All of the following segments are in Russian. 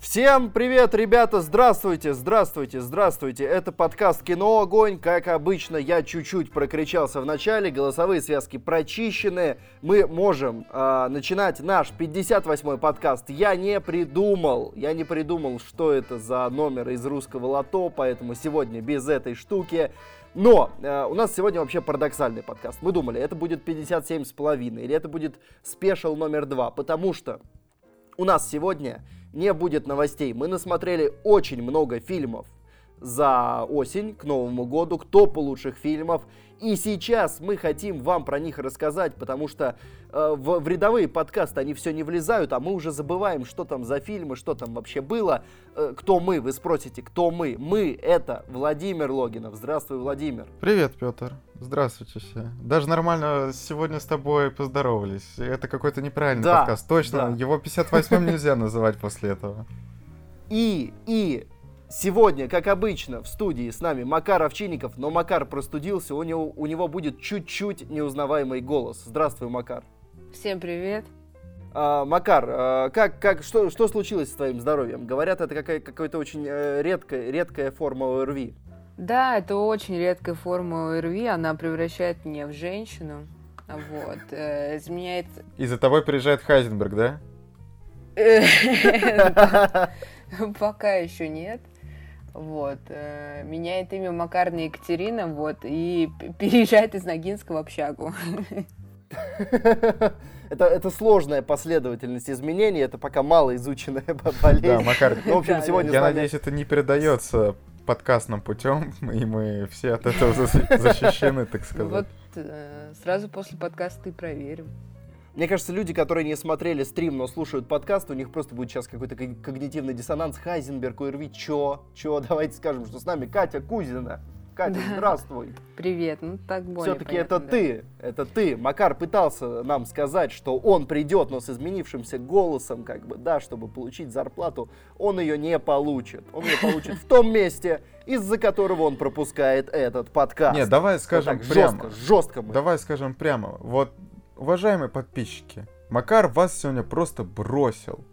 Всем привет, ребята! Здравствуйте, здравствуйте, здравствуйте! Это подкаст «Кино Огонь». Как обычно, я чуть-чуть прокричался в начале, голосовые связки прочищены. Мы можем э, начинать наш 58-й подкаст. Я не придумал, я не придумал, что это за номер из русского лото, поэтому сегодня без этой штуки. Но э, у нас сегодня вообще парадоксальный подкаст. Мы думали, это будет 57 с половиной, или это будет спешл номер два, потому что у нас сегодня не будет новостей. Мы насмотрели очень много фильмов за осень к Новому году, к топу лучших фильмов. И сейчас мы хотим вам про них рассказать, потому что э, в, в рядовые подкасты они все не влезают, а мы уже забываем, что там за фильмы, что там вообще было. Э, кто мы? Вы спросите, кто мы? Мы — это Владимир Логинов. Здравствуй, Владимир. Привет, Петр. Здравствуйте все. Даже нормально сегодня с тобой поздоровались. Это какой-то неправильный Да, подкаст. Точно, да. его 58-м нельзя называть после этого. И, и сегодня, как обычно, в студии с нами Макар Овчинников, но Макар простудился, у него, у него будет чуть-чуть неузнаваемый голос. Здравствуй, Макар. Всем привет. А, Макар, а, как, как, что, что случилось с твоим здоровьем? Говорят, это какая, какая-то очень э, редкая, редкая форма ОРВИ. Да, это очень редкая форма ОРВИ, она превращает меня в женщину. Вот, э, изменяет... И за тобой приезжает Хайзенберг, да? Пока еще нет. Вот, э, меняет имя Макар на Екатерина, вот, и переезжает из Ногинска в общагу. Это, это сложная последовательность изменений, это пока мало изученная бо- болезнь. Да, Макар, Ну, в общем, Да, сегодня я надеюсь, это не передается подкастным путем, и мы все от этого за- защищены, так сказать. Вот, э, сразу после подкаста и проверим. Мне кажется, люди, которые не смотрели стрим, но слушают подкаст, у них просто будет сейчас какой-то ког- когнитивный диссонанс. Хайзенберг, ОРВИ, чё? Чё? Давайте скажем, что с нами Катя Кузина. Катя, Да. здравствуй. Привет, ну так более Все-таки это да. ты, это ты. Макар пытался нам сказать, что он придет, но с изменившимся голосом, как бы, да, чтобы получить зарплату, он ее не получит. Он ее получит в том месте, из-за которого он пропускает этот подкаст. Нет, давай скажем прямо. жестко, жестко мы. Давай скажем прямо. Вот, уважаемые подписчики, Макар вас сегодня просто бросил.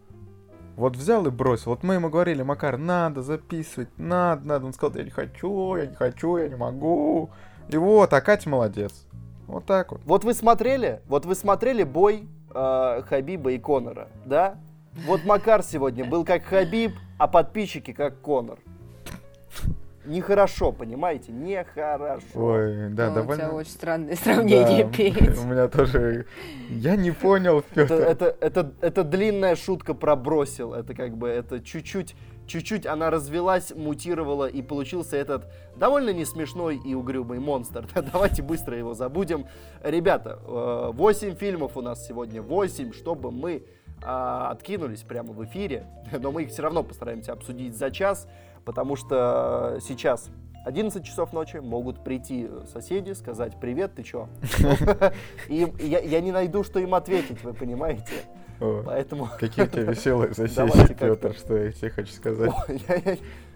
Вот взял и бросил. Вот мы ему говорили, Макар, надо записывать, надо, надо. Он сказал, я не хочу, я не хочу, я не могу. И вот, а Катя молодец. Вот так вот. Вот вы смотрели, вот вы смотрели бой э, Хабиба и Конора, да? Вот Макар сегодня был как Хабиб, а подписчики как Конор. Нехорошо, понимаете? Нехорошо. Ой, да, Ну, У довольно... тебя очень странное сравнение, Да, Петь. У меня тоже... Я не понял, Это, Петр. это, это, это длинная шутка про бросил. Это как бы, это чуть-чуть, чуть-чуть она развелась, мутировала, и получился этот довольно не смешной и угрюмый монстр. Давайте быстро его забудем. Ребята, 8 фильмов у нас сегодня, 8, чтобы мы а, откинулись прямо в эфире, но мы их все равно постараемся обсудить за час, потому что сейчас 11 часов ночи могут прийти соседи, сказать «Привет, ты чё?». И я, не найду, что им ответить, вы понимаете? Поэтому Какие у тебя веселые соседи. Петр, что я тебе хочу сказать.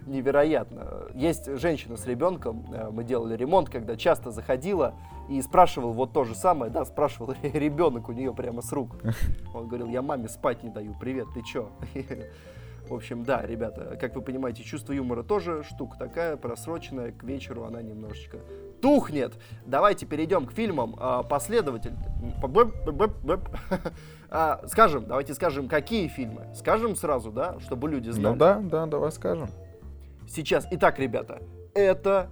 Невероятно. Есть женщина с ребенком, э, мы делали ремонт, когда часто заходила и спрашивал вот то же самое, да, спрашивал ребенок у нее прямо с рук. Он говорил, я маме спать не даю, привет, ты чё? В общем, да, ребята, как вы понимаете, чувство юмора тоже штука такая, просроченная, к вечеру она немножечко тухнет. Давайте перейдем к фильмам а, последователь. А, Скажем, давайте скажем, какие фильмы. Скажем сразу, да, чтобы люди знали. Ну да, да, давай скажем. Сейчас. Итак, ребята, это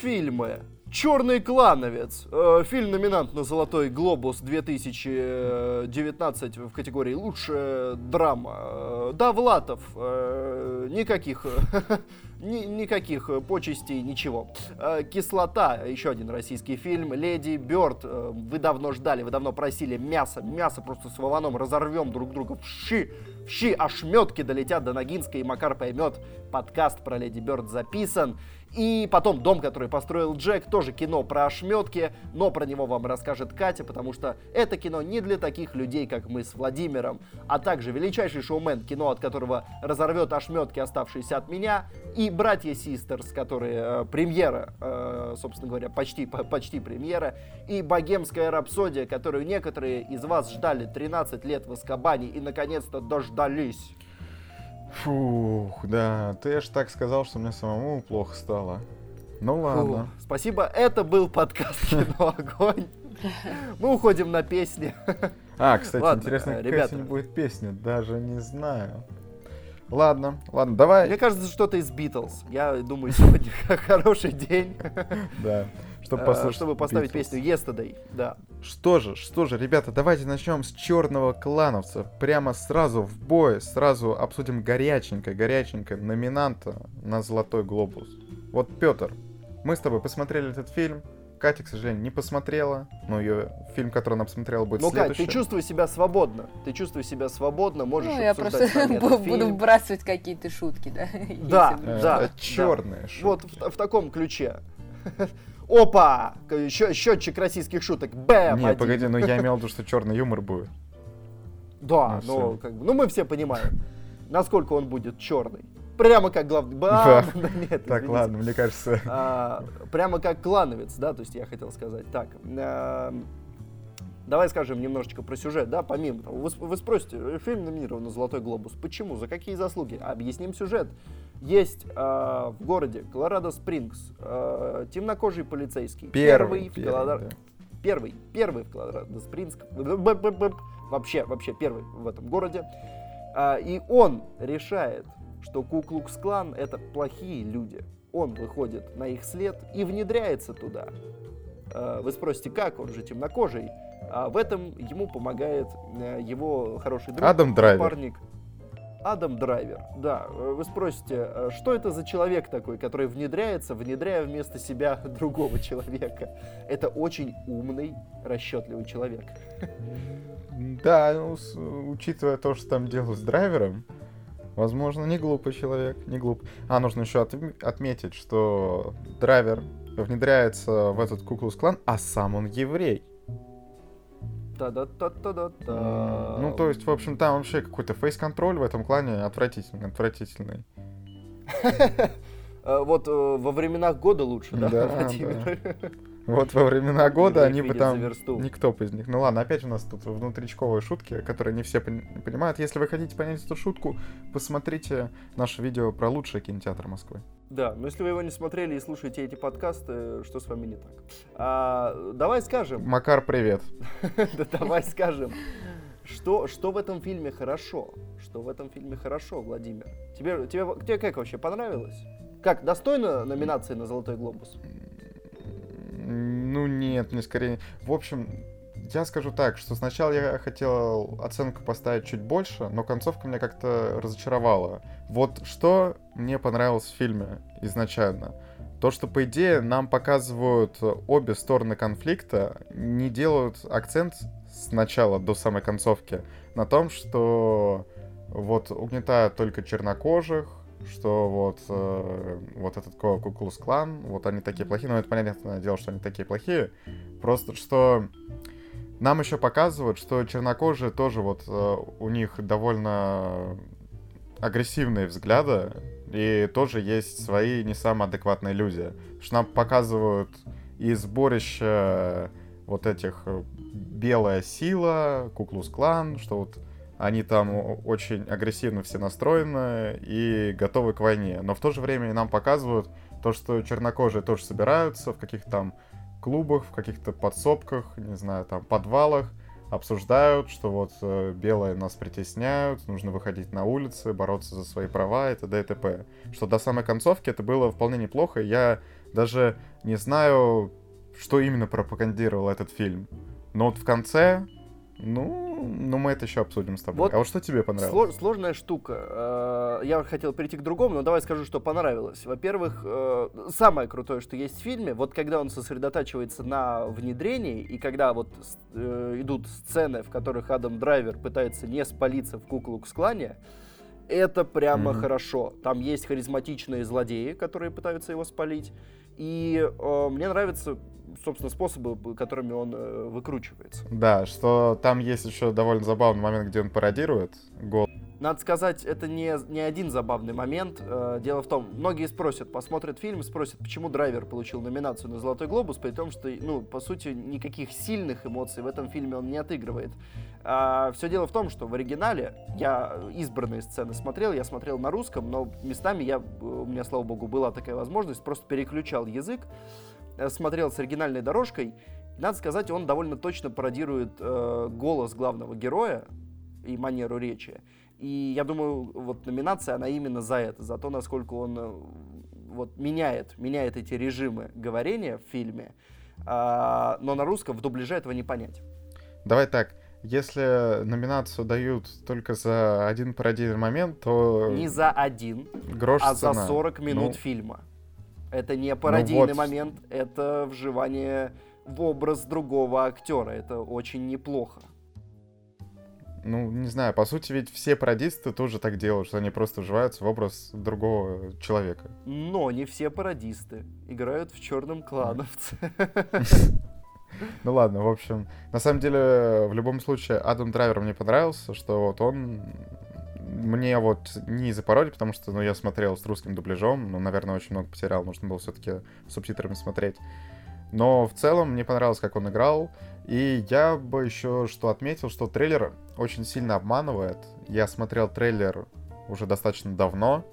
фильмы. Черный клановец. Э, фильм номинант на Золотой глобус 2019 в категории лучшая драма. Э, Довлатов. э, никаких ни- никаких почестей, ничего. Кислота, еще один российский фильм. Леди Бёрд. Вы давно ждали, вы давно просили мясо. Мясо просто с Вованом разорвем друг друга в щи. В щи ошметки долетят до Ногинска, и Макар поймет. Подкаст про Леди Бёрд записан. И потом «Дом, который построил Джек», тоже кино про ошметки, но про него вам расскажет Катя, потому что это кино не для таких людей, как мы с Владимиром, а также величайший шоумен, кино от которого разорвет ошметки, оставшиеся от меня, и «Братья Систерс», которые э, премьера, э, собственно говоря, почти, по- почти премьера, и «Богемская рапсодия», которую некоторые из вас ждали 13 лет в Аскабане и наконец-то дождались. Фух, да, ты аж так сказал, что мне самому плохо стало. Ну ладно. Фу, спасибо, это был подкаст «Кино Огонь». Мы уходим на песни. А, кстати, Ладно, интересно, какая ребята. сегодня будет песня, даже не знаю. Ладно, ладно, давай. Мне кажется, что-то из Битлз. Я думаю, сегодня хороший день, Да, чтобы э, послушать. чтобы поставить Beatles. песню Yesterday. Да. Что же, что же, ребята, давайте начнем с черного клановца. Прямо сразу в бой, сразу обсудим горяченько, горяченько номинанта на Золотой Глобус. Вот, Петр, мы с тобой посмотрели этот фильм. Катя, к сожалению, не посмотрела, но ее фильм, который она посмотрела, будет Ну, следующий. ты чувствуй себя свободно. Ты чувствуй себя свободно, можешь Ну, я просто буду фильм. вбрасывать какие-то шутки, да? Да, если Э, да. черные шутки. Вот в таком ключе. Опа! Счетчик российских шуток. Бэм! Не, один. погоди, ну я имел в виду, что черный юмор будет. Да, Ну, ну, как бы, ну мы все понимаем, насколько он будет черный. Прямо как главный. Бам! Да нет, Так, извините. ладно, мне кажется... А, прямо как клановец, да, то есть я хотел сказать. Так, а, давай скажем немножечко про сюжет, да, помимо того. Вы, вы спросите, фильм номинирован на Золотой Глобус. Почему? За какие заслуги? Объясним сюжет. Есть а, в городе Колорадо Спрингс а, темнокожий полицейский. Первый, в первый, Колорадо- да. первый, первый в Колорадо Спрингс, вообще, вообще первый в этом городе. А, и он решает, что Куклукс-клан это плохие люди. Он выходит на их след и внедряется туда. А, вы спросите, как? Он же темнокожий. А в этом ему помогает э, его хороший друг, Адам Драйвер. напарник. Адам Драйвер, да. Э, Вы спросите, э, что это за человек такой, который внедряется, внедряя вместо себя другого человека? Это очень умный, расчетливый человек. Да, ну, с- учитывая то, что там делают с драйвером, возможно, не глупый человек, не глуп. А, нужно еще отм- отметить, что драйвер внедряется в этот куклус клан, а сам он еврей. Та-да-та-та-да-та. Ну, то есть, в общем, там вообще какой-то фейс-контроль в этом клане отвратительный, отвратительный. Э, Вот э, во временах года лучше, да, Да, Владимир? Вот во времена года они бы там... Никто бы из них. Ну ладно, опять у нас тут внутричковые шутки, которые не все пон- понимают. Если вы хотите понять эту шутку, посмотрите наше видео про лучший кинотеатр Москвы. Да, но если вы его не смотрели и слушаете эти подкасты, что с вами не так? А, давай скажем, Макар, привет. да давай скажем, что, что в этом фильме хорошо? Что в этом фильме хорошо, Владимир? Тебе, тебе, тебе как вообще понравилось? Как, достойно номинации на Золотой Глобус? Ну нет, мне скорее... В общем, я скажу так, что сначала я хотел оценку поставить чуть больше, но концовка меня как-то разочаровала. Вот что мне понравилось в фильме изначально. То, что, по идее, нам показывают обе стороны конфликта, не делают акцент с начала до самой концовки на том, что вот угнетают только чернокожих, что вот, э, вот этот Куклус клан, вот они такие плохие, но это понятное дело, что они такие плохие, просто что нам еще показывают, что чернокожие тоже вот э, у них довольно агрессивные взгляды, и тоже есть свои не самые адекватные люди. Что нам показывают и сборище вот этих э, белая сила, Куклус клан, что вот они там очень агрессивно все настроены и готовы к войне. Но в то же время нам показывают то, что чернокожие тоже собираются в каких-то там клубах, в каких-то подсобках, не знаю, там подвалах, обсуждают, что вот э, белые нас притесняют, нужно выходить на улицы, бороться за свои права и т.д. и т.п. Что до самой концовки это было вполне неплохо. Я даже не знаю, что именно пропагандировал этот фильм. Но вот в конце, ну, ну мы это еще обсудим с тобой. Вот а вот что тебе понравилось? Сло- сложная штука. Э, Я хотел перейти к другому, но давай скажу, что понравилось. Во-первых, э, самое крутое, что есть в фильме, вот когда он сосредотачивается на внедрении, и когда вот э, идут сцены, в которых Адам Драйвер пытается не спалиться в Куклукс-клане, это прямо Мгм. хорошо. Там есть харизматичные злодеи, которые пытаются его спалить. И э, мне нравятся, собственно, способы, которыми он э, выкручивается. Да, что там есть еще довольно забавный момент, где он пародирует гол. Надо сказать, это не, не один забавный момент. Э, дело в том, многие спросят, посмотрят фильм, спросят, почему Драйвер получил номинацию на «Золотой глобус», при том, что, ну, по сути, никаких сильных эмоций в этом фильме он не отыгрывает. А, все дело в том, что в оригинале я избранные сцены смотрел, я смотрел на русском, но местами я, у меня, слава богу, была такая возможность, просто переключал язык, э, смотрел с оригинальной дорожкой. Надо сказать, он довольно точно пародирует э, голос главного героя и манеру речи. И я думаю, вот номинация, она именно за это, за то, насколько он э, вот меняет, меняет эти режимы говорения в фильме. А, но на русском в дубляже этого не понять. Давай так, если номинацию дают только за один пародийный момент, то... Не за один, грош а цена. за 40 минут Ну, фильма. Это не пародийный вот. момент, это вживание в образ другого актера. Это очень неплохо. Ну, не знаю, по сути, ведь все пародисты тоже так делают, что они просто вживаются в образ другого человека. Но не все пародисты играют в черном клановце. Ну ладно, в общем, на самом деле, в любом случае, Адам Драйвер мне понравился, что вот он мне вот не из-за пародии, потому что, ну, я смотрел с русским дубляжом, ну, наверное, очень много потерял, нужно было все-таки субтитрами смотреть. Но в целом мне понравилось, как он играл, и я бы еще что отметил, что трейлер очень сильно обманывает. Я смотрел трейлер уже достаточно давно,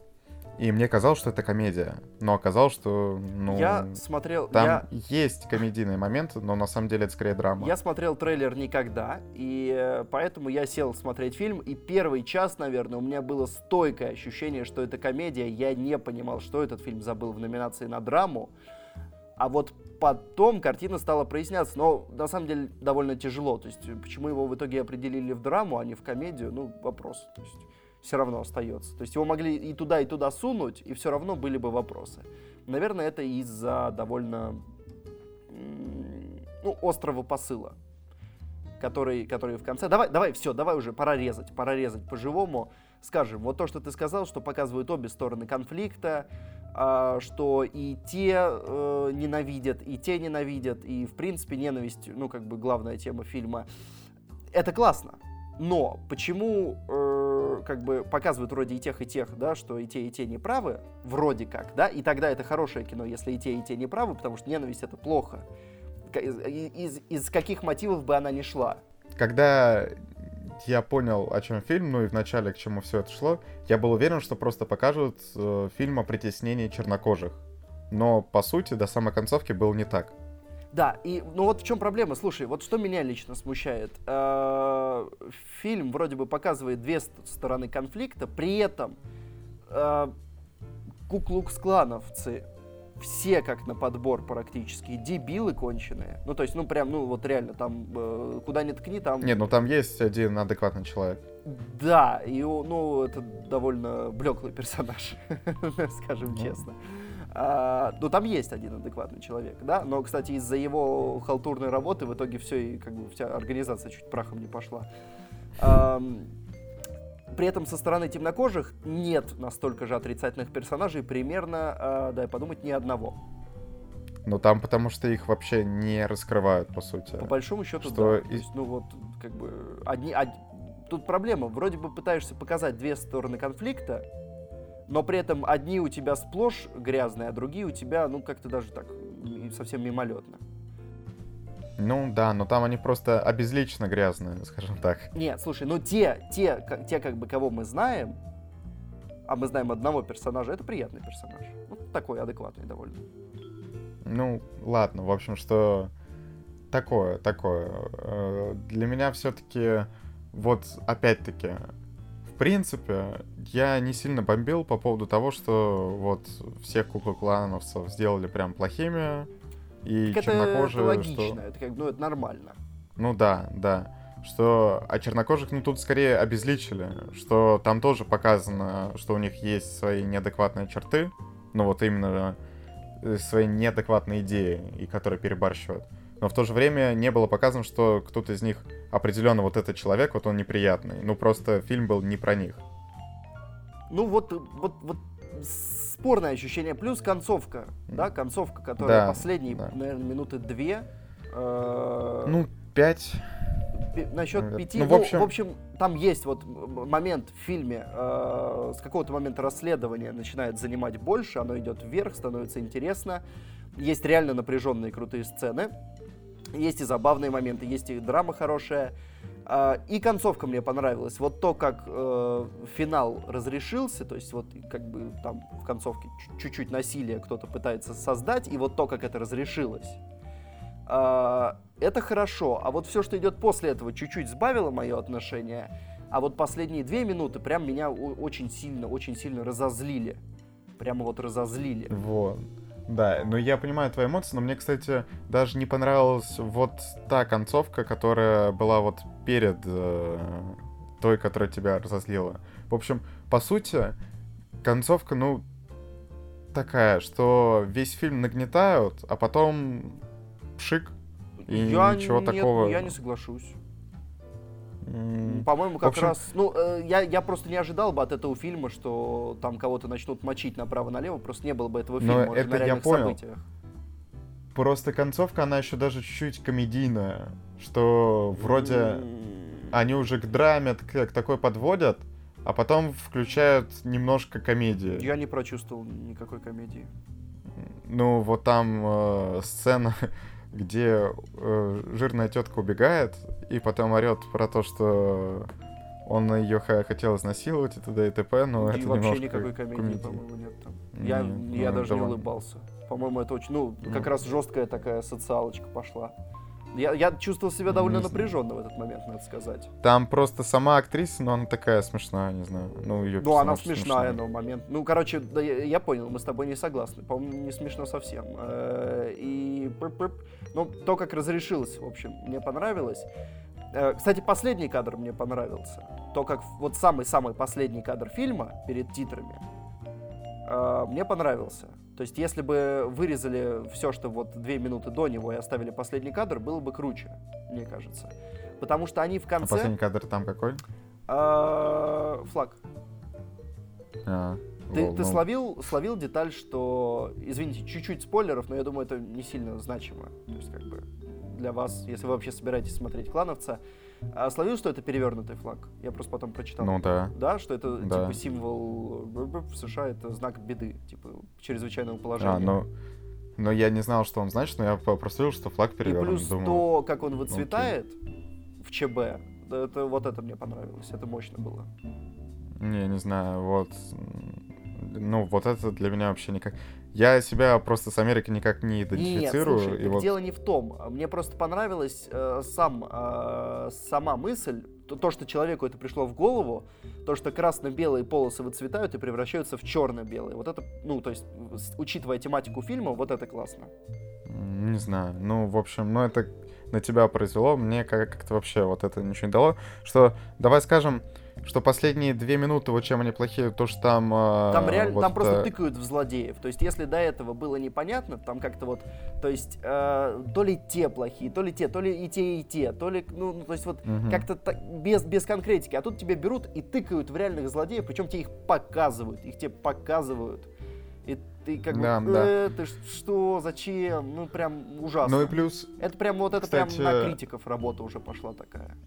и мне казалось, что это комедия, но оказалось, что, ну, Я смотрел... там я- есть комедийные моменты, но на самом деле это скорее драма. Я смотрел трейлер никогда, и э, поэтому я сел смотреть фильм, и первый час, наверное, у меня было стойкое ощущение, что это комедия. Я не понимал, что этот фильм забыл в номинации на драму. А вот потом картина стала проясняться, но на самом деле довольно тяжело. То есть, э, почему его в итоге определили в драму, а не в комедию, ну, вопрос. То есть, все равно остается. То есть, его могли и туда, и туда сунуть, и все равно были бы вопросы. Наверное, это из-за довольно ну, острого посыла, который, который в конце... Давай, давай, все, давай уже, пора резать, пора резать по-живому. Скажем, вот то, что ты сказал, что показывают обе стороны конфликта, а, что и те э, ненавидят, и те ненавидят, и, в принципе, ненависть, ну, как бы главная тема фильма. Это классно. Но почему э, как бы показывают вроде и тех, и тех, да, что и те, и те неправы, вроде как, да, и тогда это хорошее кино, если и те, и те неправы, потому что ненависть это плохо. Из, из- из каких мотивов бы она ни шла. Когда я понял, о чем фильм, ну и вначале к чему все это шло, я был уверен, что просто покажут э, фильм о притеснении чернокожих. Но, по сути, до самой концовки было не так. Да, и ну вот в чем проблема, слушай, вот что меня лично смущает. Э, Фильм вроде бы показывает две ст- стороны конфликта, при этом э, куклукс-клановцы все как на подбор практически, дебилы конченые. Ну то есть, ну прям, ну вот реально, там э, куда ни ткни, там... Нет, ну там есть один адекватный человек. Да, и ну это довольно блеклый персонаж, скажем Ну. честно. А, ну там есть один адекватный человек, да, но, кстати, из-за его халтурной работы в итоге все и как бы вся организация чуть прахом не пошла. При этом со стороны темнокожих нет настолько же отрицательных персонажей, примерно, а, дай подумать, ни одного. Но там потому что их вообще не раскрывают, по сути. По большому счету, Что да. То и- есть, ну вот, как бы, одни, од- Тут проблема, вроде бы пытаешься показать две стороны конфликта, но при этом одни у тебя сплошь грязные, а другие у тебя, ну, как-то даже так, совсем мимолетно. Ну да, но там они просто обезлично грязные, скажем так. Нет, слушай, ну те, те, те, как бы, кого мы знаем, а мы знаем одного персонажа, это приятный персонаж. Вот такой адекватный довольно. Ну, ладно, в общем, что такое, такое. Э, Для меня все-таки, вот опять-таки, принципе, я не сильно бомбил по поводу того, что вот всех куклоклановцев сделали прям плохими, и Так это, это чернокожие, логично, что... это как, ну, это нормально. Ну да, да. Что, а чернокожих, ну тут скорее обезличили, что там тоже показано, что у них есть свои неадекватные черты, ну вот именно э, свои неадекватные идеи, и которые перебарщивают. Но в то же время не было показано, что кто-то из них определенно вот этот человек, вот он неприятный. Ну просто фильм был не про них. Ну вот, вот, вот спорное ощущение. Плюс концовка, да, концовка, которая Да, последние, да. наверное, минуты две. э, Ну, пять. насчет пяти, Ну, ну, в общем- в общем, там есть вот момент в фильме, э, с какого-то момента расследование начинает занимать больше, оно идет вверх, становится интересно, есть реально напряженные крутые сцены, есть и забавные моменты, есть и драма хорошая, А, и концовка мне понравилась. Вот то, как э, финал разрешился, то есть вот как бы там в концовке чуть- чуть-чуть насилия кто-то пытается создать, и вот то, как это разрешилось. А, это хорошо. А вот все, что идет после этого, чуть-чуть сбавило мое отношение. А вот последние две минуты прям меня очень сильно, очень сильно разозлили. Прямо вот разозлили. Вот. Да, ну я понимаю твои эмоции, но мне, кстати, даже не понравилась вот та концовка, которая была вот перед э, той, которая тебя разозлила. В общем, по сути, концовка, ну, такая, что весь фильм нагнетают, а потом пшик, и я ничего нет, такого. Я не соглашусь. По-моему, как общем- раз. Ну, э, я, я просто не ожидал бы от этого фильма, что там кого-то начнут мочить направо-налево. Просто не было бы этого Но фильма уже это на я понял. событиях. Просто концовка, она еще даже чуть-чуть комедийная, что вроде М, они уже к драме к, к такой подводят, а потом включают немножко комедии. Я не прочувствовал никакой комедии. Ну, вот там э, сцена, где э, жирная тетка убегает, и потом орет про то, что он ее хотел изнасиловать и т.д. и т.п., но и это вообще немножко никакой комедии, по-моему, нет там. Я, Нет, я ну, даже не улыбался. По-моему, это очень. Ну, как Ну. раз жесткая такая социалочка пошла. Я, я чувствовал себя довольно Не знаю. напряженно в этот момент, надо сказать. Там просто сама актриса, но она такая смешная, не знаю. Ну, ее Ну, она смешная, но момент. Ну, короче, да, я, я понял, мы с тобой не согласны. По-моему, не смешно совсем. Э, И ну, то, как разрешилось, в общем, мне понравилось. Э, Кстати, последний кадр мне понравился. То, как вот самый-самый последний кадр фильма перед титрами мне понравился. То есть, если бы вырезали все, что вот две минуты до него и оставили последний кадр, было бы круче, мне кажется. Потому что они в А конце... последний кадр там какой? э, флаг. А, Ты, лол, ты ну, словил, словил деталь, что, извините, чуть-чуть спойлеров, но я думаю, это не сильно значимо. То есть, как бы, для вас, если вы вообще собираетесь смотреть клановца, а словил, что это перевернутый флаг? Я просто потом прочитал. Ну да. Да, что это Да. типа символ в США, это знак беды, типа чрезвычайного положения. А, ну... Но я не знал, что он значит, но я видел, что флаг И перевернут. плюс Думаю, то, как он выцветает в ЧБ, это вот это мне понравилось, это мощно было. Не, не знаю, вот... Ну, вот это для меня вообще никак... Я себя просто с Америкой никак не идентифицирую. Нет, слушай, и вот... дело не в том. Мне просто понравилась э, сам, э, сама мысль, то, то, что человеку это пришло в голову, то, что красно-белые полосы выцветают и превращаются в черно-белые. Вот это, ну, то есть, учитывая тематику фильма, вот это классно. Не знаю. Ну, в общем, ну это на тебя произвело, мне как- как-то вообще вот это ничего не дало. Что, давай скажем, что последние две минуты, вот чем они плохие, то, что там... э, Там реально, вот там просто это- тыкают в злодеев. То есть, если до этого было непонятно, там как-то вот, то есть, э, то ли те плохие, то ли те, то ли и те, и те, то ли, ну, ну, то есть вот Мгм. как-то так, без, без конкретики. А тут тебя берут и тыкают в реальных злодеев, причем тебе их показывают, их тебе показывают. И ты как бы, Да, да. «Э, ты ш- что, зачем? Ну, прям ужасно. Ну и плюс Это прям вот это кстати, прям на критиков работа уже пошла такая.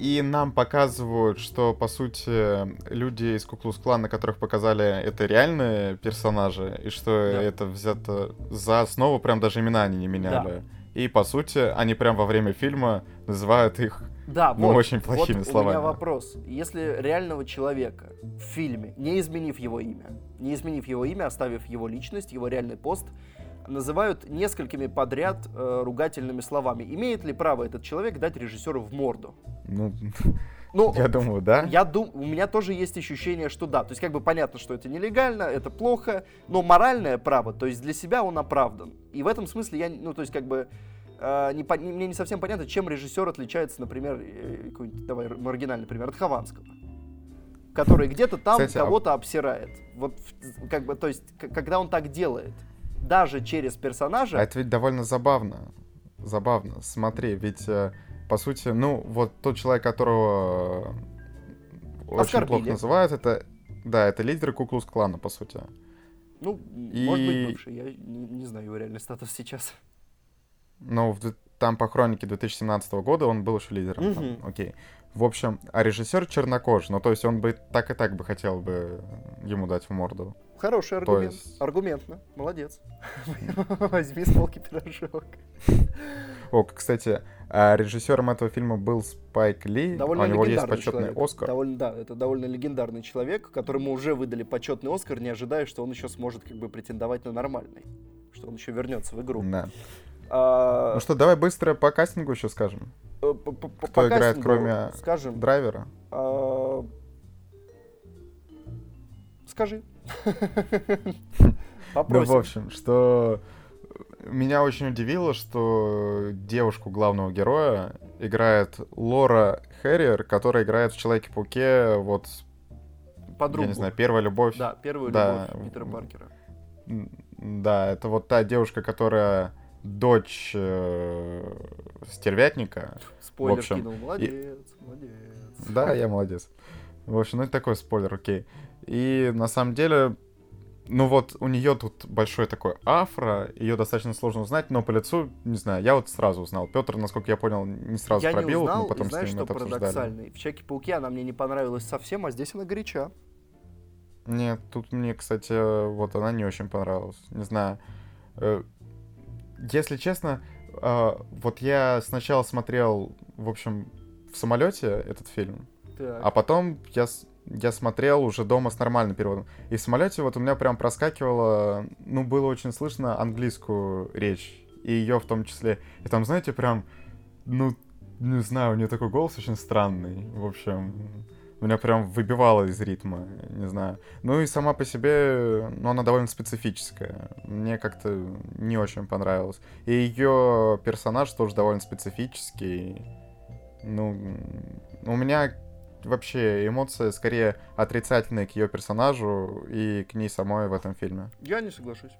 И нам показывают, что, по сути, люди из Куклус Клана, которых показали, это реальные персонажи, и что Да. это взято за основу, прям даже имена они не меняли. И, по сути, они прям во время фильма называют их... Да, Ну, вот, очень плохими вот у словами. меня вопрос. Если реального человека в фильме, не изменив его имя, не изменив его имя, оставив его личность, его реальный пост, называют несколькими подряд э, ругательными словами, имеет ли право этот человек дать режиссеру в морду? Ну, Ну, я думаю, да? я дум, у меня тоже есть ощущение, что да. То есть как бы понятно, что это нелегально, это плохо, но моральное право, то есть для себя он оправдан. И в этом смысле я, ну то есть как бы э, не, пон- мне не совсем понятно, чем режиссер отличается, например, э, давай маргинальный пример, от Хованского, который где-то там а- кого-то обсирает. Вот как бы, то есть когда он так делает, даже через персонажа, А это ведь довольно забавно. Забавно. Смотри, ведь, э, по сути, ну, вот тот человек, которого э, очень Оскорбили. плохо называют, это... Да, это лидер Куклус Клана, по сути. ну, и- может быть бывший, я не, не знаю его реальный статус сейчас. Но в там по хронике 2017 года он был еще лидером. там, Мгм. окей. В общем, а режиссер чернокожий. Ну, то есть он бы так и так бы хотел бы ему дать в морду. Хороший аргумент. есть- Аргументно. Молодец. Возьми с полки пирожок. О, кстати, а режиссером этого фильма был Спайк Ли. Довольно у него есть почетный человек. Оскар. Довольно, да, это довольно легендарный человек, которому уже выдали почетный Оскар, не ожидая, что он еще сможет как бы претендовать на нормальный. Что он еще вернется в игру. Да. А, Ну что, давай быстро по кастингу еще скажем. э, по- по- по кто играет, кастингу, кроме Скажем. Драйвера. а, Скажи. Ну, в общем, что меня очень удивило, что девушку главного героя играет Лора Хэрриер, которая играет в Человеке-пауке, вот, Подругу. я не знаю, первая любовь. Да, первую Да. любовь Питера Паркера. Да, это вот та девушка, которая дочь э, стервятника. Спойлер общем, кинул. Молодец, молодец. Да, я молодец. В общем, ну это такой спойлер, окей. И на самом деле, ну вот у нее тут большой такой афро, ее достаточно сложно узнать, но по лицу, не знаю, я вот сразу узнал. Петр, насколько я понял, не сразу Я не пробил, узнал, мы потом и знаешь, с ним что это парадоксально? В Человеке-пауке она мне не понравилась совсем, а здесь она горяча. Нет, тут мне, кстати, вот она не очень понравилась. Не знаю. Э, Если честно, э, вот я сначала смотрел, в общем, в самолете этот фильм, Так. А потом я, я смотрел уже дома с нормальным переводом. И в самолете вот у меня прям проскакивало, ну, было очень слышно английскую речь. И ее в том числе. И там, знаете, прям, ну, не знаю, у нее такой голос очень странный. В общем, меня прям выбивало из ритма, не знаю. Ну и сама по себе, ну, она довольно специфическая. Мне как-то не очень понравилось. И ее персонаж тоже довольно специфический. Ну, у меня вообще эмоции скорее отрицательные к ее персонажу и к ней самой в этом фильме. Я не соглашусь.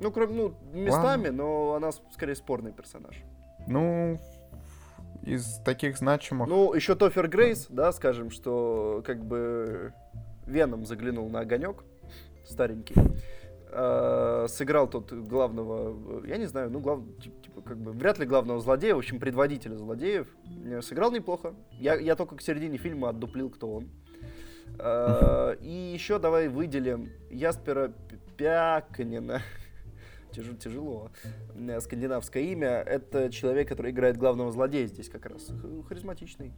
Ну, кроме, ну, местами, но она скорее спорный персонаж. Ну, из таких значимых... Ну, еще Тофер Грейс, да, скажем, что как бы Веном заглянул на огонек, старенький. Э, сыграл тот главного, э, я не знаю, ну, глав, ти- типа, как бы, вряд ли главного злодея, в общем, предводителя злодеев. Э, Сыграл неплохо. Я, я только к середине фильма отдуплил, кто он. Э, И еще давай выделим Яспера Пяканина. Тяжело, тяжело. Скандинавское имя. Это человек, который играет главного злодея здесь как раз. Харизматичный.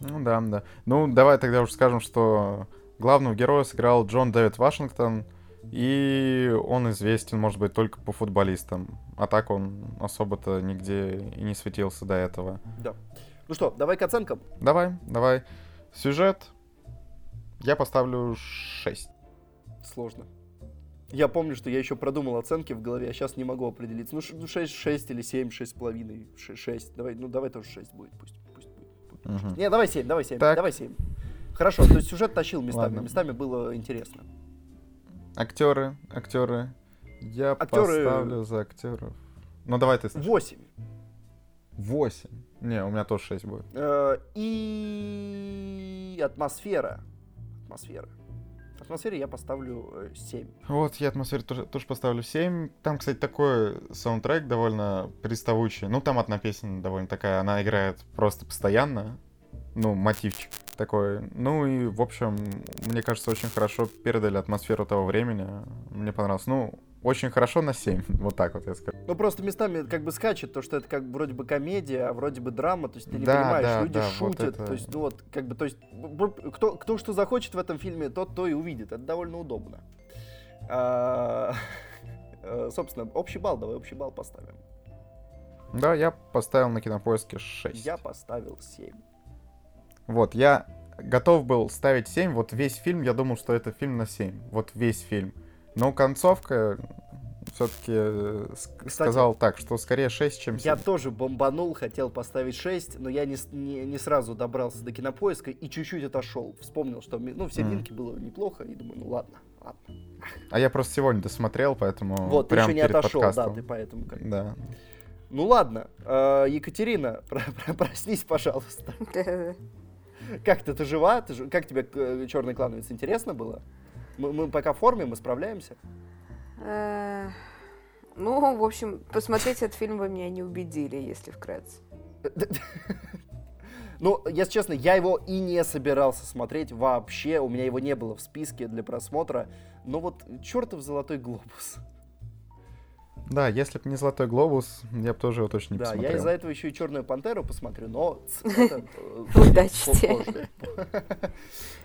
Ну да, да. Ну, давай тогда уже скажем, что главного героя сыграл Джон Дэвид Вашингтон, и он известен, может быть, только по футболистам. А так он особо-то нигде и не светился до этого. Да. Ну что, давай к оценкам. Давай, давай. Сюжет я поставлю 6. Сложно. Я помню, что я еще продумал оценки в голове, а сейчас не могу определиться. Ну, ш- ну 6, 6 или 7, 6,5, 6. Давай, ну давай тоже 6 будет, пусть. пусть будет. Мгм. Не, давай 7, давай 7, Так. давай 7. Хорошо, то есть сюжет тащил местами, Ладно. местами было интересно. Актеры, актеры. Я Актеры- поставлю за актеров. Ну давай ты. 8. 8. Не, у меня тоже 6 будет. Э, И атмосфера. Атмосфера. Атмосфере я поставлю э, 7. Вот, я атмосфере тоже, тоже поставлю 7. Там, кстати, такой саундтрек довольно приставучий. Ну, там одна песня довольно такая, она играет просто постоянно. Ну, мотивчик такой. Ну и, в общем, мне кажется, очень хорошо передали атмосферу того времени. Мне понравилось. Ну, очень хорошо на 7. Вот так вот я скажу. Ну просто местами как бы скачет, то что это как бы вроде бы комедия, а вроде бы драма, то есть ты не Да, понимаешь, да, люди да, вот шутят, это- то есть ну вот как бы то есть кто кто что захочет в этом фильме, тот то и увидит, это довольно удобно. А, э, Собственно, общий балл, давай общий балл поставим. Да, я поставил на кинопоиске 6. Я поставил 7. Вот, я готов был ставить 7. Вот весь фильм, я думал, что это фильм на 7. Вот весь фильм. Но концовка все-таки сказал так, что скорее 6, чем 7. Я тоже бомбанул, хотел поставить 6, но я не, не, не сразу добрался до кинопоиска и чуть-чуть отошел. Вспомнил, что ну, в серединке было неплохо, и думаю, ну ладно, ладно. А я просто сегодня досмотрел, поэтому вот, ты прям еще не перед отошел, да, подкастом. ты поэтому как Да. Ну ладно, э, Екатерина, про- про- проснись, пожалуйста. Как ты, ты жива? Ты жи- Как тебе э, черный клановец? Интересно было? Мы, мы пока в форме, мы справляемся. Э, Ну, в общем, посмотреть этот фильм вы меня не убедили, если вкратце. Ну, если честно, я его и не собирался смотреть вообще. У меня его не было в списке для просмотра. Но вот чертов золотой глобус. Да, если бы не Золотой глобус, я бы тоже его точно не Да, посмотрел. я из-за этого еще и Черную пантеру посмотрю, но... Удачи тебе.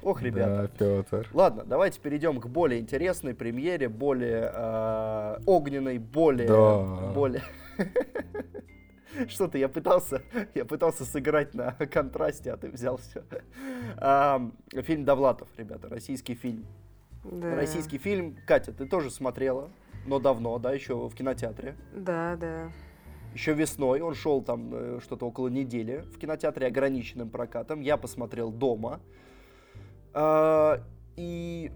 Ох, ребята. Да, Петр. Ладно, давайте перейдем к более интересной премьере, более э, огненной, более... Да. более... Что-то я пытался, я пытался сыграть на контрасте, а ты взял все. фильм Довлатов, ребята, российский фильм. Да. Российский фильм. Катя, ты тоже смотрела, но давно, да, еще в кинотеатре. Да, да. Еще весной он шел там э, что-то около недели в кинотеатре ограниченным прокатом. Я посмотрел дома. А, и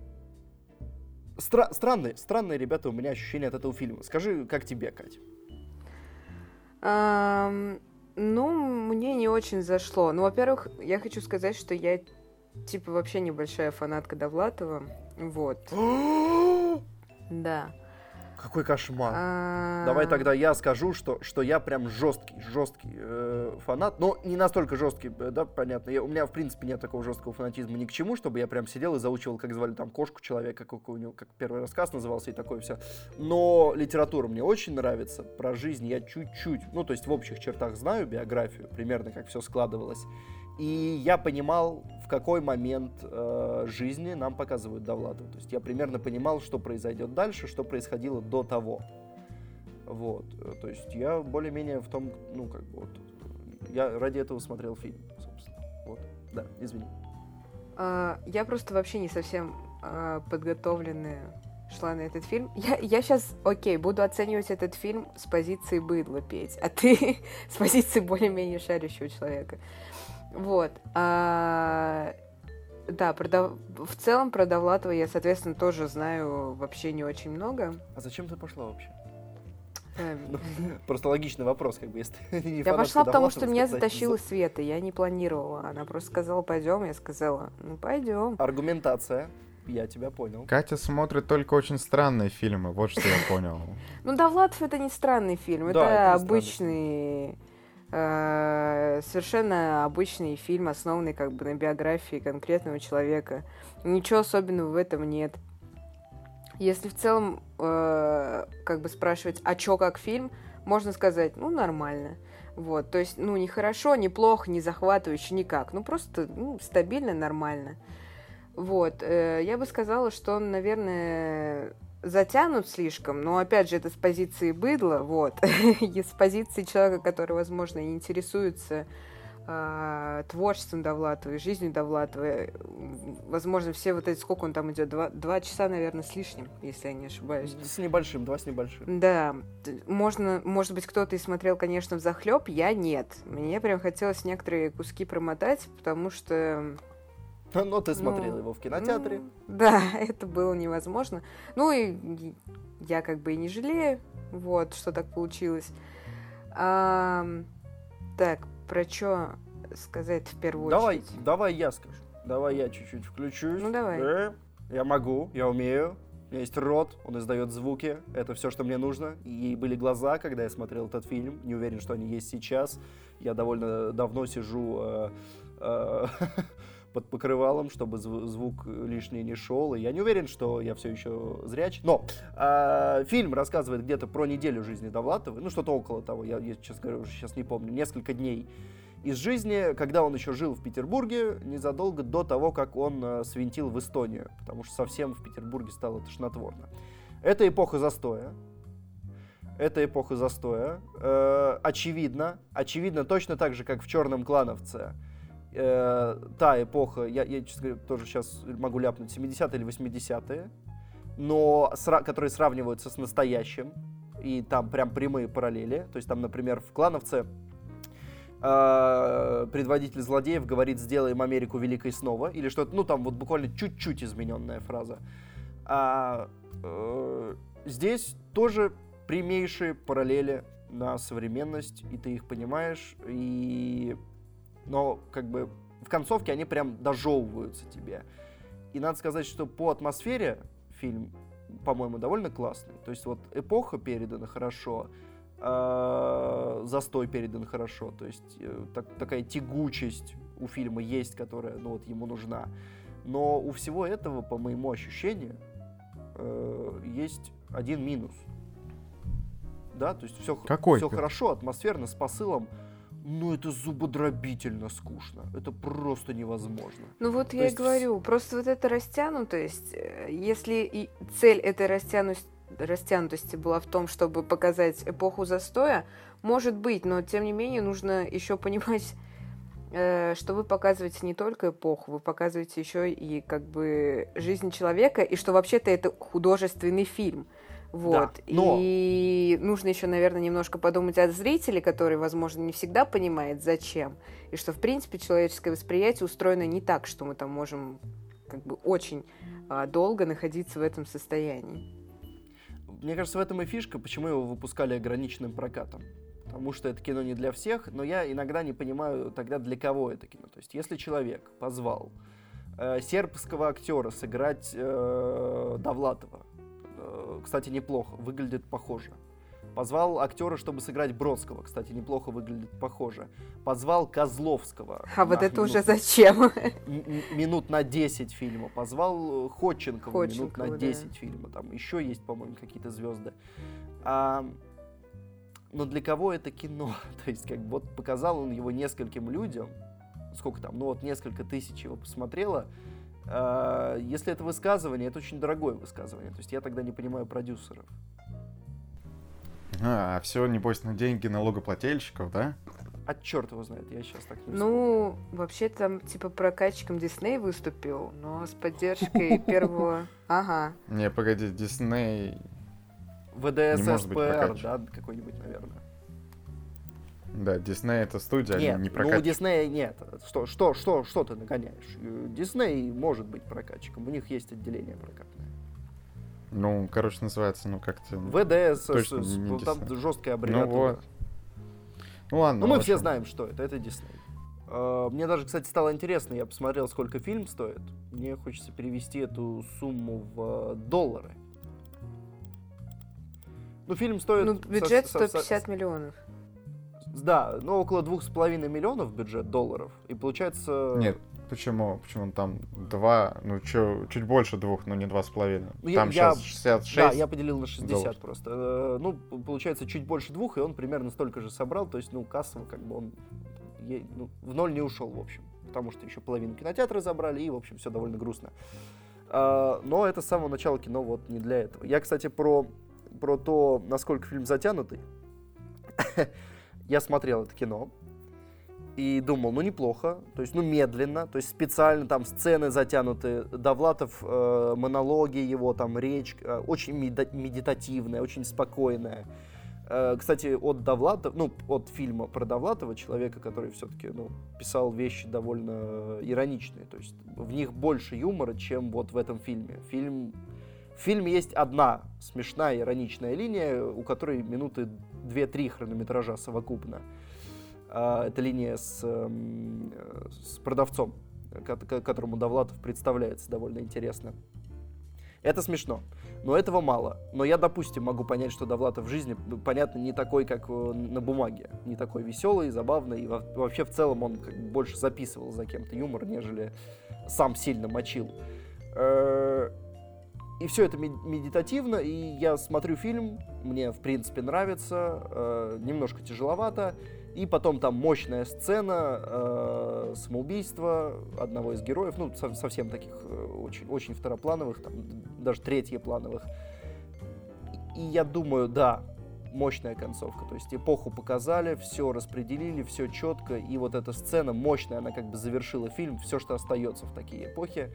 стра- странные, странные, ребята, у меня ощущения от этого фильма. Скажи, как тебе, Кать? Ну, мне не очень зашло. Ну, во-первых, я хочу сказать, что я, типа, вообще небольшая фанатка Довлатова. Вот. Да. Какой кошмар. А, Давай тогда я скажу, что, что я прям жесткий, жесткий э, фанат. Но не настолько жесткий, э, да, понятно. Я, у меня, в принципе, нет такого жесткого фанатизма ни к чему, чтобы я прям сидел и заучивал, как звали там кошку человека, как у него, как первый рассказ назывался и такое все. Но литература мне очень нравится. Про жизнь я чуть-чуть, ну, то есть в общих чертах знаю биографию, примерно как все складывалось. И я понимал, в какой момент э, жизни нам показывают Довлатова. То есть я примерно понимал, что произойдет дальше, что происходило до того. Вот. Э, То есть я более-менее в том, ну, как бы вот, я ради этого смотрел фильм, собственно. Вот. Да, извини. а, я просто вообще не совсем а, подготовленная шла на этот фильм. Я, я сейчас, окей, буду оценивать этот фильм с позиции быдла петь, а ты с позиции более-менее шарящего человека. Вот. А, да, про Дов- в целом про Довлатова я, соответственно, тоже знаю вообще не очень много. А зачем ты пошла вообще? Эм, Ну, Просто логичный вопрос, как бы, если ты не Я пошла, потому что меня затащила за- Света, я не планировала. Она просто сказала, пойдем, я сказала, ну пойдем. Аргументация. Я тебя понял. Катя смотрит только очень странные фильмы, вот что я понял. Ну, Довлатов это не странный фильм, это, обычный, совершенно обычный фильм, основанный как бы на биографии конкретного человека. Ничего особенного в этом нет. Если в целом э, как бы спрашивать, а чё как фильм, можно сказать, ну, нормально. Вот, то есть, ну, не хорошо, не плохо, не захватывающе, никак. Ну, просто ну, стабильно, нормально. Вот, э, я бы сказала, что он, наверное, затянут слишком, но, опять же, это с позиции быдла, вот, и с позиции человека, который, возможно, и интересуется а, творчеством Довлатова и жизнью Довлатова. Э, Возможно, все вот эти, сколько он там идет, два, два часа, наверное, с лишним, если я не ошибаюсь. С небольшим, два с небольшим. Да, можно, может быть, кто-то и смотрел, конечно, в захлеб, я нет. Мне прям хотелось некоторые куски промотать, потому что... Но ты смотрел Ну, его в кинотеатре. да, это было невозможно. Ну и я как бы и не жалею, вот, что так получилось. Ам, так, про что сказать в первую Давай, очередь? давай я скажу. Давай я чуть-чуть включусь. Ну, давай. Да, я могу, я умею. У меня есть рот, он издает звуки. Это все, что мне нужно. И были глаза, когда я смотрел этот фильм. Не уверен, что они есть сейчас. Я довольно давно сижу э, э, под покрывалом, чтобы зв- звук лишний не шел. И я не уверен, что я все еще зряч. Но э, фильм рассказывает где-то про неделю жизни Довлатовой. Ну, что-то около того. Я, я честно говоря, уже сейчас не помню. Несколько дней из жизни, когда он еще жил в Петербурге, незадолго до того, как он э, свинтил в Эстонию, потому что совсем в Петербурге стало тошнотворно. Это эпоха застоя. Это эпоха застоя. Э, очевидно, очевидно, точно так же, как в Черном клановце. Э, та эпоха, я, я, честно говоря, тоже сейчас могу ляпнуть, 70-е или 80-е, но сра- которые сравниваются с настоящим, и там прям прямые параллели. То есть там, например, в клановце э, предводитель злодеев говорит «сделаем Америку великой снова» или что-то, ну там вот буквально чуть-чуть измененная фраза. А э, здесь тоже прямейшие параллели на современность, и ты их понимаешь, и... но как бы в концовке они прям дожевываются тебе. И надо сказать, что по атмосфере фильм по-моему, довольно классный. То есть вот эпоха передана хорошо, э, застой передан хорошо, то есть э, так, такая тягучесть у фильма есть, которая, ну вот, ему нужна. Но у всего этого, по моему ощущению, э, есть один минус. Да, то есть все, Какой все ты? хорошо, атмосферно, с посылом, но это зубодробительно скучно. Это просто невозможно. Ну вот То я и есть говорю, просто вот эта растянутость, э, если и цель этой растянутости, растянутости была в том, чтобы показать эпоху застоя, может быть, но тем не менее нужно еще понимать, э, что вы показываете не только эпоху, вы показываете еще и как бы жизнь человека, и что вообще-то это художественный фильм. Вот. но- И нужно еще, наверное, немножко подумать о зрителе, который, возможно, не всегда понимает, зачем. И что, в принципе, человеческое восприятие устроено не так, что мы там можем как бы очень а, долго находиться в этом состоянии. Мне кажется, в этом и фишка, почему его выпускали ограниченным прокатом. Потому что это кино не для всех, но я иногда не понимаю тогда, для кого это кино. То есть, если человек позвал э, сербского актера сыграть э, Довлатова, кстати, неплохо, выглядит похоже. Позвал актера, чтобы сыграть Бродского, кстати, неплохо выглядит похоже. Позвал Козловского. А вот это уже минут- зачем? м- м- минут на 10 фильма. Позвал э, Ходченкова, минут Ходченкова, на да. 10 фильма. Там еще есть, по-моему, какие-то звезды. А, но для кого это кино? То есть, как вот показал он его нескольким людям. Сколько там? Ну вот несколько тысяч его посмотрело. А, если это высказывание, это очень дорогое высказывание. То есть я тогда не понимаю продюсеров. А, все, небось, на деньги налогоплательщиков, да? А черт его знает, я сейчас так не. Ну, вообще там типа прокатчиком Дисней выступил, но с поддержкой первого... Ага. Не, погоди, Дисней... ВДС, СПР, да, какой-нибудь, наверное. Да, Дисней это студия, Нет, они не ну у прокатчик. Диснея нет. Что, что, что, что ты нагоняешь? Э, Дисней может быть прокатчиком, у них есть отделение прокатное. Ну, короче, называется, ну как-то... ВДС, Точно с- не там Дисней. жесткая аббревиатура. Ну вот. Ну ладно. Ну, мы все знаем, что это. Это Дисней. Э, Мне даже, кстати, стало интересно, я посмотрел, сколько фильм стоит. Мне хочется перевести эту сумму в э, доллары. Ну, фильм стоит... Ну, бюджет со- со- 150 миллионов. Да, ну, около двух с половиной миллионов бюджет долларов. И получается... Нет, почему? Почему там два, ну чё, чуть больше двух, но не два с половиной. Ну, Там я- сейчас 66. Да, я поделил на 60 долларов. просто. Э, Ну, получается, чуть больше двух, и он примерно столько же собрал. То есть, ну, кассово, как бы он ну, в ноль не ушел, в общем. Потому что еще половину кинотеатра забрали, и, в общем, все довольно грустно. А, Но это с самого начала кино вот не для этого. Я, кстати, про, про то, насколько фильм затянутый. Я смотрел это кино и думал, ну неплохо, то есть, ну медленно, то есть специально там сцены затянуты, Довлатов, э, монологи его, там речь, э, очень медитативная, очень спокойная. Э, кстати, от Довлатова, ну, от фильма про Довлатова, человека, который все-таки, ну, писал вещи довольно ироничные, то есть в них больше юмора, чем вот в этом фильме. Фильм в фильме есть одна смешная ироничная линия, у которой минуты 2-3 хронометража совокупно. А, Это линия с, эм, э, с продавцом, ко- ко- которому Довлатов представляется довольно интересно. Это смешно, но этого мало. Но я, допустим, могу понять, что Довлатов в жизни, ну, понятно, не такой, как э, на бумаге. Не такой веселый, забавный. И во- вообще в целом он больше записывал за кем-то юмор, нежели сам сильно мочил. И все это мед- медитативно, и я смотрю фильм, мне в принципе нравится, э, немножко тяжеловато, и потом там мощная сцена э, самоубийства одного из героев, ну со- совсем таких э, очень, очень второплановых, там, даже третьеплановых. И я думаю, да, мощная концовка. То есть эпоху показали, все распределили, все четко. И вот эта сцена мощная, она как бы завершила фильм, все, что остается в такие эпохи.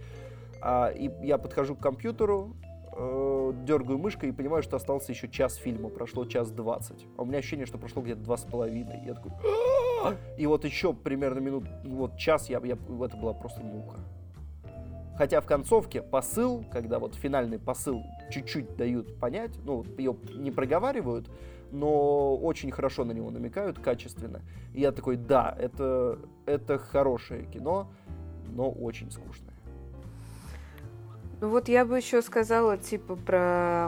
А, и я подхожу к компьютеру, э, дергаю мышкой и понимаю, что остался еще час фильма, прошло час двадцать. А у меня ощущение, что прошло где-то два с половиной. Я такой... «А-а-а!» И вот еще примерно минут, вот час, я, я, это была просто мука. Хотя в концовке посыл, когда вот финальный посыл чуть-чуть дают понять, ну, ее не проговаривают, но очень хорошо на него намекают, качественно. И я такой, да, это, это хорошее кино, но очень скучное. Ну вот я бы еще сказала, типа, про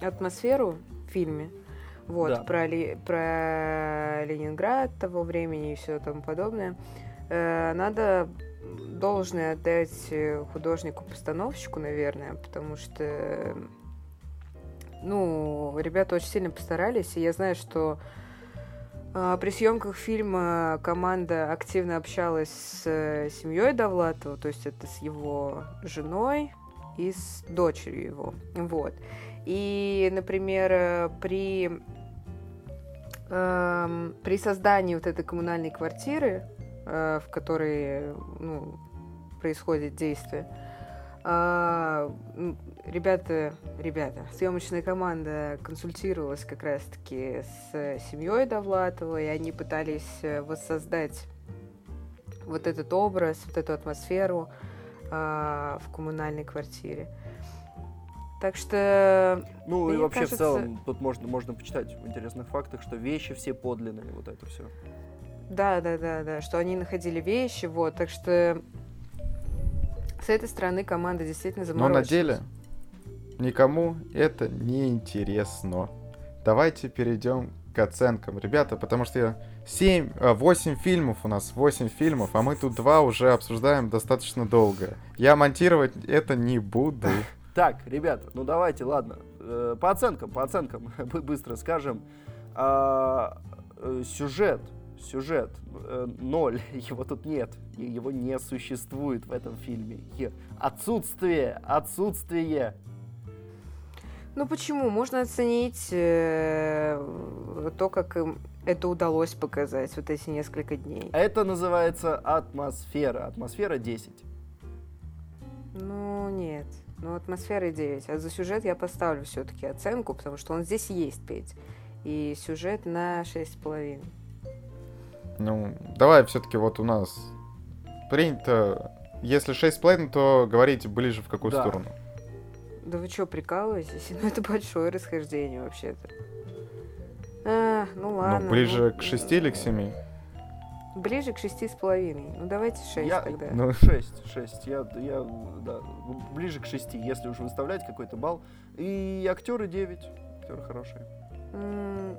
атмосферу в фильме. Вот, Да. про, Ли- про Ленинград того времени и все тому подобное. Э, надо должное отдать э, художнику-постановщику, наверное, потому что, э, ну, ребята очень сильно постарались, и я знаю, что а, при съемках фильма команда активно общалась с э, семьей Довлатова, то есть это с его женой и с дочерью его. Вот. И, например, э, при, эм, при создании вот этой коммунальной квартиры, э, в которой ну, происходит действие, м, ребята, ребята, съемочная команда консультировалась как раз-таки с семьей Довлатова, и они пытались э, воссоздать вот этот образ, вот эту атмосферу а, в коммунальной квартире. Так что, Ну и вообще кажется- в целом тут можно, можно почитать в интересных фактах, что вещи все подлинные, вот это все. да, да, да, да, что они находили вещи, вот, так что с этой стороны команда действительно Но заморочилась. на деле никому это не интересно. Давайте перейдем к оценкам, ребята, потому что я 7, 8 фильмов у нас, 8 фильмов, а мы тут два уже обсуждаем достаточно долго. Я монтировать это не буду. Так, ребята, ну давайте, ладно. Э, По оценкам, по оценкам, бы- быстро скажем. А, э, Сюжет, сюжет, э, ноль, его тут нет, его не существует в этом фильме. Отсутствие, отсутствие. Ну почему? Можно оценить э, то, как им это удалось показать вот эти несколько дней. Это называется атмосфера. Атмосфера 10. Ну нет, ну атмосфера 9. А за сюжет я поставлю все-таки оценку, потому что он здесь есть, Петь. И сюжет на 6,5. Ну, давай все-таки вот у нас принято, если 6,5, то говорите ближе в какую Да. сторону. Да вы что, прикалываетесь? Ну это большое расхождение вообще-то. А, ну ладно. ну, ближе ну, к 6 или к 7? Ближе к шести с половиной. Ну давайте шесть Я- тогда. Ну, 6, 6. Я, я, да, ближе к 6, если уж выставлять какой-то балл. И актеры 9. Актеры хорошие. М,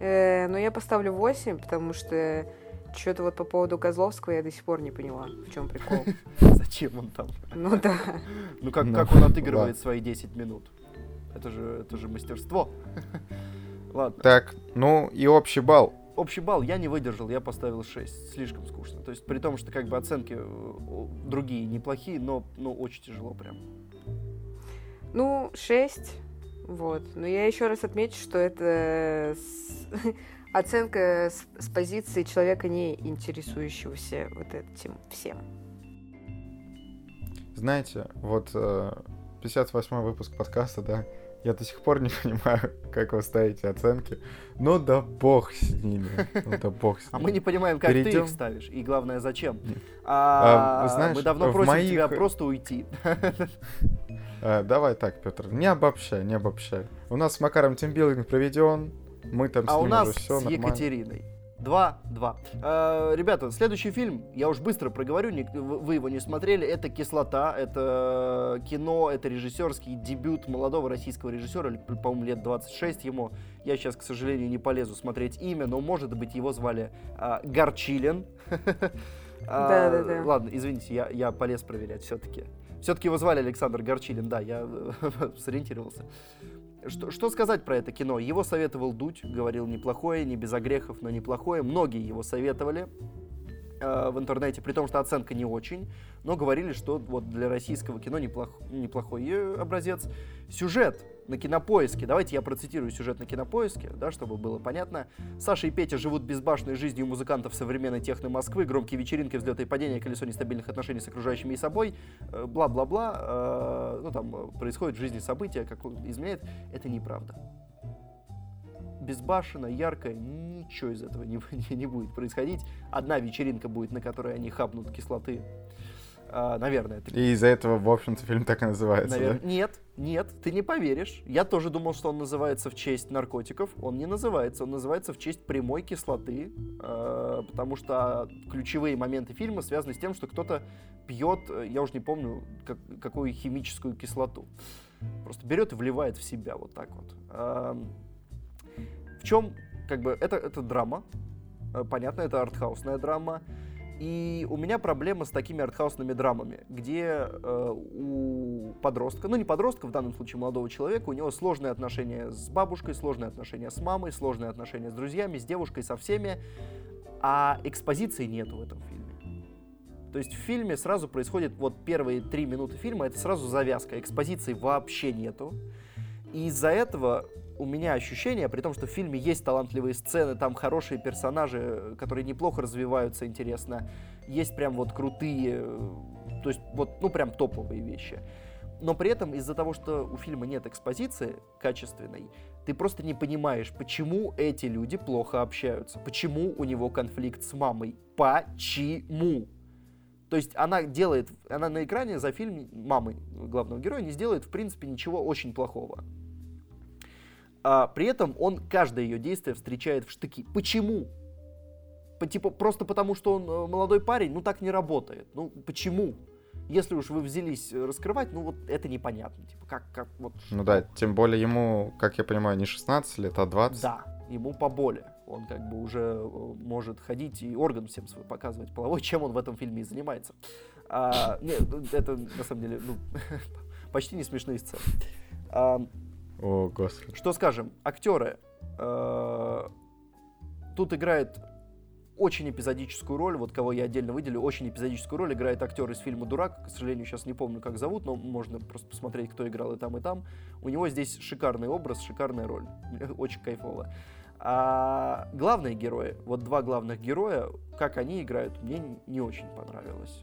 э, ну, я поставлю 8, потому что что-то вот по поводу Козловского я до сих пор не поняла, в чем прикол. Зачем он там? Ну да. Ну как, Ну, как он отыгрывает свои 10 минут? Это же, это же мастерство. Ладно. Так, ну и общий балл. Общий балл я не выдержал, я поставил 6. Слишком скучно. То есть при том, что как бы оценки э, другие неплохие, но ну, очень тяжело прям. Ну, 6. Вот. Но я еще раз отмечу, что это с- оценка с, с позиции человека, не интересующегося вот этим всем. Знаете, вот э, 58 выпуск подкаста, да, я до сих пор не понимаю, как вы ставите оценки. Ну да бог с ними. Ну да бог с А ними. мы не понимаем, как ты Перейдем. их ставишь. И главное, зачем. А, А, знаешь, мы давно просим моих- тебя просто уйти. Э, давай так, Петр, не обобщай, не обобщай. У нас с Макаром тимбилдинг проведен, мы там с А у ним нас уже все с нормально. Екатериной. Два, два. Э, ребята, следующий фильм, я уж быстро проговорю, ник- вы его не смотрели, это «Кислота», это кино, это режиссерский дебют молодого российского режиссера, по-моему, лет 26 ему. Я сейчас, к сожалению, не полезу смотреть имя, но, может быть, его звали а, Горчилин. А, Да-да-да. Ладно, извините, я, я полез проверять все-таки. Все-таки его звали Александр Горчилин, да, я сориентировался. Что, что сказать про это кино? Его советовал Дудь, говорил неплохое, не без огрехов, но неплохое. Многие его советовали э, в интернете, при том, что оценка не очень, но говорили, что вот для российского кино неплох, неплохой э, образец. Сюжет на кинопоиске. Давайте я процитирую сюжет на кинопоиске, да, чтобы было понятно. Саша и Петя живут безбашенной жизнью музыкантов современной техно Москвы, громкие вечеринки, взлеты и падения, колесо нестабильных отношений с окружающими и собой, э, бла-бла-бла. э, ну, там происходит в жизни события, как изменяет. Это неправда. Безбашенно, ярко, ничего из этого не, не, не будет происходить. Одна вечеринка будет, на которой они хапнут кислоты. А, наверное, это И из-за этого, в общем-то, фильм так и называется, Навер- да? Нет, нет, ты не поверишь. Я тоже думал, что он называется в честь наркотиков. Он не называется, он называется в честь прямой кислоты, э, потому что ключевые моменты фильма связаны с тем, что кто-то пьет, э, я уже не помню, как- какую химическую кислоту. Просто берет и вливает в себя вот так вот. В чем, как бы, это, это драма, Э, понятно, это артхаусная драма. И у меня проблема с такими артхаусными драмами, где э, у подростка, ну не подростка, в данном случае молодого человека, у него сложные отношения с бабушкой, сложные отношения с мамой, сложные отношения с друзьями, с девушкой, со всеми, а экспозиции нету в этом фильме. То есть в фильме сразу происходит, вот первые три минуты фильма, это сразу завязка, экспозиции вообще нету. И из-за этого у меня ощущение, при том, что в фильме есть талантливые сцены, там хорошие персонажи, которые неплохо развиваются, интересно, есть прям вот крутые, э, то есть вот, ну прям топовые вещи. Но при этом из-за того, что у фильма нет экспозиции качественной, ты просто не понимаешь, почему эти люди плохо общаются, почему у него конфликт с мамой, почему. То есть она делает, она на экране за фильм мамы главного героя не сделает, в принципе, ничего очень плохого. А при этом он каждое ее действие встречает в штыки. Почему? По, типа, просто потому, что он э, молодой парень, ну так не работает. Ну почему? Если уж вы взялись э, раскрывать, ну вот это непонятно. Типа, как, как, вот, Ну да, тем более ему, как я понимаю, не 16 лет, а 20. Да, ему поболее. Он как бы уже э, может ходить и орган всем свой показывать половой, чем он в этом фильме и занимается. А, нет, ну, это на самом деле ну, почти не смешные сцены. А, О, господи. что скажем, актеры. э, тут играет очень эпизодическую роль, вот кого я отдельно выделю, очень эпизодическую роль играет актер из фильма «Дурак», к сожалению, сейчас не помню, как зовут, но можно просто посмотреть, кто играл и там, и там. У него здесь шикарный образ, шикарная роль, очень кайфово. А главные герои, вот два главных героя, как они играют, мне не очень понравилось.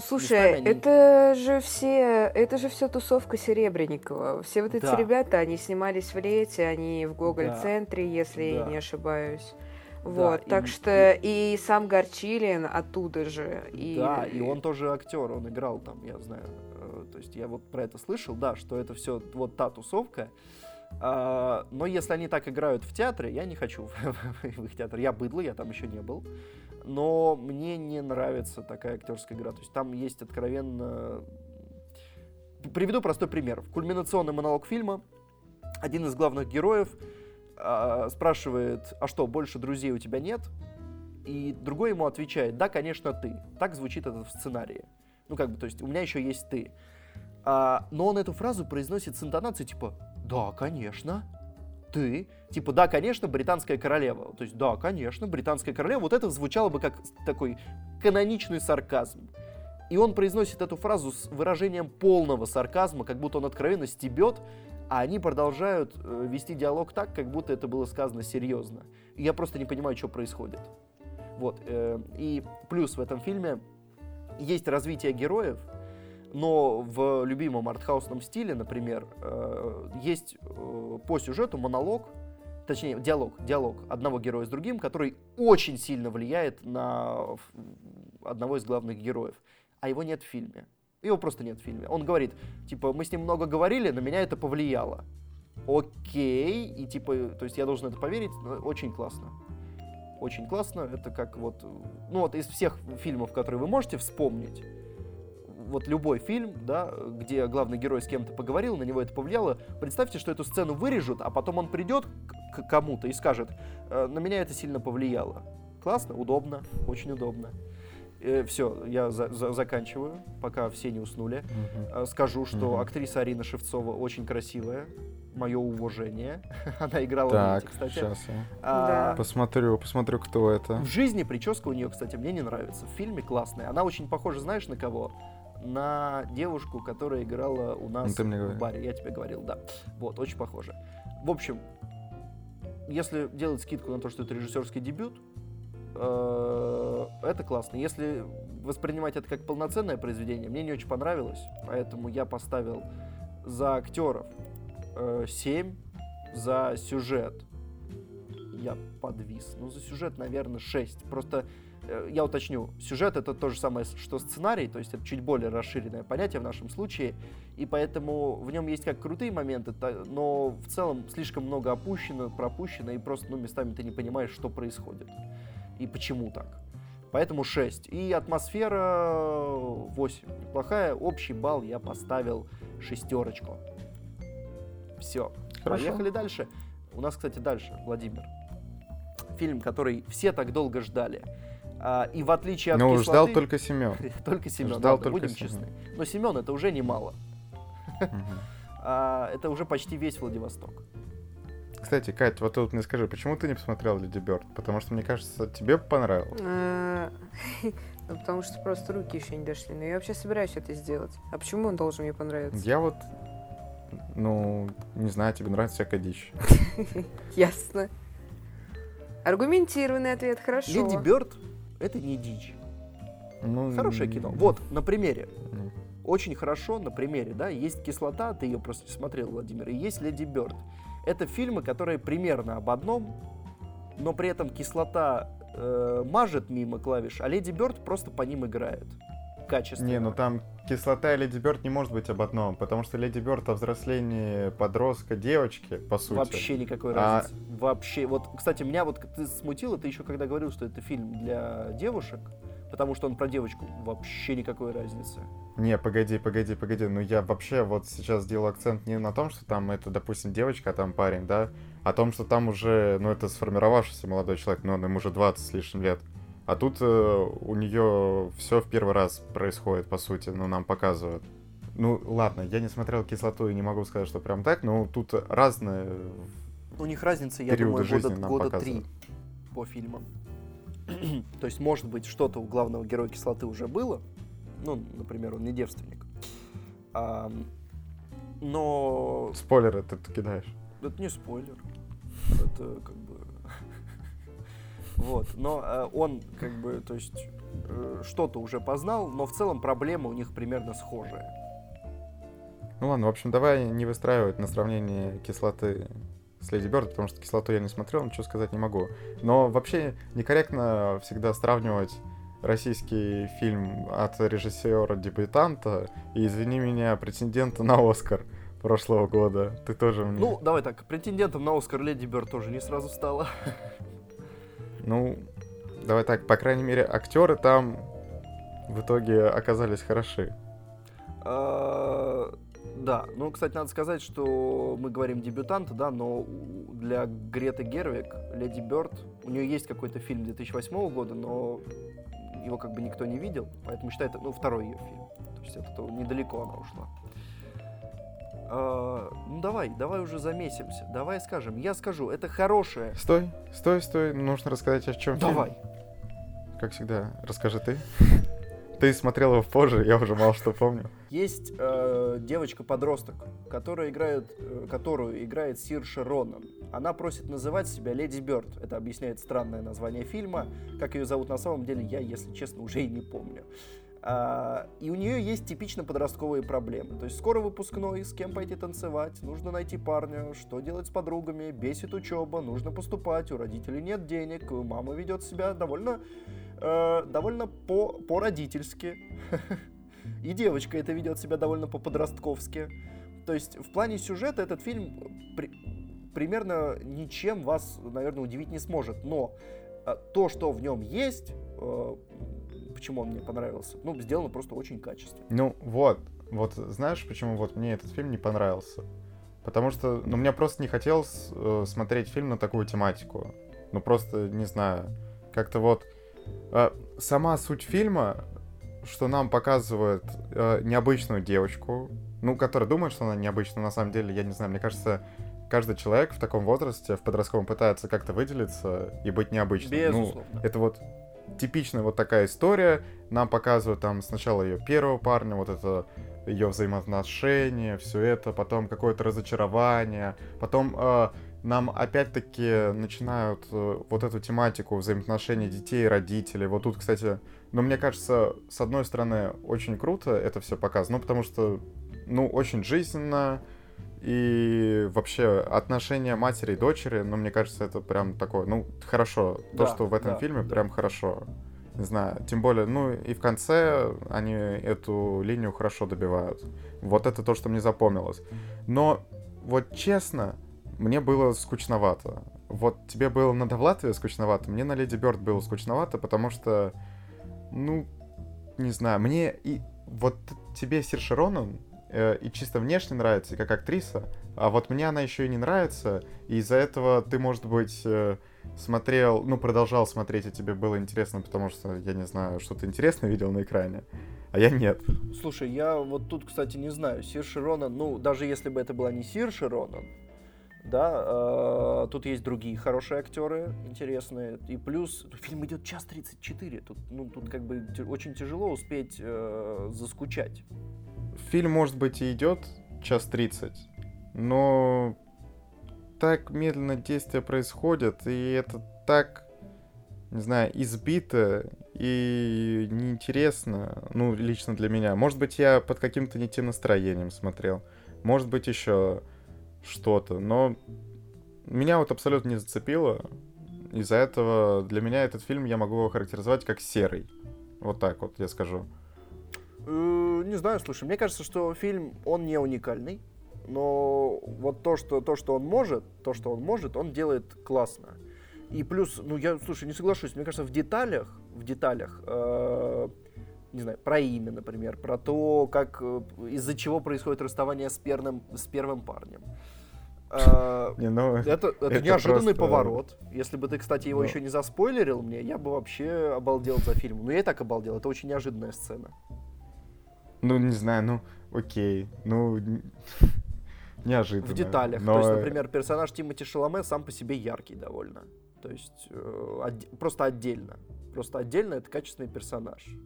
Слушай, они- это же все, это же все тусовка Серебренникова. Все вот эти Да. ребята, они снимались в лете, они в Гоголь-центре, если я Да. не ошибаюсь. Вот, и- так что и сам Горчилин оттуда же. И, Да, и он тоже актер, он играл там, я знаю. э, То есть я вот про это слышал, да, что это все вот та тусовка. А, Но если они так играют в театре, я не хочу в их театр. Я быдло, я там еще не был. Но мне не нравится такая актерская игра. То есть там есть откровенно... Приведу простой пример. В кульминационный монолог фильма один из главных героев а, спрашивает, а что, больше друзей у тебя нет? И другой ему отвечает, да, конечно, ты. Так звучит это в сценарии. Ну, как бы, то есть, у меня еще есть ты. А, но он эту фразу произносит с интонацией, типа, да, конечно, ты. Типа, да, конечно, британская королева. То есть, да, конечно, британская королева. Вот это звучало бы как такой каноничный сарказм. И он произносит эту фразу с выражением полного сарказма, как будто он откровенно стебет, а они продолжают э, вести диалог так, как будто это было сказано серьезно. И я просто не понимаю, что происходит. Вот. э, и плюс в этом фильме есть развитие героев, но в любимом артхаусном стиле, например, э, есть э, по сюжету монолог, точнее, диалог, диалог одного героя с другим, который очень сильно влияет на одного из главных героев, а его нет в фильме. Его просто нет в фильме. Он говорит, типа, мы с ним много говорили, на меня это повлияло. Окей, и типа, то есть я должен это поверить, но очень классно. Очень классно, это как вот, ну вот из всех фильмов, которые вы можете вспомнить, вот любой фильм, да, где главный герой с кем-то поговорил, на него это повлияло, представьте, что эту сцену вырежут, а потом он придет к кому-то и скажет, «Э, на меня это сильно повлияло. Классно, удобно, очень удобно. все, я за- за- заканчиваю, пока все не уснули. Э, Скажу, что Мгм. актриса Арина Шевцова очень красивая. Мое уважение. Она играла в Так, «Нити», кстати. сейчас я А, посмотрю, посмотрю, кто это. В жизни прическа у нее, кстати, мне не нравится. В фильме классная. Она очень похожа, знаешь, на кого? На девушку, которая играла у нас Ну, ты мне в говорил. баре. Я тебе говорил, да. Вот, очень похоже. В общем, если делать скидку на то, что это режиссерский дебют, э, это классно. Если воспринимать это как полноценное произведение, мне не очень понравилось, поэтому я поставил за актеров э, 7, за сюжет я подвис. Ну, за сюжет, наверное, 6. Просто э, я уточню, сюжет это то же самое, что сценарий, то есть это чуть более расширенное понятие в нашем случае, и поэтому в нем есть как крутые моменты, но в целом слишком много опущено, пропущено, и просто ну, местами ты не понимаешь, что происходит и почему так. Поэтому 6. И атмосфера 8. Неплохая. Общий балл я поставил шестерочку. Все. Поехали дальше. У нас, кстати, дальше, Владимир. Фильм, который все так долго ждали. А, и в отличие от Ну, кислоты... ждал только Семен. только Семен, ждал ладно, только будем Семен. честны. Но Семен это уже немало. А, это уже почти весь Владивосток. Кстати, Кать, вот тут мне скажи, почему ты не посмотрел Леди Бёрд? Потому что, мне кажется, тебе понравилось. Э, Ну, потому что просто руки еще не дошли. Но я вообще собираюсь это сделать. А почему он должен мне понравиться? Я вот, ну, не знаю, тебе нравится всякая дичь. Ясно. Аргументированный ответ, хорошо. Леди Бёрд это не дичь. Ну, Хорошее кино. Вот, на примере. ну, Очень хорошо на примере, да, есть кислота, ты ее просто не смотрел, Владимир, и есть Леди Бёрд. Это фильмы, которые примерно об одном, но при этом кислота э, мажет мимо клавиш, а Леди Бёрд просто по ним играет. Качественно. Не, ну там кислота и Леди Бёрд не может быть об одном, потому что Леди Бёрд о взрослении подростка девочки, по сути. Вообще никакой А- разницы. Вообще. Вот, кстати, меня вот ты смутило, ты еще когда говорил, что это фильм для девушек, потому что он про девочку. Вообще никакой разницы. Не, погоди, погоди, погоди. Ну я вообще вот сейчас делаю акцент не на том, что там это, допустим, девочка, а там парень, да, а о том, что там уже, ну это сформировавшийся молодой человек, ну ему уже 20 с лишним лет. А тут э, у нее все в первый раз происходит, по сути, ну нам показывают. Ну ладно, я не смотрел кислоту и не могу сказать, что прям так, но тут разные. У них разница, я думаю, года, года три по фильмам. То есть, может быть, что-то у главного героя кислоты уже было. Ну, например, он не девственник. Ам, но Спойлеры ты кидаешь. это не спойлер. Это как. Вот. Но э, он как бы, то есть, э, что-то уже познал, но в целом проблемы у них примерно схожие. Ну ладно, в общем, давай не выстраивать на сравнении кислоты с Леди Бёрд, потому что кислоту я не смотрел, ничего сказать не могу. Но вообще некорректно всегда сравнивать российский фильм от режиссера-дебютанта и, извини меня, претендента на Оскар прошлого года. Ты тоже мне... Ну, давай так, претендентом на Оскар Леди Бёрд тоже не сразу стала. Ну, давай так, по крайней мере, актеры там в итоге оказались хороши. А, Да, ну, кстати, надо сказать, что мы говорим дебютант, да, но для Греты Гервик, Леди Бёрд, у нее есть какой-то фильм 2008 года, но его как бы никто не видел, поэтому считается, ну, второй ее фильм. То есть это то- недалеко она ушла. А, ну, давай, давай уже замесимся, давай скажем. Я скажу, это хорошее. Стой, стой, стой, нужно рассказать, о чем фильм. Давай. Как всегда, расскажи ты. Ты смотрел его позже, я уже мало что помню. Есть э, девочка-подросток, которая играет, э, которую играет Сирша Ронан. Она просит называть себя Леди Бёрд. Это объясняет странное название фильма. Как ее зовут на самом деле, я, если честно, уже и не помню. А, и у нее есть типично подростковые проблемы. То есть скоро выпускной, с кем пойти танцевать, нужно найти парня, что делать с подругами, бесит учеба, нужно поступать, у родителей нет денег, мама ведет себя довольно, э, довольно по- по-родительски. И девочка это ведет себя довольно по-подростковски. То есть в плане сюжета этот фильм при- примерно ничем вас, наверное, удивить не сможет. Но э, то, что в нем есть, э, почему он мне понравился, ну, сделано просто очень качественно. Ну вот, вот знаешь, почему вот мне этот фильм не понравился? Потому что, ну, мне просто не хотелось э, смотреть фильм на такую тематику. Ну, просто, не знаю, как-то вот... э, сама суть фильма, что нам показывают э, необычную девочку, ну, которая думает, что она необычная, на самом деле, я не знаю, мне кажется, каждый человек в таком возрасте, в подростковом, пытается как-то выделиться и быть необычным. Ну, Безусловно. это вот типичная вот такая история. Нам показывают там сначала ее первого парня, вот это ее взаимоотношения, все это, потом какое-то разочарование, потом э, нам опять-таки начинают э, вот эту тематику взаимоотношений детей и родителей. Вот тут, кстати, ну, мне кажется, с одной стороны, очень круто это все показано, ну, потому что, ну, очень жизненно, и вообще отношения матери и дочери, ну, мне кажется, это прям такое, ну, хорошо. То, Да, что в этом да, фильме, да. прям хорошо. Не знаю, тем более, ну и в конце они эту линию хорошо добивают. Вот это то, что мне запомнилось. Но вот честно, мне было скучновато. Вот тебе было на Довлатове скучновато, мне на Леди Бёрд было скучновато, потому что, ну, не знаю, мне и вот тебе Сирша Ронан э, и чисто внешне нравится, и как актриса, а вот мне она еще и не нравится, и из-за этого ты, может быть, э, смотрел, ну, продолжал смотреть, и тебе было интересно, потому что, я не знаю, что ты интересно видел на экране, а я нет. Слушай, я вот тут, кстати, не знаю, Сирши Ронан, ну, даже если бы это была не Сирши Ронан, да, э, тут есть другие хорошие актеры, интересные. И плюс, фильм идет час 34. Тут, ну, тут как бы очень тяжело успеть э, заскучать. Фильм, может быть, и идет час 30, но так медленно действие происходит, и это так, не знаю, избито и неинтересно, ну, лично для меня. Может быть, я под каким-то не тем настроением смотрел. Может быть, еще что-то. Но меня вот абсолютно не зацепило. Из-за этого для меня этот фильм я могу его характеризовать как серый. Вот так вот я скажу. Э, не знаю, слушай, мне кажется, что фильм, он не уникальный. Но вот то, что, то, что он может, то, что он может, он делает классно. И плюс, ну я, слушай, не соглашусь, мне кажется, в деталях, в деталях, э, не знаю, про имя, например, про то, как, э, из-за чего происходит расставание с, первым с первым парнем. А, не, ну, это, это, это неожиданный просто... поворот. Если бы ты, кстати, его ну... еще не заспойлерил мне, я бы вообще обалдел за фильмом. Ну, я и так обалдел. Это очень неожиданная сцена. Ну, не знаю, ну, окей. Ну, неожиданно. В деталях. Но... То есть, например, персонаж Тимати Шаломе сам по себе яркий довольно. То есть, э, од... просто отдельно. Просто отдельно это качественный персонаж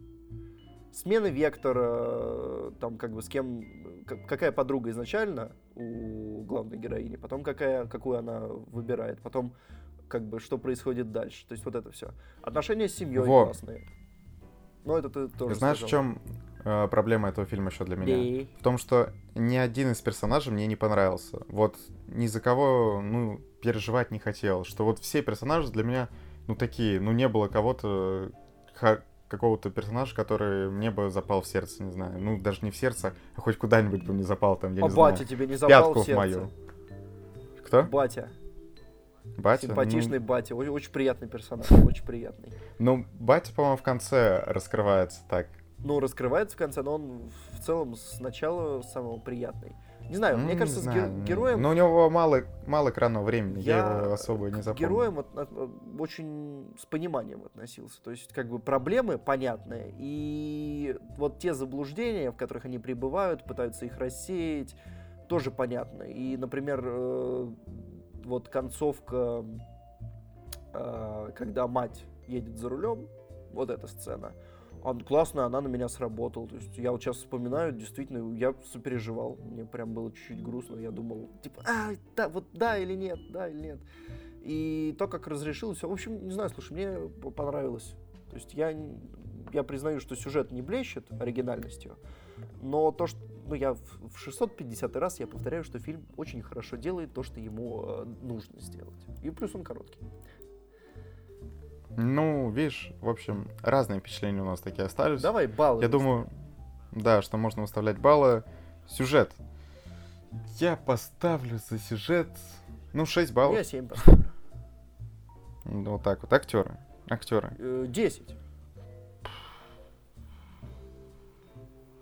смена вектора, там как бы с кем, какая подруга изначально у главной героини, потом какая, какую она выбирает, потом как бы что происходит дальше. То есть вот это все. Отношения с семьей Во. классные. Но это ты тоже Знаешь, сказал. в чем э, проблема этого фильма еще для меня? И... В том, что ни один из персонажей мне не понравился. Вот ни за кого, ну, переживать не хотел. Что вот все персонажи для меня, ну, такие, ну, не было кого-то какого-то персонажа, который мне бы запал в сердце, не знаю. Ну, даже не в сердце, а хоть куда-нибудь бы мне запал там, я а не батя знаю. тебе не запал Пятку в сердце? мою. Кто? Батя. Батя? Симпатичный ну... батя. Очень, очень приятный персонаж, очень приятный. Ну, батя, по-моему, в конце раскрывается так. Ну, раскрывается в конце, но он в целом сначала самого приятный. Не знаю, ну, мне кажется, с ге- героем... Но у него мало, мало экранного времени, я, я его особо не запомнил. героем от, от, очень с пониманием относился. То есть, как бы, проблемы понятные, и вот те заблуждения, в которых они пребывают, пытаются их рассеять, тоже понятны. И, например, э, вот концовка, э, когда мать едет за рулем, вот эта сцена — он классная, она на меня сработала. То есть я вот сейчас вспоминаю, действительно, я сопереживал. Мне прям было чуть-чуть грустно. Я думал, типа, а, да, вот да или нет, да или нет. И то, как разрешил, все. В общем, не знаю, слушай, мне понравилось. То есть я, я признаю, что сюжет не блещет оригинальностью, но то, что ну, я в 650 раз я повторяю, что фильм очень хорошо делает то, что ему э, нужно сделать. И плюс он короткий. Ну, видишь, в общем, разные впечатления у нас такие остались. Давай баллы. Я думаю, да, что можно выставлять баллы. Сюжет. Я поставлю за сюжет, ну, 6 баллов. Я 7 поставлю. Ну, вот так вот. Актеры. Актеры. 10. Э,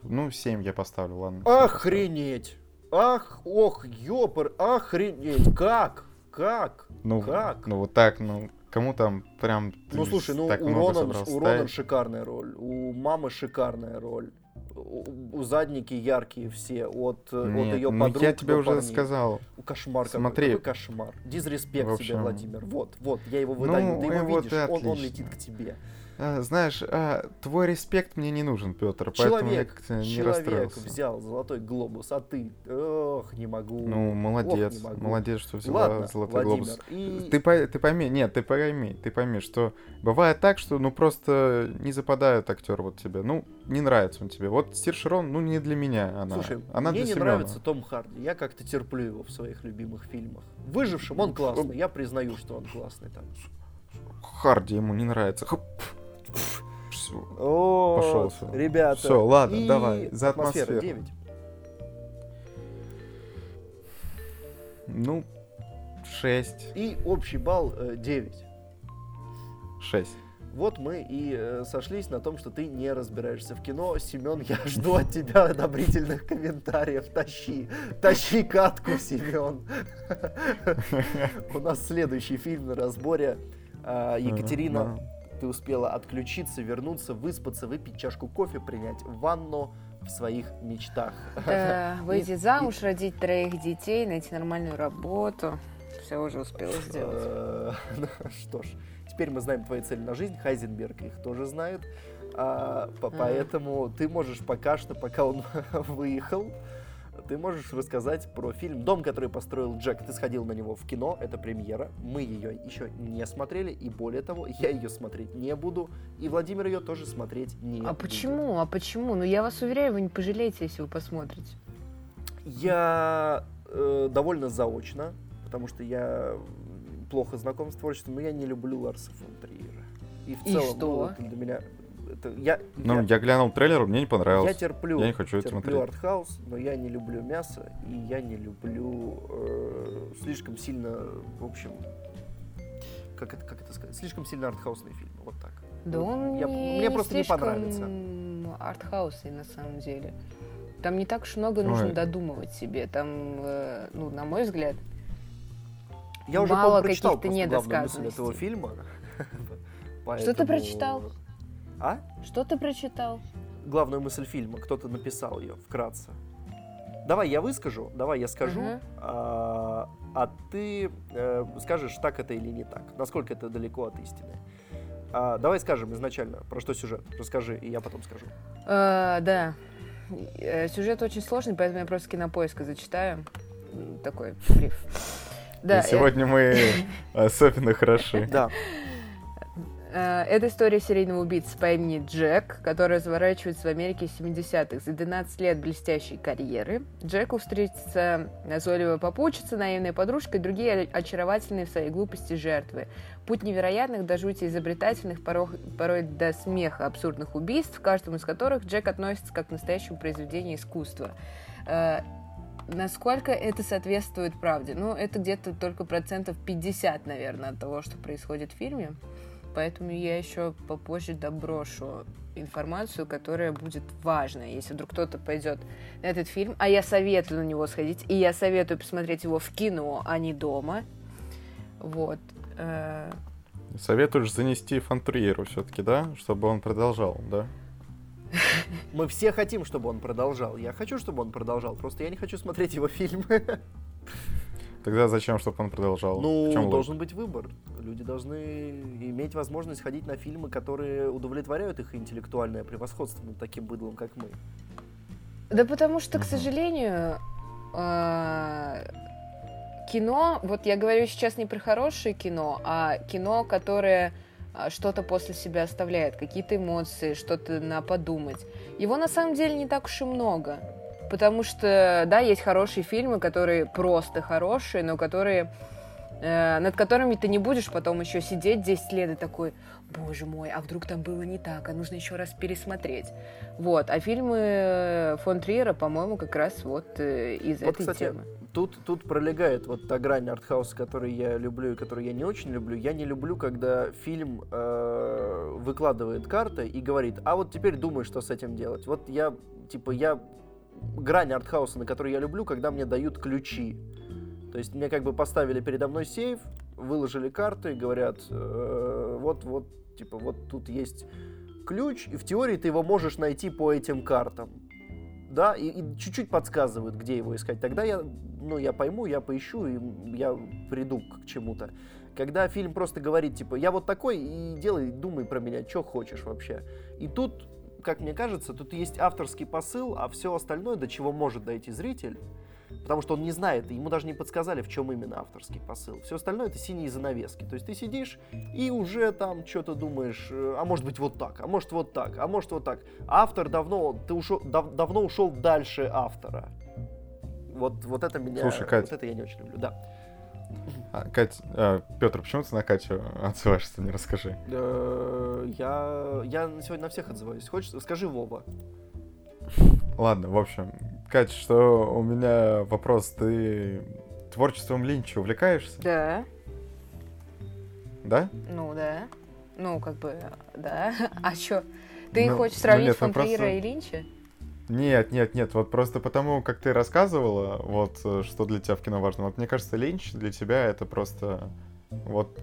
ну, 7 я поставлю, ладно. Охренеть! Ах, ох, ёпр, охренеть! Как? Как? Ну, как? Ну, вот так, ну, Кому там прям... Ну, слушай, ну, у Ронан, у Ронан шикарная роль, у мамы шикарная роль. У, у задники яркие все, от, Нет, от ее ну подруг я тебе уже парней. сказал. Кошмар Смотри. Какой кошмар. Дизреспект общем... тебе, Владимир. Вот, вот, я его выдаю, ну, ты его видишь, он, он летит к тебе. А, знаешь, а, твой респект мне не нужен, Петр, человек, поэтому я как-то не расстроился. взял золотой глобус, а ты, ох, не могу. Ну, молодец, ох, молодец, что взяла Ладно, золотой Владимир, глобус. И... Ты, ты пойми, нет, ты пойми, ты пойми, что бывает так, что ну просто не западает актер вот тебе, ну не нравится он тебе. Вот Стир Широн, ну не для меня она. Слушай, она мне для не Семена. нравится Том Харди, я как-то терплю его в своих любимых фильмах. Выжившим он классный, я признаю, что он классный там. Харди ему не нравится. О, Пошел ребята. Всё, ладно, И давай, за атмосферу. 9. Ну, 6. И общий балл э, 9. 6. Вот мы и э, сошлись на том, что ты не разбираешься в кино. Семен, я жду от тебя одобрительных комментариев. Тащи, тащи катку, Семен. У нас следующий фильм на разборе. А, Екатерина, ты успела отключиться, вернуться, выспаться, выпить чашку кофе, принять ванну в своих мечтах. Да, выйти И- замуж, родить троих детей, найти нормальную работу. Все уже успела сделать. Ну, Что ж, теперь мы знаем твои цели на жизнь. Хайзенберг их тоже знает. А, по- Мгм. Поэтому ты можешь пока что, пока он выехал, ты можешь рассказать про фильм «Дом, который построил Джек». Ты сходил на него в кино, это премьера. Мы ее еще не смотрели, и более того, я ее смотреть не буду, и Владимир ее тоже смотреть не А будет. почему? А почему? Ну я вас уверяю, вы не пожалеете, если вы посмотрите. Я э, довольно заочно, потому что я плохо знаком с творчеством, но я не люблю Ларса фон Триера. И в И целом, что? ну, для меня... Это, я, Ну, я, я глянул трейлер, мне не я понравился. терплю, я не хочу это терплю смотреть. артхаус, но я не люблю мясо, и я не люблю э, слишком сильно, в общем, как это, как это сказать, слишком сильно артхаусные фильмы, вот так. Да он я- не мне просто не понравится. артхаусный на самом деле. Там не так уж много нужно Ой. додумывать себе. Там, э, ну, на мой взгляд, Я уже, Мало прочитал каких-то мысль этого недосказанностей. фильма. Что ты прочитал? А? что ты прочитал? главную мысль фильма, кто-то написал ее вкратце. Давай я выскажу, давай я скажу, Мгм. а, а ты э, скажешь, так это или не так, насколько это далеко от истины. А, давай скажем изначально, про что сюжет. Расскажи, и я потом скажу. Э, да. Э, Сюжет очень сложный, поэтому я просто кинопоиска зачитаю. Такой бриф. Да, И сегодня мы особенно хороши. Да, Э, Это история серийного убийцы по имени Джек, который разворачивается в Америке 70-х. За 12 лет блестящей карьеры Джеку встретится назойливая попутчица, наивная подружка и другие очаровательные в своей глупости жертвы. Путь невероятных, до жути изобретательных, порой, порой до смеха абсурдных убийств, к каждому из которых Джек относится как к настоящему произведению искусства. Э, Насколько это соответствует правде? Ну, это где-то только процентов 50, наверное, от того, что происходит в фильме. Поэтому я еще попозже доброшу информацию, которая будет важной. Если вдруг кто-то пойдет на этот фильм, а я советую на него сходить, и я советую посмотреть его в кино, а не дома. Вот. Э, Советуешь занести Фантриеру все-таки, да? Чтобы он продолжал, да? мы все хотим, чтобы он продолжал. Я хочу, чтобы он продолжал, просто я не хочу смотреть его фильмы. Тогда зачем, чтобы он продолжал? В Ну, чем должен быть выбор. Люди должны иметь возможность ходить на фильмы, которые удовлетворяют их интеллектуальное превосходство над таким быдлом, как мы. Да потому что, к сожалению, э, кино, вот я говорю сейчас не про хорошее кино, а кино, которое а, что-то после себя оставляет, какие-то эмоции, что-то на подумать. Его на самом деле не так уж и много. Потому что, да, есть хорошие фильмы, которые просто хорошие, но которые э, над которыми ты не будешь потом еще сидеть 10 лет и такой, боже мой, а вдруг там было не так, а нужно еще раз пересмотреть. Вот, а фильмы э, фон Триера, по-моему, как раз вот э, из Вот, этой кстати, темы. Тут, тут пролегает вот та грань артхауса, которую я люблю и которую я не очень люблю. Я не люблю, когда фильм э, выкладывает карты и говорит, а вот теперь думай, что с этим делать. Вот я, типа, я... Грань артхауса, на которую я люблю, когда мне дают ключи. То есть мне как бы поставили передо мной сейф, выложили карты говорят, э, вот, вот, типа, вот тут есть ключ, и в теории ты его можешь найти по этим картам. Да, и, и чуть-чуть подсказывают, где его искать. Тогда я, ну, я пойму, я поищу, и я приду к чему-то. Когда фильм просто говорит, типа, я вот такой, и делай, думай про меня, что хочешь вообще. И тут, как мне кажется, тут есть авторский посыл, а все остальное, до чего может дойти зритель, потому что он не знает, ему даже не подсказали, в чем именно авторский посыл. Все остальное это синие занавески. То есть ты сидишь и уже там что-то думаешь, э, а может быть вот так, а может вот так, а может вот так. Автор давно, ты ушел, дав- давно ушел дальше автора. Вот, вот это меня, Слушай, Кать. вот это я не очень люблю, да. А, Кать, э, Петр, почему ты на Катю отзываешься, не расскажи. Я, я сегодня на всех отзываюсь. Хочешь, скажи Вова. Ладно, в общем, Катя, что у меня вопрос, ты творчеством Линча увлекаешься, Да, да? ну да. Ну, как бы, да. А чё? Ты Ну, хочешь ну сравнить нет, ну фон Триера просто- и Линча? Нет, нет, нет, вот просто потому, как ты рассказывала, вот, э, что для тебя в кино важно. Вот мне кажется, Линч для тебя это просто, вот,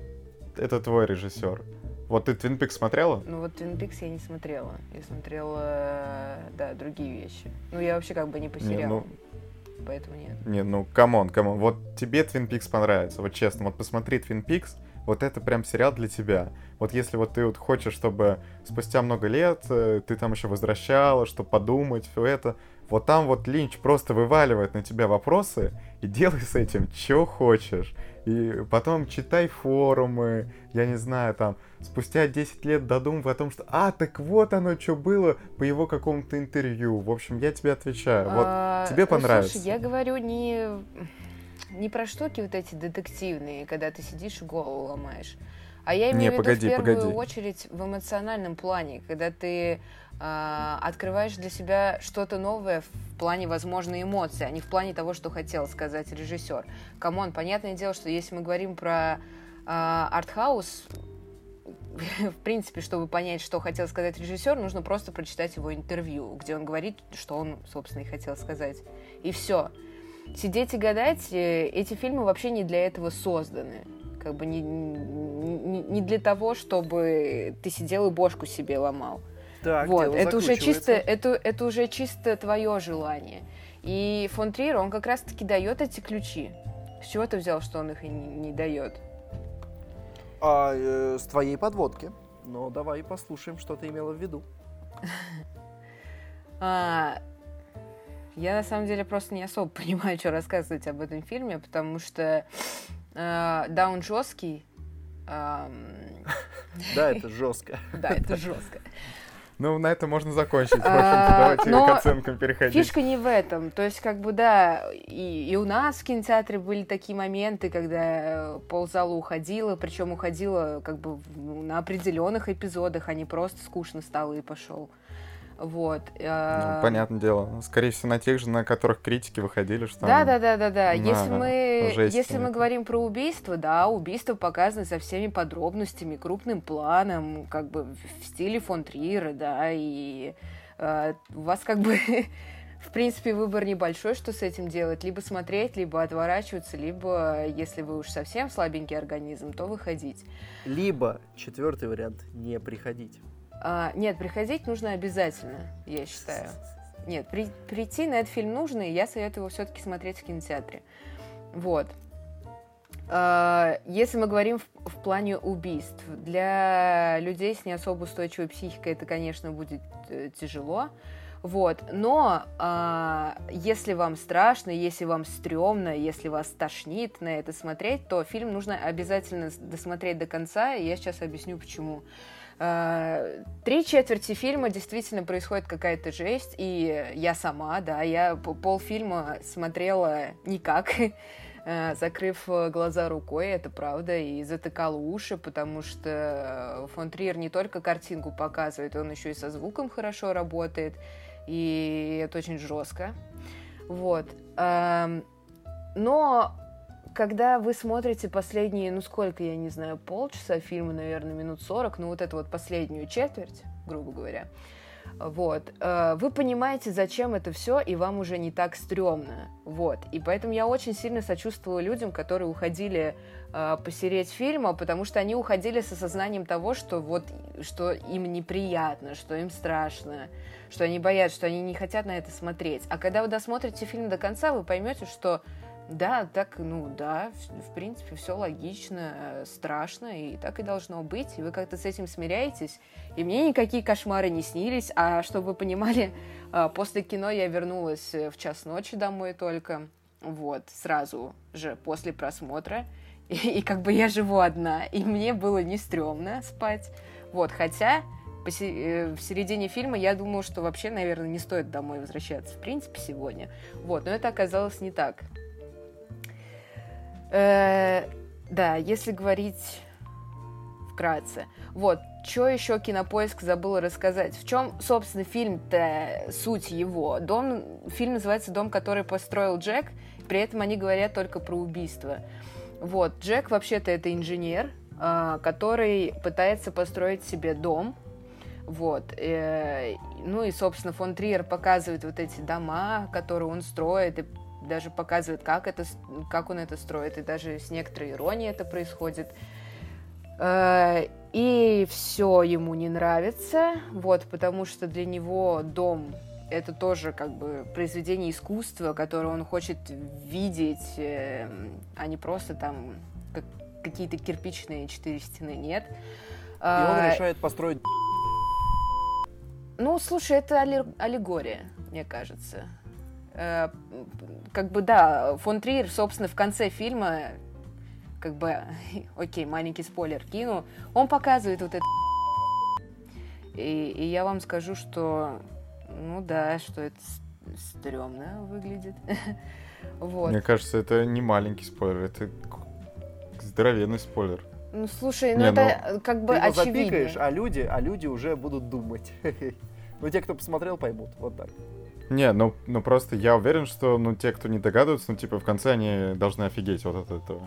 это твой режиссер. Вот ты Твин Пикс смотрела? Ну вот Твин Пикс я не смотрела. Я смотрела, да, другие вещи. Ну, я вообще как бы не по Не, сериалу, ну, поэтому нет. не, ну, come on, come on. Вот тебе Твин Пикс понравится, вот честно. Вот посмотри Твин Пикс, вот это прям сериал для тебя. Вот если вот ты вот хочешь, чтобы спустя много лет э, ты там еще возвращала, чтобы подумать, все это, вот там вот Линч просто вываливает на тебя вопросы и делай с этим, что хочешь. И потом читай форумы, я не знаю, там, спустя 10 лет додумывай о том, что, а, так вот оно, что было по его какому-то интервью. В общем, я тебе отвечаю. Вот А, тебе понравится. Слушай, я говорю не, не про штуки вот эти детективные, когда ты сидишь и голову ломаешь. А я имею Не, в виду погоди, в первую погоди. очередь в эмоциональном плане, когда ты а, открываешь для себя что-то новое в плане возможной эмоции, а не в плане того, что хотел сказать режиссер. Come on, понятное дело, что если мы говорим про а, артхаус, в принципе, чтобы понять, что хотел сказать режиссер, нужно просто прочитать его интервью, где он говорит, что он, собственно, и хотел сказать. И все. Сидеть и гадать, э, эти фильмы вообще не для этого созданы. Как бы не, не, не для того, чтобы ты сидел и бошку себе ломал. Так, вот, это уже чисто, это, это уже чисто твое желание. И фон Триер, он как раз-таки дает эти ключи. С чего ты взял, что он их и не, не дает? А, э, с твоей подводки. Ну, давай послушаем, что ты имела в виду. А, я на самом деле просто не особо понимаю, что рассказывать об этом фильме, потому что э, да, он жесткий. Да, это жестко. да, это жестко. Ну, на это можно закончить. В общем-то, А, давайте но к оценкам переходить. Фишка не в этом. То есть, как бы, да, и, и у нас в кинотеатре были такие моменты, когда э, ползала уходила, причем уходила как бы на определенных эпизодах, а не просто скучно стало и пошел. Вот. Ну, понятное дело. Скорее всего, на тех же, на которых критики выходили, что Да, да, да, да, да. Если мы, жесть если мы говорим про убийство, да, убийство показано со всеми подробностями, крупным планом, как бы в стиле фон Триера, да, и э, у вас как бы в принципе выбор небольшой, что с этим делать, либо смотреть, либо отворачиваться, либо если вы уж совсем слабенький организм, то выходить. Либо четвертый вариант не приходить. А, нет, приходить нужно обязательно, я считаю. Нет, при- прийти на этот фильм нужно, и я советую его все-таки смотреть в кинотеатре. Вот. А, Если мы говорим в, в плане убийств, для людей с не особо устойчивой психикой это, конечно, будет э, тяжело. Вот. Но а, если вам страшно, если вам стрёмно, если вас тошнит на это смотреть, то фильм нужно обязательно досмотреть до конца, и я сейчас объясню почему. Три четверти фильма действительно происходит какая-то жесть, и я сама, да, я полфильма смотрела никак, э, закрыв э, глаза рукой, это правда, и затыкала уши, потому что фон Триер не только картинку показывает, он еще и со звуком хорошо работает, и это очень жестко. Вот. Эм, Но когда вы смотрите последние, ну сколько, я не знаю, полчаса фильма, наверное, минут 40, ну вот эту вот последнюю четверть, грубо говоря, вот, э, вы понимаете, зачем это все, и вам уже не так стрёмно, вот. И поэтому я очень сильно сочувствовала людям, которые уходили э, посереть фильма, потому что они уходили с осознанием того, что вот, что им неприятно, что им страшно, что они боятся, что они не хотят на это смотреть. А когда вы досмотрите фильм до конца, вы поймете, что да, так, ну да, в, в принципе, все логично, э, страшно, и так и должно быть, и вы как-то с этим смиряетесь. И мне никакие кошмары не снились, а чтобы вы понимали, э, после кино я вернулась э, в час ночи домой только, вот, сразу же после просмотра, и, и как бы я живу одна, и мне было не стрёмно спать, вот, хотя э, в середине фильма я думала, что вообще, наверное, не стоит домой возвращаться, в принципе, сегодня, вот, но это оказалось не так. Э, Да, если говорить вкратце. Вот, что еще Кинопоиск забыл рассказать? В чем, собственно, фильм-то, суть его? Дом, фильм называется «Дом, который построил Джек», при этом они говорят только про убийство. Вот, Джек вообще-то это инженер, а, который пытается построить себе дом, вот. Э, ну и, собственно, фон Триер показывает вот эти дома, которые он строит, и даже показывает, как, это, как он это строит, и даже с некоторой иронией это происходит. Э, и все ему не нравится, вот, потому что для него дом это тоже как бы произведение искусства, которое он хочет видеть, э, а не просто там как, какие-то кирпичные четыре стены, нет. И он э, решает построить... Ну, слушай, это аллегория, мне кажется. Как бы, да, фон Триер, собственно, в конце фильма как бы, окей, маленький спойлер кину, он показывает вот это и, и я вам скажу, что, ну да, что это стрёмно выглядит. вот. Мне кажется, это не маленький спойлер, это здоровенный спойлер. Ну слушай, ну не, это ну, как бы ты очевидно. запикаешь, а люди, а люди уже будут думать. ну те, кто посмотрел, поймут. Вот так. Не, ну, ну просто я уверен, что ну те, кто не догадываются, ну типа в конце они должны офигеть вот от этого.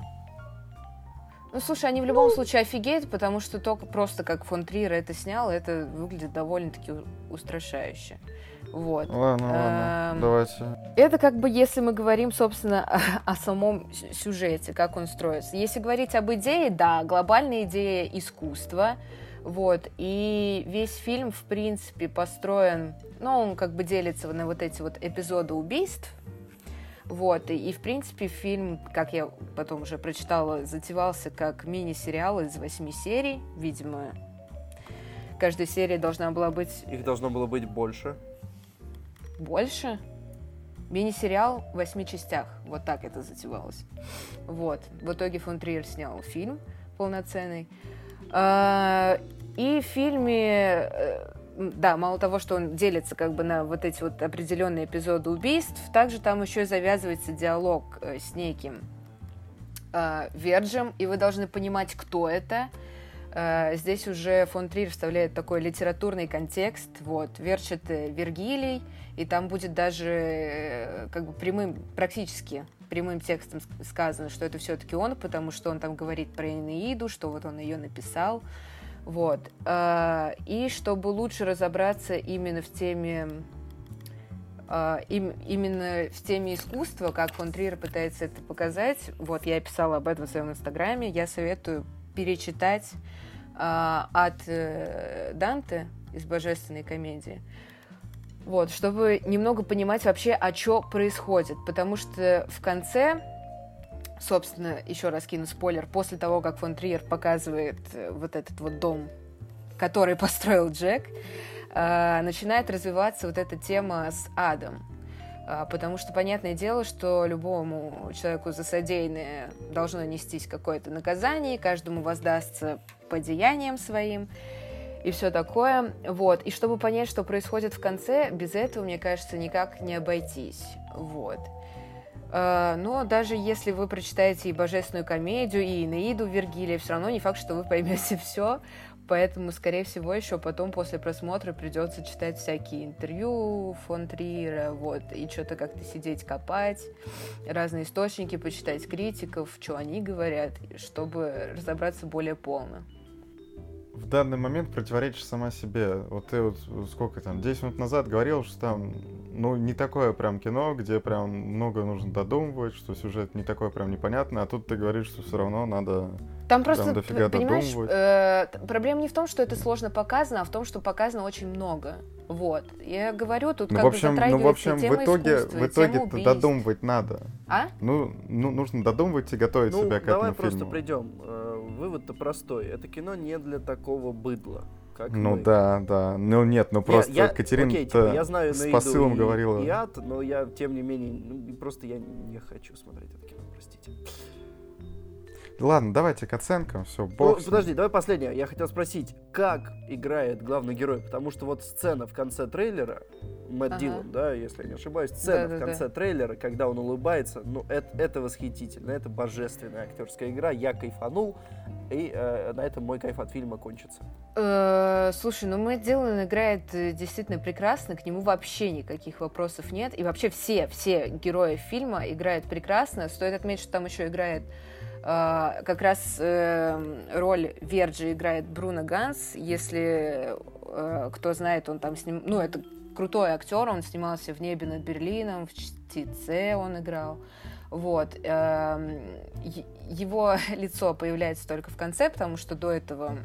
Ну, слушай, они в любом случае офигеют, потому что только просто как фон Триер это снял, это выглядит довольно-таки устрашающе. Вот. Ладно, ладно, эм, давайте. Это как бы, если мы говорим, собственно, о, о самом сюжете, как он строится. Если говорить об идее, да, глобальная идея искусства, вот, и весь фильм, в принципе, построен, ну, он как бы делится на вот эти вот эпизоды убийств, вот, и, и в принципе фильм, как я потом уже прочитала, затевался как мини-сериал из восьми серий, видимо. Каждая серия должна была быть... Их должно было быть больше. Больше? Мини-сериал в восьми частях. Вот так это затевалось. Вот. В итоге фон Триер снял фильм полноценный. А, и в фильме э, да, мало того, что он делится как бы на вот эти вот определенные эпизоды убийств, также там еще и завязывается диалог э, с неким э, Верджем, и вы должны понимать, кто это. Э, здесь уже фон Трир вставляет такой литературный контекст. Вот, Верч это Вергилий, и там будет даже э, как бы прямым, практически прямым текстом сказано, что это все-таки он, потому что он там говорит про Энеиду, что вот он ее написал. Вот. А, и чтобы лучше разобраться именно в теме а, им, именно в теме искусства, как фон Триер пытается это показать, вот я писала об этом в своем инстаграме, я советую перечитать а, от э, Данте из «Божественной комедии», вот, чтобы немного понимать вообще, о чем происходит, потому что в конце собственно, еще раз кину спойлер, после того, как фон Триер показывает э, вот этот вот дом, который построил Джек, э, начинает развиваться вот эта тема с адом. Э, потому что понятное дело, что любому человеку за содеянное должно нестись какое-то наказание, каждому воздастся по деяниям своим и все такое. Вот. И чтобы понять, что происходит в конце, без этого, мне кажется, никак не обойтись. Вот. Э, но даже если вы прочитаете и божественную комедию, и Инаиду Вергилия, все равно не факт, что вы поймете все. Поэтому, скорее всего, еще потом после просмотра придется читать всякие интервью фон Триера, вот, и что-то как-то сидеть копать, разные источники, почитать критиков, что они говорят, чтобы разобраться более полно в данный момент противоречишь сама себе. Вот ты вот сколько там, 10 минут назад говорил, что там, ну, не такое прям кино, где прям много нужно додумывать, что сюжет не такой прям непонятный, а тут ты говоришь, что все равно надо там просто, дофига понимаешь, э, проблема не в том, что это сложно показано, а в том, что показано очень много. Вот. Я говорю, тут ну, как в общем, бы ну, в общем, в итоге, в итоге додумывать надо. А? Ну, ну, нужно додумывать и готовить ну, себя к этому фильму. давай просто придем. Э, вывод-то простой. Это кино не для такого быдла. Как ну мы. да, да. Ну нет, ну просто я, Катерина окей, типа, я знаю с посылом и, говорила. И ад, но я, тем не менее, ну, просто я не хочу смотреть это кино, простите. Ладно, давайте к оценкам, все, бог. Ну, подожди, давай последнее. Я хотел спросить, как играет главный герой? Потому что вот сцена в конце трейлера, Мэтт Ага. Дилан, да, если я не ошибаюсь, сцена в Да-да-да. конце трейлера, когда он улыбается, ну, это, это восхитительно, это божественная актерская игра, я кайфанул, и э, на этом мой кайф от фильма кончится. Э, Слушай, ну Мэтт Дилан играет э, действительно прекрасно, к нему вообще никаких вопросов нет. И вообще все, все герои фильма играют прекрасно. Стоит отметить, что там еще играет как раз э, роль Верджи играет Бруно Ганс. Если э, кто знает, он там сним... Ну, это крутой актер, он снимался в «Небе над Берлином», в «Чтеце» он играл. Вот. эм, Его лицо появляется только в конце, потому что до этого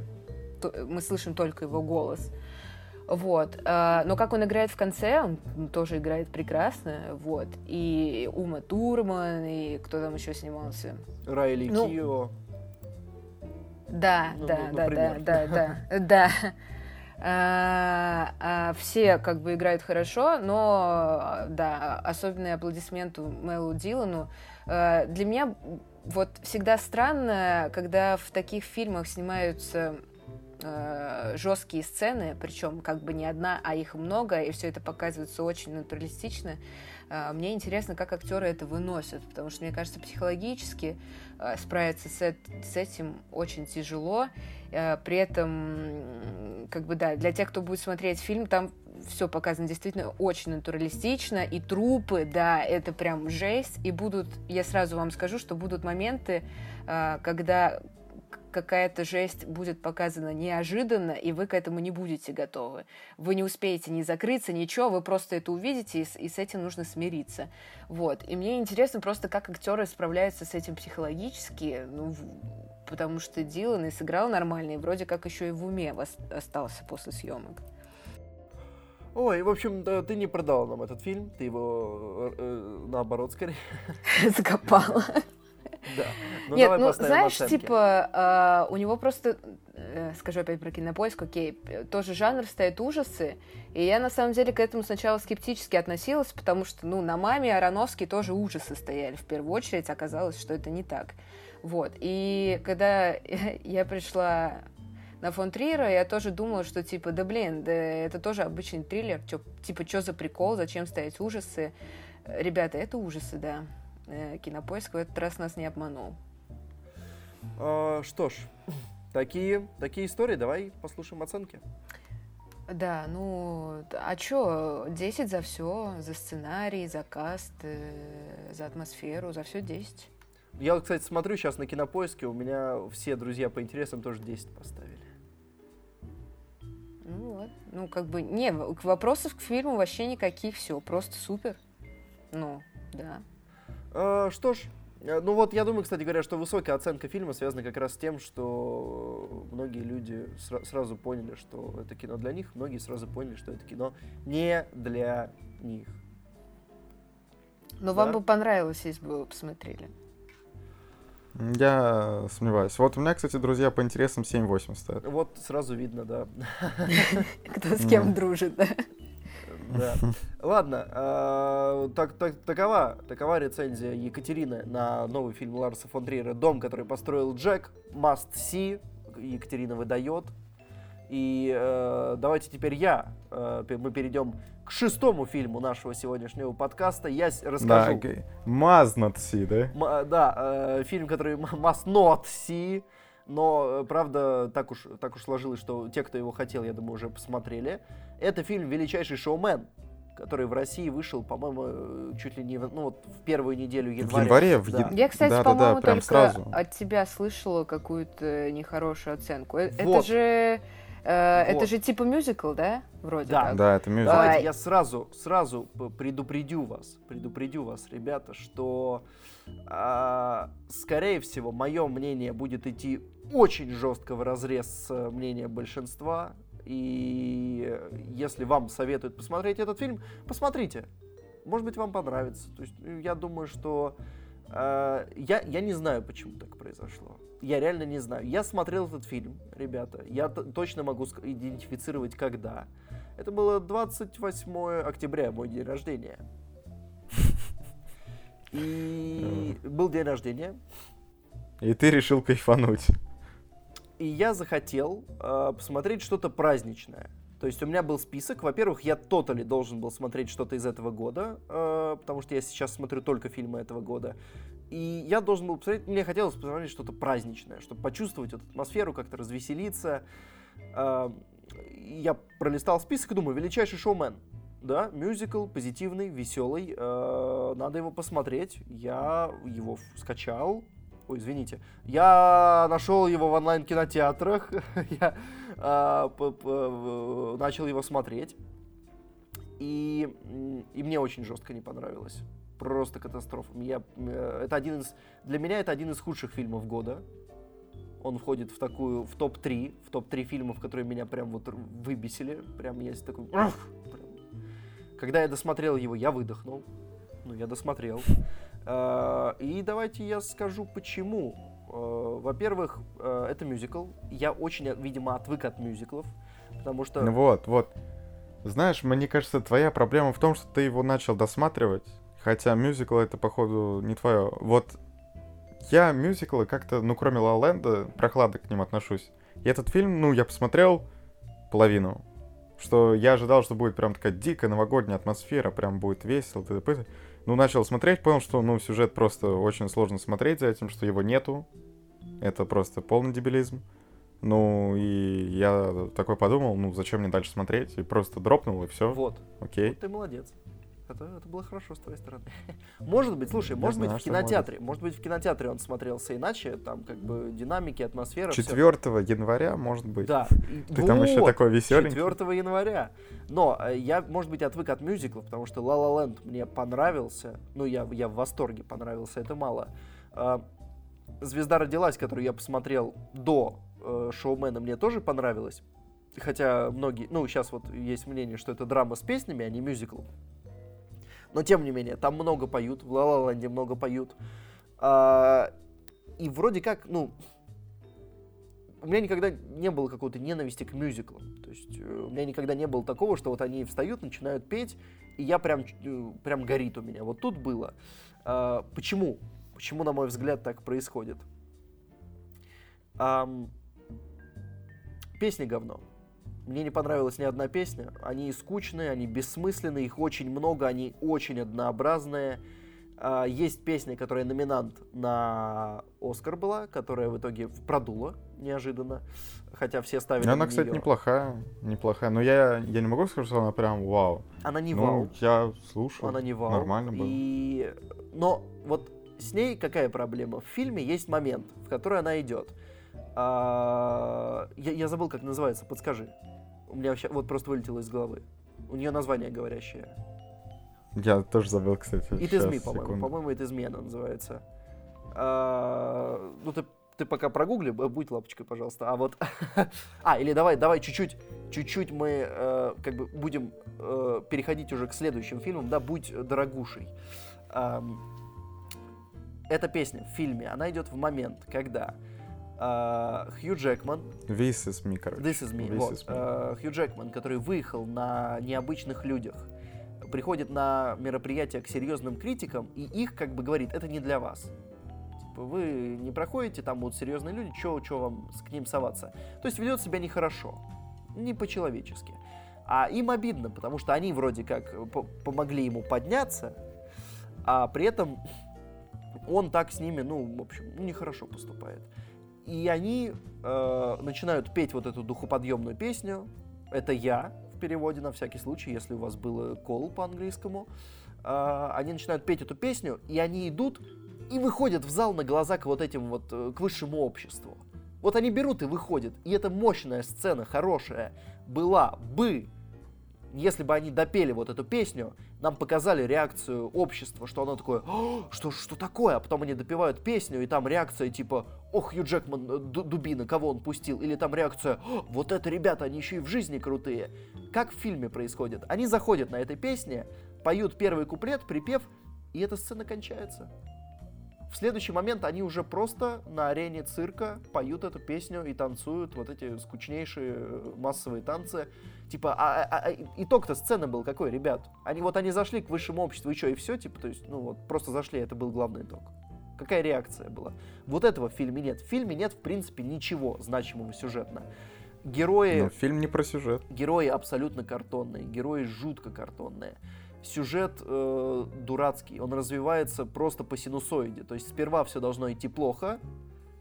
то- мы слышим только его голос. Вот. э, Но как он играет в конце, он тоже играет прекрасно. Вот. И Ума Турман, и кто там еще снимался. Райли Ну, Кио. Да, Ну, да, ну, да, да, да, да, да. А, а, Все как бы играют хорошо, но да, особенный аплодисменту Мэлу Дилану. Э, Для меня вот всегда странно, когда в таких фильмах снимаются э, жесткие сцены, причем как бы не одна, а их много, и все это показывается очень натуралистично. Э, Мне интересно, как актеры это выносят, потому что, мне кажется, психологически э, справиться с, эт- с этим очень тяжело. При этом, как бы, да, для тех, кто будет смотреть фильм, там все показано действительно очень натуралистично, и трупы, да, это прям жесть, и будут, я сразу вам скажу, что будут моменты, когда какая-то жесть будет показана неожиданно, и вы к этому не будете готовы. Вы не успеете ни закрыться, ничего, вы просто это увидите, и с, и с этим нужно смириться. Вот. И мне интересно просто, как актеры справляются с этим психологически, ну, потому что Дилан и сыграл нормально, и вроде как еще и в уме остался после съемок. Ой, в общем, да, ты не продал нам этот фильм, ты его, э, э, наоборот, скорее. Закопала. Да. Ну, Нет, ну знаешь, типа, а, у него просто, э, скажу опять про кинопоиск, окей, тоже жанр стоит ужасы, и я на самом деле к этому сначала скептически относилась, потому что, ну, на маме Ароновский тоже ужасы стояли в первую очередь, оказалось, что это не так. Вот, и когда я пришла на фон Триера, я тоже думала, что типа, да блин, да это тоже обычный триллер, чё- типа, что за прикол, зачем ставить ужасы? Э, Ребята, это ужасы, да. Э, Кинопоиск в этот раз нас не обманул. А, что ж, такие, такие истории, давай послушаем оценки. Да, ну, а чё, 10 за все, за сценарий, за каст, э, за атмосферу, за все 10. Я, кстати, смотрю сейчас на кинопоиске, у меня все друзья по интересам тоже 10 поставили. Ну вот, ну как бы, не, вопросов к фильму вообще никаких, все, просто супер. Ну, да. А, что ж, э, ну вот я думаю, кстати говоря, что высокая оценка фильма связана как раз с тем, что многие люди сра- сразу поняли, что это кино для них, многие сразу поняли, что это кино не для них. Но Да. вам бы понравилось, если бы вы посмотрели. Я сомневаюсь. Вот у меня, кстати, друзья по интересам 7-8 ставят. Вот сразу видно, да. Кто с кем дружит, да? Да. Ладно, а, так, так- такова, такова рецензия Екатерины на новый фильм Ларса фон Триера «Дом, который построил Джек», «Must See», Екатерина выдает. И э, давайте теперь я, э, мы перейдем к шестому фильму нашего сегодняшнего подкаста. Я с- Да, расскажу. г- Мазнат си, да? М- э, да, э, фильм, который must not see, но, э, правда, так уж, так уж сложилось, что те, кто его хотел, я думаю, уже посмотрели. Это фильм «Величайший шоумен», который в России вышел, по-моему, э, чуть ли не в, ну, вот в первую неделю В января. январе, в Да. Я, кстати, Да-да-да, по-моему, прям только сразу. от тебя слышала какую-то нехорошую оценку. Э, Это Вот. же... э, Это Вот. же типа мюзикл, да? Вроде Да. как. Да, это мюзикл. Давайте Ай. я сразу, сразу предупредю вас, предупредю вас, ребята, что, а, скорее всего, мое мнение будет идти очень жестко в разрез с э, мнением большинства. И э, если вам советуют посмотреть этот фильм, посмотрите. Может быть, вам понравится. То есть, э, я думаю, что э, я, я не знаю, почему так произошло. Я реально не знаю. Я смотрел этот фильм, ребята. Я точно могу идентифицировать, когда. Это было 28 октября, мой день рождения. И был день рождения. И ты решил кайфануть. И я захотел э, посмотреть что-то праздничное. То есть у меня был список. Во-первых, я тотали должен был смотреть что-то из этого года, э, потому что я сейчас смотрю только фильмы этого года. И я должен был посмотреть, мне хотелось посмотреть что-то праздничное, чтобы почувствовать эту атмосферу, как-то развеселиться. Э, я пролистал список и думаю, величайший шоумен. Да, мюзикл, позитивный, веселый. Э, надо его посмотреть. Я его скачал. Ой, извините. Я нашел его в онлайн-кинотеатрах. я начал его смотреть. И, и мне очень жестко не понравилось. Просто катастрофа. Я, э, это один из, для меня это один из худших фильмов года. Он входит в такую, в топ-3, в топ-3 фильмов, которые меня прям вот выбесили. Прям есть такой... Когда я досмотрел его, я выдохнул. Ну, я досмотрел. А, и давайте я скажу, почему. А, во-первых, а, это мюзикл. Я очень, видимо, отвык от мюзиклов, потому что... Вот, вот. Знаешь, мне кажется, твоя проблема в том, что ты его начал досматривать, хотя мюзикл это, походу, не твое. Вот я мюзиклы как-то, ну, кроме Ла Ленда, прохладно к ним отношусь. И этот фильм, ну, я посмотрел половину, что я ожидал, что будет прям такая дикая новогодняя атмосфера, прям будет весело, т.д. Ну, начал смотреть, понял, что, ну, сюжет просто очень сложно смотреть за этим, что его нету. Это просто полный дебилизм. Ну, и я такой подумал, ну, зачем мне дальше смотреть? И просто дропнул, и все. Вот. Окей. Вот ты молодец. Это, это было хорошо с твоей стороны. может быть, слушай, может знаю, быть в кинотеатре, может быть в кинотеатре он смотрелся иначе, там как бы динамики, атмосфера. 4 все. января, может быть. Да. Ты вот, там еще такой веселенький. 4 января. Но э, я, может быть, отвык от мюзиклов, потому что La La Land мне понравился. Ну, я, я в восторге понравился, это мало. А, Звезда родилась, которую я посмотрел до э, шоумена, мне тоже понравилась. Хотя многие, ну, сейчас вот есть мнение, что это драма с песнями, а не мюзикл. Но тем не менее, там много поют, в ла много поют. А, и вроде как, ну, у меня никогда не было какой-то ненависти к мюзиклам. То есть э, у меня никогда не было такого, что вот они встают, начинают петь, и я прям, э, прям горит у меня. Вот тут было. А, почему? Почему, на мой взгляд, так происходит? А, песни говно. Мне не понравилась ни одна песня. Они скучные, они бессмысленные, их очень много, они очень однообразные. А, есть песня, которая номинант на Оскар была, которая в итоге продула неожиданно, хотя все ставили Она, кстати, нее. неплохая, неплохая, но я, я не могу сказать, что она прям вау. Она не ну, вау. я слушаю, она не вау. нормально было. И... Но вот с ней какая проблема? В фильме есть момент, в который она идет. А... Я, я забыл, как называется, подскажи. У меня вообще вот просто вылетело из головы. У нее название говорящее. Я тоже забыл, кстати. It is me, по-моему. По-моему, It is me она называется. А, ну, ты, ты пока прогугли, будь лапочкой, пожалуйста. А вот... а, или давай, давай чуть-чуть, чуть-чуть мы э, как бы будем э, переходить уже к следующим фильмам. Да, будь дорогушей. Э, эта песня в фильме, она идет в момент, когда Хью Джекман. This is me, короче. This is me, This вот. Is me. Uh, Хью Джекман, который выехал на необычных людях, приходит на мероприятие к серьезным критикам, и их как бы говорит, это не для вас. Типа, вы не проходите, там будут серьезные люди, что вам к ним соваться. То есть ведет себя нехорошо, не по-человечески. А им обидно, потому что они вроде как помогли ему подняться, а при этом он так с ними, ну, в общем, нехорошо поступает. И они э, начинают петь вот эту духоподъемную песню. Это я в переводе на всякий случай, если у вас было кол по-английскому. Э, они начинают петь эту песню, и они идут и выходят в зал на глаза к вот этим вот, э, к высшему обществу. Вот они берут и выходят, и эта мощная сцена, хорошая, была бы если бы они допели вот эту песню, нам показали реакцию общества, что оно такое, что, что такое, а потом они допевают песню, и там реакция типа, ох, Ю Джекман, э, дубина, кого он пустил, или там реакция, вот это ребята, они еще и в жизни крутые. Как в фильме происходит? Они заходят на этой песне, поют первый куплет, припев, и эта сцена кончается. В следующий момент они уже просто на арене цирка поют эту песню и танцуют вот эти скучнейшие э, массовые танцы. Типа, а, а, а итог-то сцены был какой, ребят? Они вот они зашли к высшему обществу, и что, и все, типа, то есть, ну вот, просто зашли, это был главный итог. Какая реакция была? Вот этого в фильме нет. В фильме нет, в принципе, ничего значимого сюжетно. Герои... Но фильм не про сюжет. Герои абсолютно картонные, герои жутко картонные. Сюжет э, дурацкий, он развивается просто по синусоиде. То есть сперва все должно идти плохо,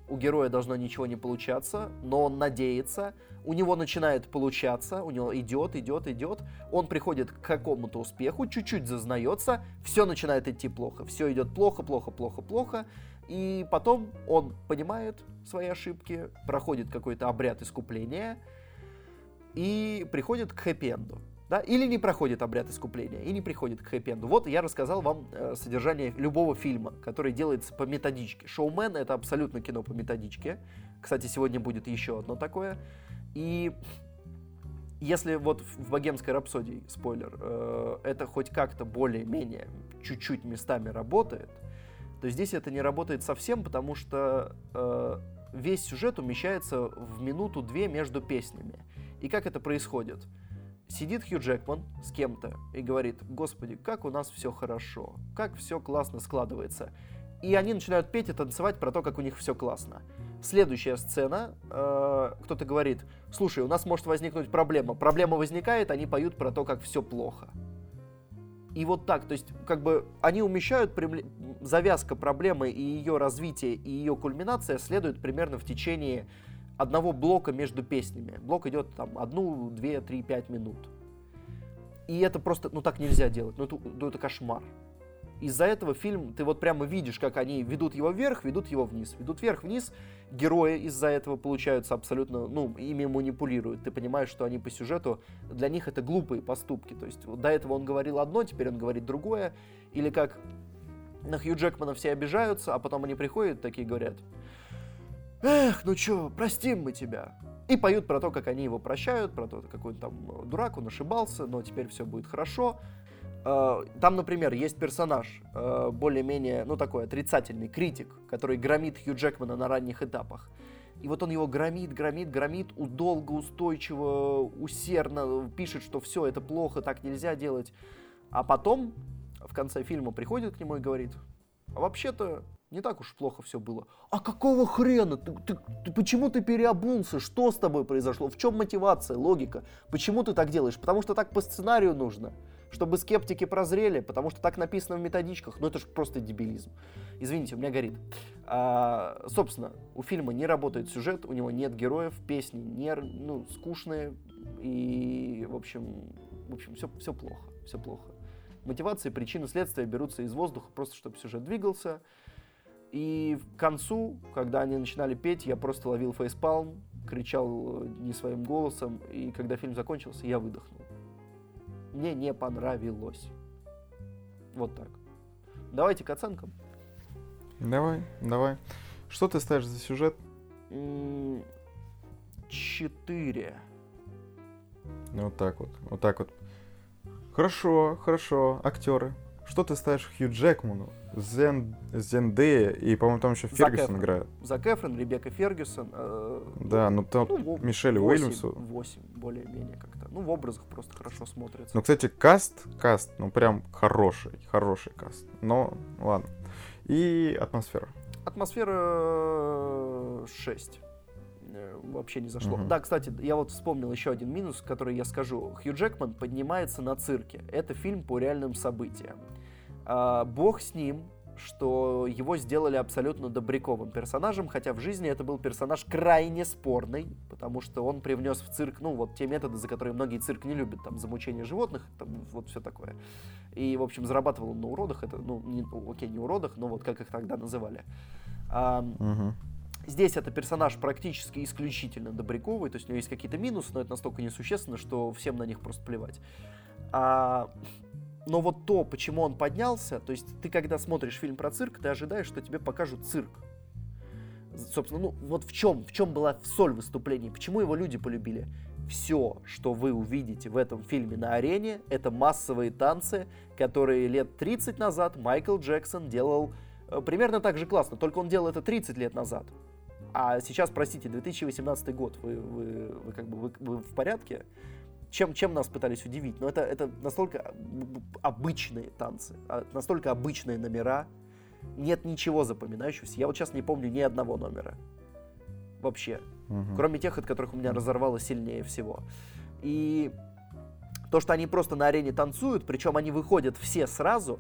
у героя должно ничего не получаться, но он надеется, у него начинает получаться, у него идет, идет, идет, он приходит к какому-то успеху, чуть-чуть зазнается, все начинает идти плохо, все идет плохо, плохо, плохо, плохо, и потом он понимает свои ошибки, проходит какой-то обряд искупления и приходит к хэппи-энду. Да? Или не проходит обряд искупления, и не приходит к хэппи-энду. Вот я рассказал вам э, содержание любого фильма, который делается по методичке. «Шоумен» — это абсолютно кино по методичке. Кстати, сегодня будет еще одно такое. И если вот в «Богемской рапсодии», спойлер, э, это хоть как-то более-менее чуть-чуть местами работает, то здесь это не работает совсем, потому что э, весь сюжет умещается в минуту-две между песнями. И как это происходит? Сидит Хью Джекман с кем-то и говорит, господи, как у нас все хорошо, как все классно складывается. И они начинают петь и танцевать про то, как у них все классно. Следующая сцена, э, кто-то говорит, слушай, у нас может возникнуть проблема. Проблема возникает, они поют про то, как все плохо. И вот так, то есть, как бы они умещают завязка проблемы и ее развитие, и ее кульминация следует примерно в течение одного блока между песнями. Блок идет там одну, две, три, пять минут. И это просто, ну так нельзя делать, ну это, ну, это кошмар. Из-за этого фильм, ты вот прямо видишь, как они ведут его вверх, ведут его вниз, ведут вверх-вниз. Герои из-за этого получаются абсолютно, ну, ими манипулируют. Ты понимаешь, что они по сюжету, для них это глупые поступки. То есть до этого он говорил одно, теперь он говорит другое. Или как на Хью Джекмана все обижаются, а потом они приходят такие говорят, эх, ну чё, простим мы тебя. И поют про то, как они его прощают, про то, какой он там дурак, он ошибался, но теперь все будет хорошо. Э, там, например, есть персонаж, э, более-менее, ну, такой отрицательный, критик, который громит Хью Джекмана на ранних этапах. И вот он его громит, громит, громит, долго, устойчиво, усердно пишет, что все, это плохо, так нельзя делать. А потом, в конце фильма, приходит к нему и говорит, а вообще-то не так уж плохо все было. А какого хрена? Ты, ты, ты, почему ты переобулся? Что с тобой произошло? В чем мотивация, логика? Почему ты так делаешь? Потому что так по сценарию нужно чтобы скептики прозрели, потому что так написано в методичках. Ну это же просто дебилизм. Извините, у меня горит. А, собственно, у фильма не работает сюжет, у него нет героев, песни не, ну, скучные и, в общем, в общем, все, все плохо, все плохо. Мотивации, причины, следствия берутся из воздуха, просто чтобы сюжет двигался. И к концу, когда они начинали петь, я просто ловил фейспалм, кричал не своим голосом, и когда фильм закончился, я выдохнул мне не понравилось. Вот так. Давайте к оценкам. Давай, давай. Что ты ставишь за сюжет? Четыре. Ну, вот так вот. Вот так вот. Хорошо, хорошо. Актеры. Что ты ставишь Хью Джекману? Зен, Зендея и, по-моему, там еще Фергюсон играет. Зак Эфрон, Ребекка Фергюсон. Э, да, ну там ну, Мишель Уильямсу. 8, более-менее как-то. Ну, в образах просто хорошо смотрится. Ну, кстати, каст, каст, ну, прям хороший, хороший каст. Но, ладно. И атмосфера. Атмосфера 6 э, вообще не зашло. Uh-huh. Да, кстати, я вот вспомнил еще один минус, который я скажу. Хью Джекман поднимается на цирке. Это фильм по реальным событиям. А, бог с ним, что его сделали абсолютно добряковым персонажем, хотя в жизни это был персонаж крайне спорный, потому что он привнес в цирк, ну, вот те методы, за которые многие цирк не любят, там, замучение животных, там, вот все такое. И, в общем, зарабатывал он на уродах, это, ну, не, окей, не уродах, но вот как их тогда называли. А, угу. Здесь это персонаж практически исключительно добряковый, то есть у него есть какие-то минусы, но это настолько несущественно, что всем на них просто плевать. А но вот то, почему он поднялся, то есть ты когда смотришь фильм про цирк, ты ожидаешь, что тебе покажут цирк. Собственно, ну вот в чем, в чем была соль выступления, почему его люди полюбили. Все, что вы увидите в этом фильме на арене, это массовые танцы, которые лет 30 назад Майкл Джексон делал э, примерно так же классно, только он делал это 30 лет назад. А сейчас, простите, 2018 год, вы, вы, вы как бы вы, вы в порядке? Чем, чем нас пытались удивить. Но это, это настолько обычные танцы, а, настолько обычные номера. Нет ничего запоминающегося. Я вот сейчас не помню ни одного номера. Вообще. Мгм. Кроме тех, от которых у меня разорвало сильнее всего. И то, что они просто на арене танцуют, причем они выходят все сразу,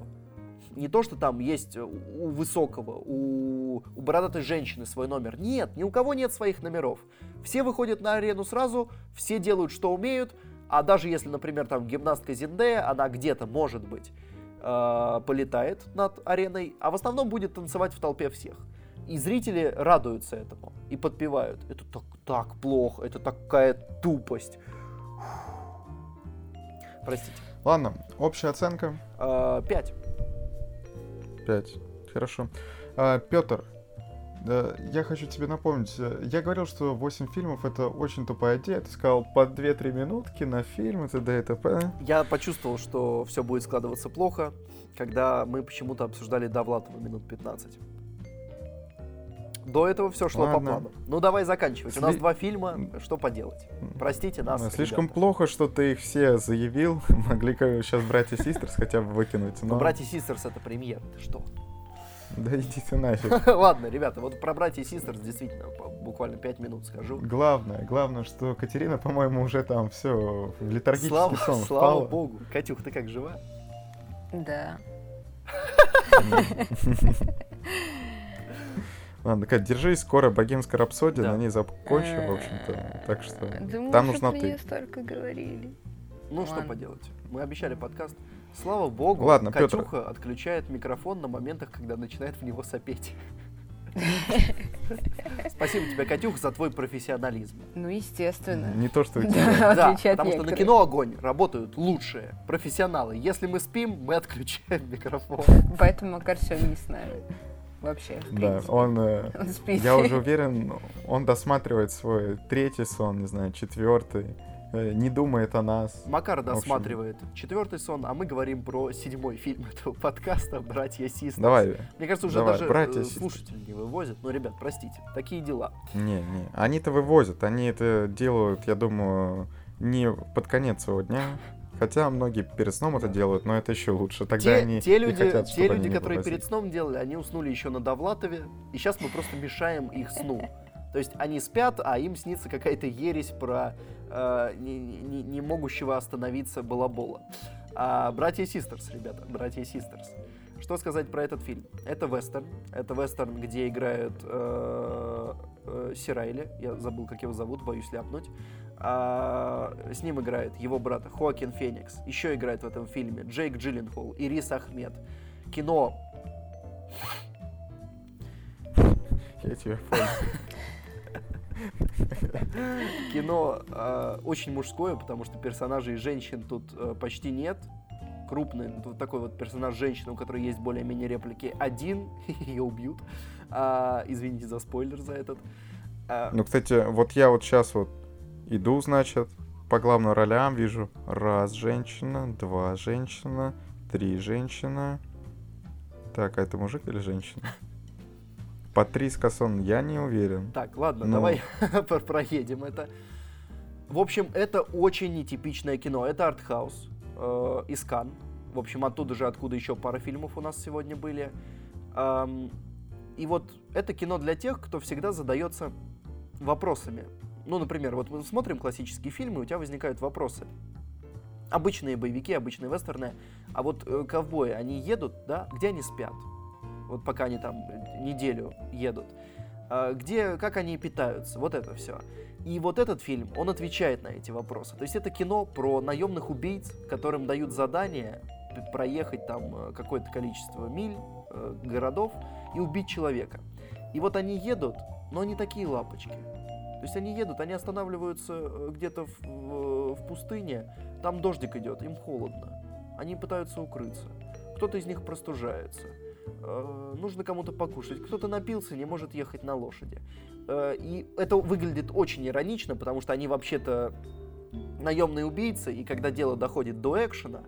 не то, что там есть у высокого, у, у бородатой женщины свой номер. Нет, ни у кого нет своих номеров. Все выходят на арену сразу, все делают, что умеют, а даже если, например, там гимнастка Зиндея, она где-то, может быть, э, полетает над ареной, а в основном будет танцевать в толпе всех. И зрители радуются этому и подпевают. Это так, так плохо, это такая тупость. Простите. Ладно, общая оценка Э, Пять. 5. Хорошо. Петр, я хочу тебе напомнить, э, я говорил, что 8 фильмов это очень тупая идея. Ты сказал по 2-3 минутки на фильм, это т.д. и т.п. Я почувствовал, что все будет складываться плохо, когда мы почему-то обсуждали Довлатова минут 15. До этого все шло по Ладно. плану. Ну давай заканчивать. У нас Сли- два фильма. Что поделать? Простите нас. Слишком ребята. плохо, что ты их все заявил. Могли сейчас братья Систерс хотя бы выкинуть. Но Но... братья Систерс это премьер. Ты что? Да идите нафиг. Ладно, ребята, вот про братья Систерс действительно буквально 5 минут скажу. Главное, главное, что Катерина, по-моему, уже там все в летаргический Слава, сон слава впала. богу. Катюх, ты как жива? Да. Ладно, Кать, держись, скоро богемская рапсодия, Да. на ней закончим, в общем-то. Так что Э, Да мы там нужна ты. неё столько говорили. Ну что Ладно. поделать? Мы обещали подкаст. Слава богу, Ладно. Катюха отключает микрофон на моментах, когда начинает в него сопеть. Спасибо тебе, Катюх, за твой профессионализм. Ну, естественно. Не то, что у Да. тебя. Да, потому что на кино огонь работают лучшие профессионалы. Если мы спим, мы отключаем микрофон. Поэтому Макар сегодня не с нами. Вообще, в Да, принципе. он, э, Он спит. я уже уверен, он досматривает свой третий сон, не знаю, четвертый, не думает о нас. Макар общем- досматривает четвертый сон, а мы говорим про седьмой фильм этого подкаста «Братья Систерс». Давай, Мне кажется, уже Давай, даже «Братья э, Систерс». слушатели не вывозят. Но, ребят, простите, такие дела. не, не, они-то вывозят, они это делают, я думаю, не под конец своего дня. Хотя многие перед сном это делают, но это еще лучше. Тогда те, они те люди, хотят, те люди не которые вывозили. перед сном делали, они уснули еще на Довлатове, и сейчас мы просто мешаем их сну. То есть они спят, а им снится какая-то ересь про э, не, не- не могущего остановиться балабола. А, братья Систерс, ребята, братья Систерс. Что сказать про этот фильм? Это вестерн. Это вестерн, где играют э, э, Сирайли. Я забыл, как его зовут, боюсь ляпнуть. А, с ним играет его брат Хоакин Феникс. Еще играет в этом фильме Джейк Джилленхол и Рис Ахмед. Кино Я тебя понял. Кино э, очень мужское, потому что персонажей женщин тут э, почти нет. Крупный, ну, вот такой вот персонаж женщины, у которой есть более-менее реплики, один, ее убьют. А, извините за спойлер за этот. А, Ну, кстати, вот я вот сейчас вот иду, значит, по главным ролям вижу раз женщина, два женщина, три женщина. Так, а это мужик или женщина? Патрис Кассон, я не уверен. Так, ладно, Ну. давай про- проедем это. В общем, это очень нетипичное кино. Это артхаус э, из Кан. В общем, оттуда же, откуда еще пара фильмов у нас сегодня были. Ам, и вот это кино для тех, кто всегда задается вопросами. Ну, например, вот мы смотрим классические фильмы, у тебя возникают вопросы. Обычные боевики, обычные вестерны. А вот э, ковбои, они едут, да? Где они спят? Вот пока они там неделю едут. А, где, как они питаются, вот это все. И вот этот фильм, он отвечает на эти вопросы. То есть это кино про наемных убийц, которым дают задание проехать там э, какое-то количество миль, э, городов и убить человека. И вот они едут, но они такие лапочки. То есть они едут, они останавливаются э, где-то в- в пустыне, там дождик идет, им холодно. Они пытаются укрыться. Кто-то из них простужается. Э, нужно кому-то покушать. Кто-то напился, не может ехать на лошади. Э, и это выглядит очень иронично, потому что они вообще-то наемные убийцы, и когда дело доходит до экшена,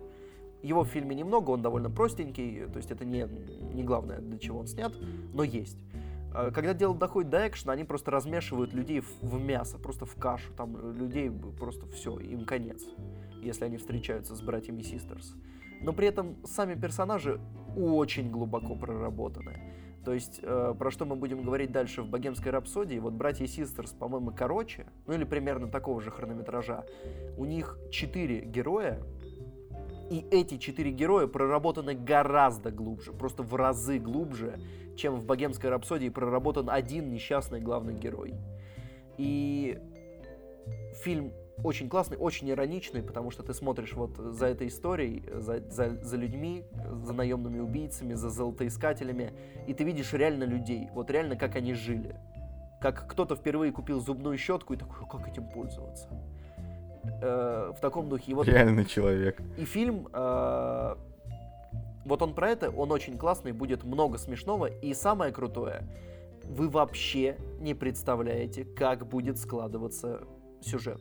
его в фильме немного, он довольно простенький, то есть это не, не главное, для чего он снят, но есть. Э, Когда дело доходит до экшена, они просто размешивают людей в, в мясо, просто в кашу. Там людей просто все, им конец, если они встречаются с братьями Систерс. Но при этом сами персонажи очень глубоко проработаны. То есть, э, про что мы будем говорить дальше в «Богемской рапсодии», вот «Братья Систерс», по-моему, короче, ну или примерно такого же хронометража. У них четыре героя, и эти четыре героя проработаны гораздо глубже, просто в разы глубже, чем в «Богемской рапсодии» проработан один несчастный главный герой. И фильм очень классный, очень ироничный, потому что ты смотришь вот за этой историей, за, за, за людьми, за наемными убийцами, за золотоискателями, и ты видишь реально людей, вот реально как они жили. Как кто-то впервые купил зубную щетку и такой, как этим пользоваться? Э, в таком духе. И вот, Реальный человек. И фильм, э, вот он про это, он очень классный, будет много смешного, и самое крутое, вы вообще не представляете, как будет складываться сюжет.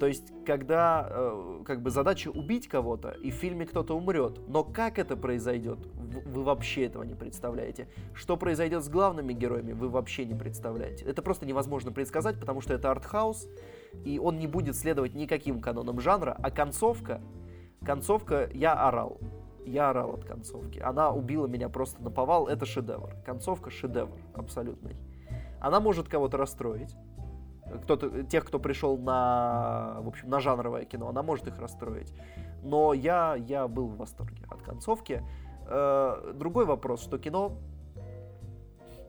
То есть, когда э, как бы задача убить кого-то, и в фильме кто-то умрет, но как это произойдет, вы вообще этого не представляете. Что произойдет с главными героями, вы вообще не представляете. Это просто невозможно предсказать, потому что это артхаус, и он не будет следовать никаким канонам жанра, а концовка, концовка, я орал. Я орал от концовки. Она убила меня просто на повал. Это шедевр. Концовка шедевр абсолютный. Она может кого-то расстроить кто-то, тех, кто пришел на, в общем, на жанровое кино, она может их расстроить. Но я, я был в восторге от концовки. Э, другой вопрос, что кино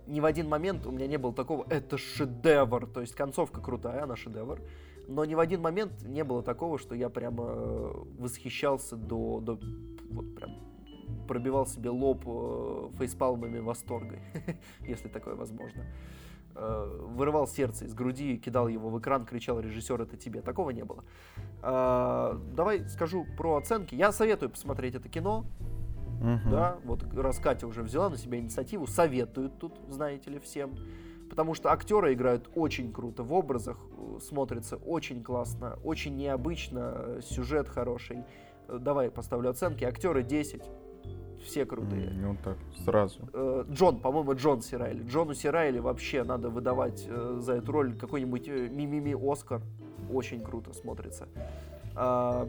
ни в один момент у меня не было такого, это шедевр, то есть концовка крутая, она шедевр, но ни в один момент не было такого, что я прямо восхищался до, до вот прям пробивал себе лоб э, фейспалмами восторга, если такое возможно. Э, вырывал сердце из груди, кидал его в экран, кричал режиссер, это тебе. Такого не было. Э, давай скажу про оценки. Я советую посмотреть это кино. Угу. Да, вот раз Катя уже взяла на себя инициативу, советуют тут, знаете ли, всем. Потому что актеры играют очень круто в образах, э, смотрится очень классно, очень необычно, сюжет хороший. Давай поставлю оценки. Актеры 10, все крутые. Mm, ну так, сразу. Э, Джон, по-моему, Джон Сирайли. Джону Сирайли вообще надо выдавать э, за эту роль какой-нибудь э, мимими Оскар. Очень круто смотрится. А,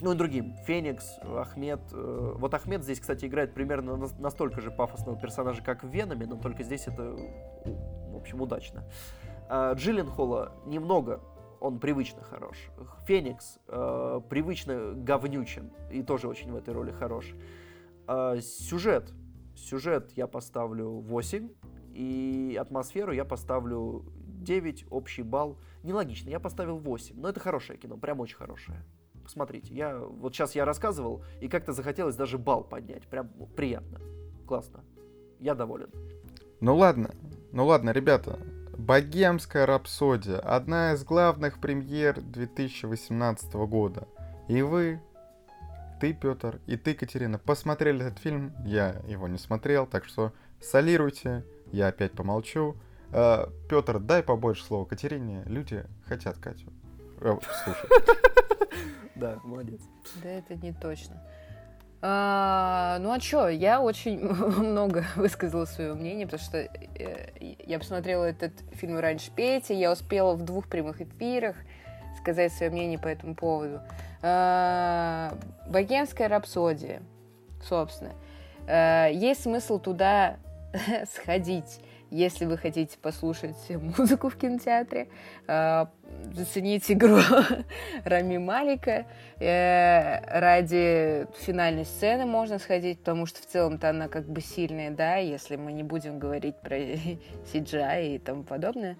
ну и другим. Феникс, Ахмед. Вот Ахмед здесь, кстати, играет примерно настолько же пафосного персонажа, как в Веноме, но только здесь это, в общем, удачно. А, Джилленхола немного он привычно хорош. Феникс э, привычно говнючен и тоже очень в этой роли хорош. А, сюжет. Сюжет я поставлю 8, и атмосферу я поставлю 9, общий балл. Нелогично, я поставил 8, но это хорошее кино, прям очень хорошее. Посмотрите, я, вот сейчас я рассказывал, и как-то захотелось даже балл поднять, прям приятно, классно, я доволен. Ну ладно, ну ладно, ребята, Богемская рапсодия, одна из главных премьер 2018 года. И вы ты, Петр, и ты, Катерина, посмотрели этот фильм. Я его не смотрел, так что солируйте, я опять помолчу. Э, Петр, дай побольше слова Катерине. Люди хотят Катю. Э, слушай. Да, молодец. Да, это не точно. А, ну а чё, я очень много высказала свое мнение, потому что э, я посмотрела этот фильм раньше Пети, я успела в двух прямых эфирах сказать свое мнение по этому поводу. Э, Богемская рапсодия, собственно. Э, есть смысл туда сходить, если вы хотите послушать музыку в кинотеатре, э, заценить игру Рами Малика. Ради финальной сцены можно сходить, потому что в целом-то она как бы сильная, да, если мы не будем говорить про CGI и тому подобное.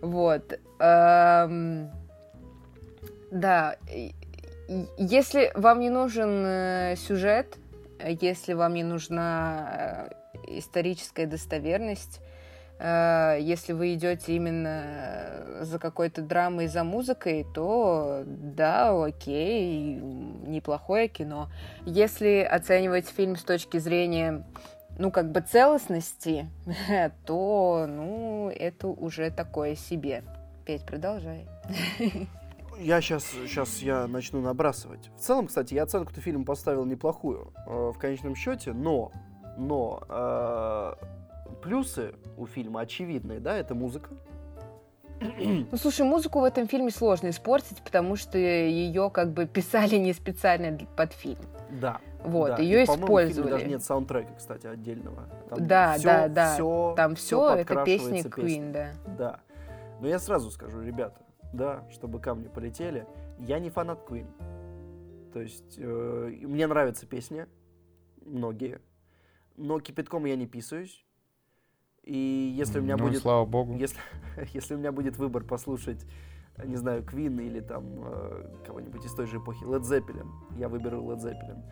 Вот. Эм, да, если вам не нужен э, сюжет, если вам не нужна э, историческая достоверность, э, если вы идете именно за какой-то драмой, за музыкой, то да, окей, неплохое кино. Если оценивать фильм с точки зрения ну, как бы целостности, то, ну, это уже такое себе. Петь, продолжай. Я сейчас, сейчас я начну набрасывать. В целом, кстати, я оценку-то фильму поставил неплохую э, в конечном счете, но, но э, плюсы у фильма очевидные, да, это музыка. Ну, слушай, музыку в этом фильме сложно испортить, потому что ее как бы писали не специально под фильм. Да. Вот, Да, ее и, использовали. даже нет саундтрека, кстати, отдельного. Там Да, всё- да, да. всё- Там всё все это песни Queen, да. Да. Но я сразу скажу, ребята, да, чтобы камни полетели, я не фанат Queen. То есть э, мне нравятся песни, многие, но кипятком я не писаюсь. И если у меня Ну, будет... слава богу. Если, если у меня будет выбор послушать, не знаю, Квин или там э, кого-нибудь из той же эпохи, Led Zeppelin, я выберу Led Zeppelin.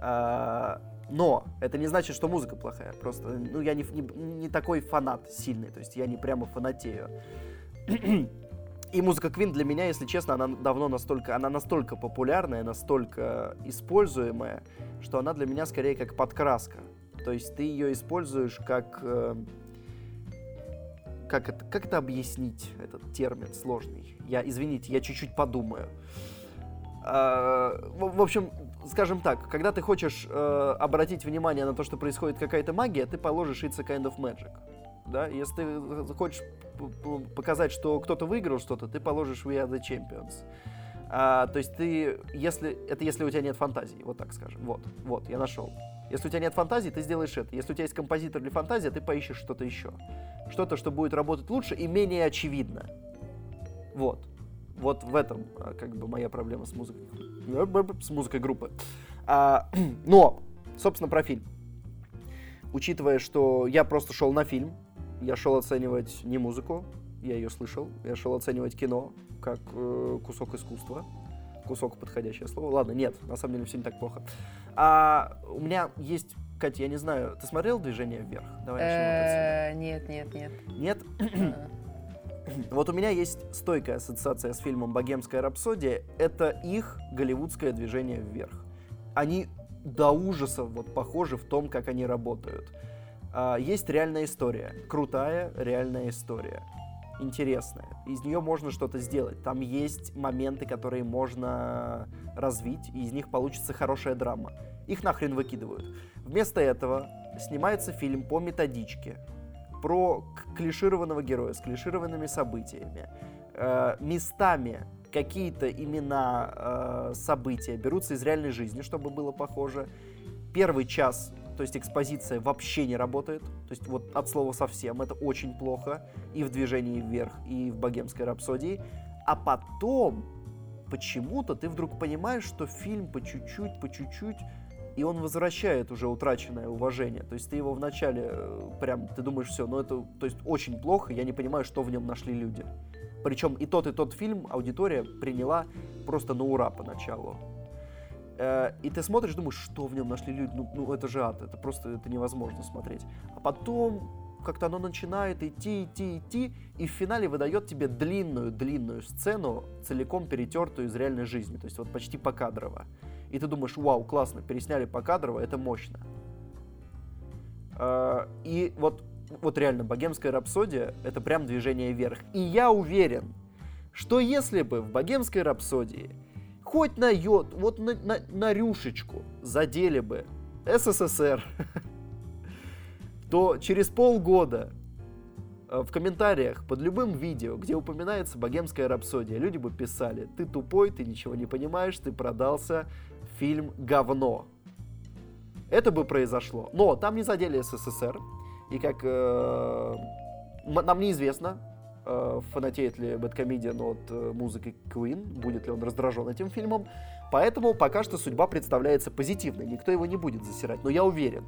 А, но это не значит, что музыка плохая. Просто, ну, я не, не, не такой фанат сильный, то есть я не прямо фанатею. И музыка Квин для меня, если честно, она давно настолько, она настолько популярная, настолько используемая, что она для меня скорее как подкраска. То есть ты ее используешь как э, как это, как это объяснить, этот термин сложный? Я, извините, я чуть-чуть подумаю. А, в, общем, скажем так, когда ты хочешь э, обратить внимание на то, что происходит какая-то магия, ты положишь It's a kind of magic. Да? Если ты хочешь показать, что кто-то выиграл что-то, ты положишь We are the champions. А, то есть ты, если, это если у тебя нет фантазии, вот так скажем. Вот, вот, я нашел. Если у тебя нет фантазии, ты сделаешь это. Если у тебя есть композитор или фантазия, ты поищешь что-то еще. Что-то, что будет работать лучше и менее очевидно. Вот. Вот в этом а, как бы моя проблема с музыкой. С музыкой группы. А, но, собственно, про фильм. Учитывая, что я просто шел на фильм, я шел оценивать не музыку, я ее слышал, я шел оценивать кино как э, кусок искусства. Кусок подходящее слово. Ладно, нет, на самом деле все не так плохо. А у меня есть, Катя, я не знаю, ты смотрел «Движение вверх»? Давай начнем Э, Нет, нет, нет. Нет? А. Вот у меня есть стойкая ассоциация с фильмом «Богемская рапсодия». Это их голливудское движение вверх. Они до ужаса вот похожи в том, как они работают. А, есть реальная история. Крутая реальная история. Интересная. Из нее можно что-то сделать. Там есть моменты, которые можно развить, и из них получится хорошая драма. Их нахрен выкидывают. Вместо этого снимается фильм по методичке про клишированного героя с клишированными событиями. Э, местами какие-то имена э, события берутся из реальной жизни, чтобы было похоже. Первый час, то есть экспозиция вообще не работает. То есть вот от слова совсем. Это очень плохо. И в «Движении вверх», и в «Богемской рапсодии». А потом почему-то ты вдруг понимаешь, что фильм по чуть-чуть, по чуть-чуть и он возвращает уже утраченное уважение. То есть ты его вначале э, прям, ты думаешь, все, ну это, то есть очень плохо, я не понимаю, что в нем нашли люди. Причем и тот, и тот фильм аудитория приняла просто на ура поначалу. Э, И ты смотришь, думаешь, что в нем нашли люди, ну, ну это же ад, это просто это невозможно смотреть. А потом как-то оно начинает идти, идти, идти, и в финале выдает тебе длинную-длинную сцену, целиком перетертую из реальной жизни, то есть вот почти покадрово. И ты думаешь, вау, классно, пересняли покадрово, это мощно. Э, И вот, вот реально, богемская рапсодия — это прям движение вверх. И я уверен, что если бы в богемской рапсодии хоть на йод, вот на, на, на рюшечку задели бы СССР, то через полгода э, в комментариях под любым видео, где упоминается богемская рапсодия, люди бы писали, ты тупой, ты ничего не понимаешь, ты продался, фильм говно. Это бы произошло. Но там не задели СССР. И как э, нам неизвестно, фанатеет ли Бэткомедиан от э, музыки Queen, будет ли он раздражен этим фильмом. Поэтому пока что судьба представляется позитивной. Никто его не будет засирать. Но я уверен,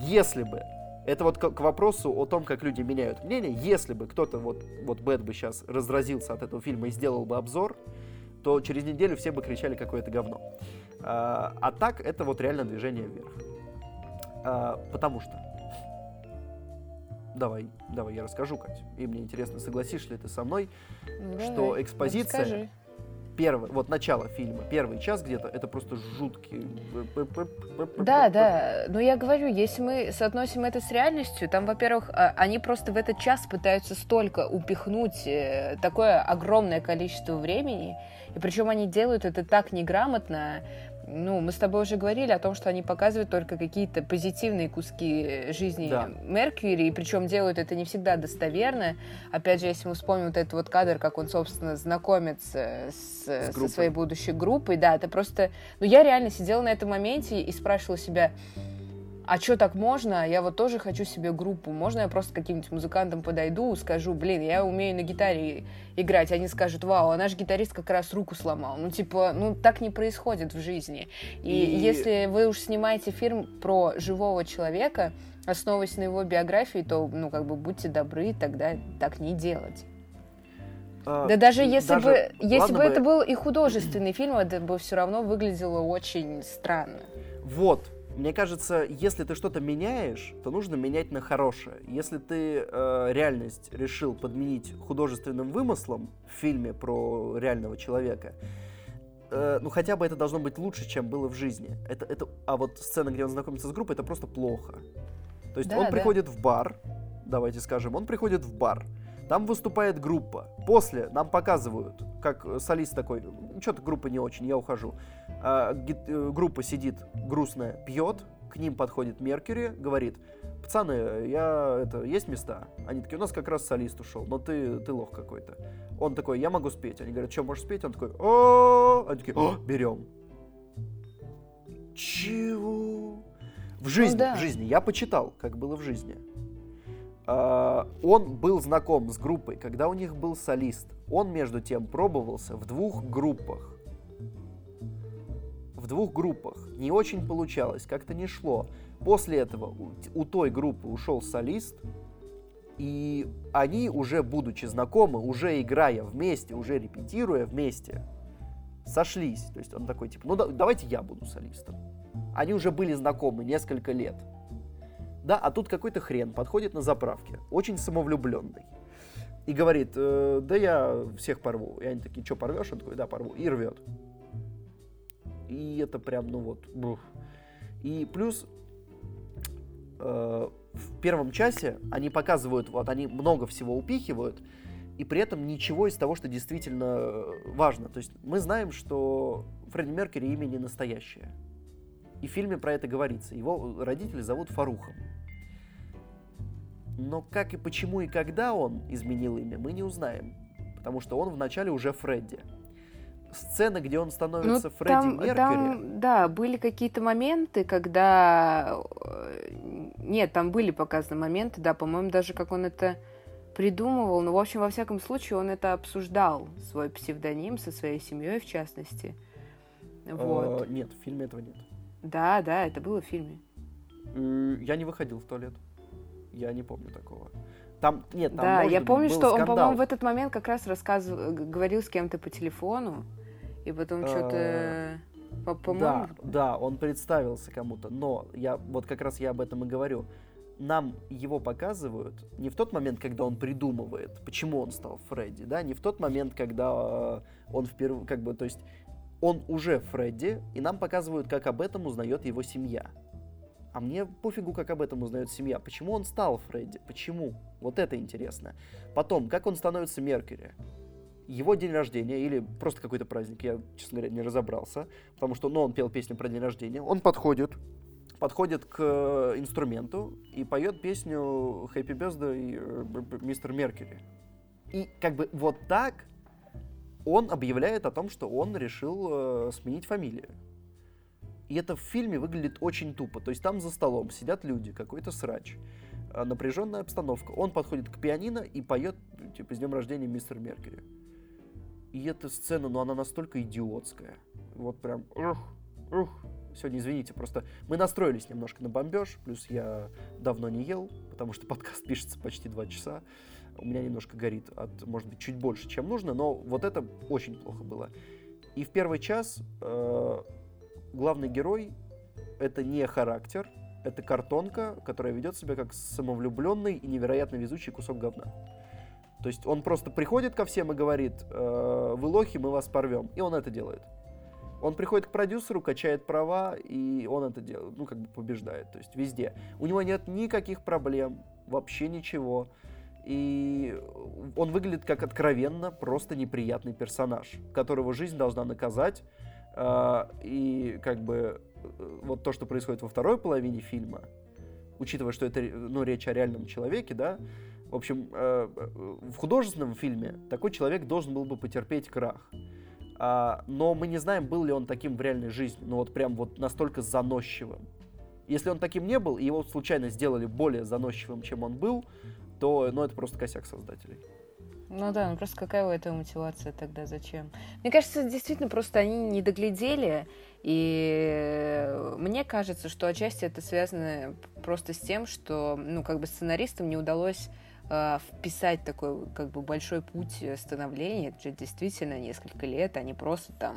если бы это вот к, вопросу о том, как люди меняют мнение. Если бы кто-то, вот, вот Бэт бы сейчас разразился от этого фильма и сделал бы обзор, то через неделю все бы кричали, какое это говно. А, а так, это вот реально движение вверх. А, потому что... Давай, давай я расскажу, Кать. И мне интересно, согласишься ли ты со мной, Ну, что давай, экспозиция, расскажи. первый, вот начало фильма, первый час где-то, это просто жуткий... Да, да. Но я говорю, если мы соотносим это с реальностью, там, во-первых, а, они просто в этот час пытаются столько упихнуть э, такое огромное количество времени, и причем они делают это так неграмотно. Ну, мы с тобой уже говорили о том, что они показывают только какие-то позитивные куски жизни Да. Меркьюри, и причем делают это не всегда достоверно. Опять же, если мы вспомним вот этот вот кадр, как он, собственно, знакомится с, со группой. своей будущей группой, да, это просто... Ну, я реально сидела на этом моменте и спрашивала себя, а что так можно? Я вот тоже хочу себе группу. Можно я просто каким-нибудь музыкантам подойду, скажу, блин, я умею на гитаре играть. Они скажут, вау, а наш гитарист как раз руку сломал. Ну, типа, ну, так не происходит в жизни. И, И- если вы уж снимаете фильм про живого человека, основываясь на его биографии, то, ну, как бы, будьте добры, тогда так не делать. А, Да даже если даже- бы, если ладно бы это был и художественный фильм, это бы все равно выглядело очень странно. Вот. Мне кажется, если ты что-то меняешь, то нужно менять на хорошее. Если ты э, реальность решил подменить художественным вымыслом в фильме про реального человека, э, ну хотя бы это должно быть лучше, чем было в жизни. Это, это, а вот сцена, где он знакомится с группой, это просто плохо. То есть Да, он да. приходит в бар, давайте скажем, он приходит в бар, там выступает группа. После нам показывают, как э, солист такой, что-то группа не очень, я ухожу. А, гит- э, группа сидит грустная, пьет, к ним подходит Меркьюри, говорит, пацаны, я, это, есть места? Они такие, у нас как раз солист ушел, но ты, ты лох какой-то. Он такой, я могу спеть. Они говорят, что можешь спеть? Он такой, о Они такие, «О, берем. Чего? В жизни, да. в жизни. Я почитал, как было в жизни. А, Он был знаком с группой, когда у них был солист. Он, между тем, пробовался в двух группах. В двух группах. Не очень получалось, как-то не шло. После этого у той группы ушел солист, и они, уже будучи знакомы, уже играя вместе, уже репетируя вместе, сошлись. То есть он такой, типа, ну да- давайте я буду солистом. Они уже были знакомы несколько лет. Да, а тут какой-то хрен подходит на заправке, очень самовлюбленный. И говорит, «Э, да я всех порву. И они такие, что, порвешь? Он такой, да, порву. И рвет. И это прям, ну вот, бух. И плюс э, в первом часе они показывают, вот они много всего упихивают, и при этом ничего из того, что действительно важно. То есть мы знаем, что Фредди Меркьюри имя не настоящее. И в фильме про это говорится. Его родители зовут Фарухом. Но как и почему и когда он изменил имя, мы не узнаем. Потому что он вначале уже Фредди. Сцена, где он становится Фредди Ну, там, Меркьюри. там, да, были какие-то моменты, когда... э, Нет, там были показаны моменты, да, по-моему, даже как он это придумывал. Ну, в общем, во всяком случае, он это обсуждал, свой псевдоним со своей семьей, в частности. Вот. Э, нет, в фильме этого нет. Да, да, это было в фильме. Я не выходил в туалет. Я не помню такого. Там, нет, там, да, может я помню, что он, скандал. по-моему, в этот момент как раз рассказывал, говорил с кем-то по телефону, и потом Э, что-то... Да, да, он представился кому-то, но я вот как раз я об этом и говорю. Нам его показывают не в тот момент, когда он придумывает, почему он стал Фредди, да, не в тот момент, когда э, он впервые, как бы, то есть он уже Фредди, и нам показывают, как об этом узнает его семья. А мне пофигу, как об этом узнает семья. Почему он стал Фредди? Почему? Вот это интересно. Потом, как он становится Меркьюри? Его день рождения или просто какой-то праздник, я, честно говоря, не разобрался, потому что, ну, он пел песню про день рождения, он подходит, подходит к инструменту и поет песню Happy Birthday, э, мистер Меркьюри. И как бы вот так он объявляет о том, что он решил э, сменить фамилию. И это в фильме выглядит очень тупо. То есть там за столом сидят люди, какой-то срач, э, напряженная обстановка. Он подходит к пианино и поет, типа, с днем рождения мистер Меркьюри. И эта сцена, ну, она настолько идиотская. Вот прям, ух, ух. Сегодня, извините, просто мы настроились немножко на бомбеж, плюс я давно не ел, потому что подкаст пишется почти два часа. У меня немножко горит от, может быть, чуть больше, чем нужно, но вот это очень плохо было. И в первый час э, главный герой это не характер, это картонка, которая ведет себя как самовлюбленный и невероятно везучий кусок говна. То есть он просто приходит ко всем и говорит, «Э, вы лохи, мы вас порвем. И он это делает. Он приходит к продюсеру, качает права, и он это делает, ну, как бы побеждает, то есть везде. У него нет никаких проблем, вообще ничего. И он выглядит как откровенно просто неприятный персонаж, которого жизнь должна наказать А, и как бы э, вот то, что происходит во второй половине фильма, учитывая, что это ну, речь о реальном человеке, да, в общем, э, э, в художественном фильме такой человек должен был бы потерпеть крах. А, но мы не знаем, был ли он таким в реальной жизни, ну вот прям вот настолько заносчивым. Если он таким не был, и его случайно сделали более заносчивым, чем он был, то ну, это просто косяк создателей. Ну да, ну просто какая у этого мотивация тогда, зачем? Мне кажется, действительно, просто они не доглядели, и мне кажется, что отчасти это связано просто с тем, что, ну, как бы сценаристам не удалось э, вписать такой, как бы, большой путь становления, это же действительно несколько лет, а не просто там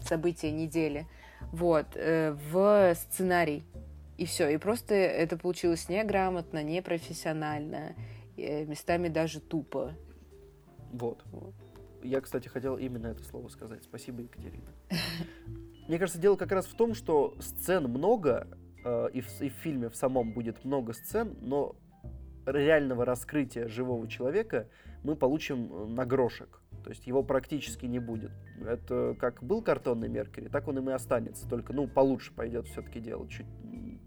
события недели, вот, э, в сценарий. И все, и просто это получилось неграмотно, непрофессионально, э, местами даже тупо. Вот. Я, кстати, хотел именно это слово сказать. Спасибо, Екатерина. Мне кажется, дело как раз в том, что сцен много, э, и, в, и в фильме в самом будет много сцен, но реального раскрытия живого человека мы получим э, на грошек. То есть его практически не будет. Это как был картонный Меркьюри, так он им и останется. Только, ну, получше пойдет все-таки дело чуть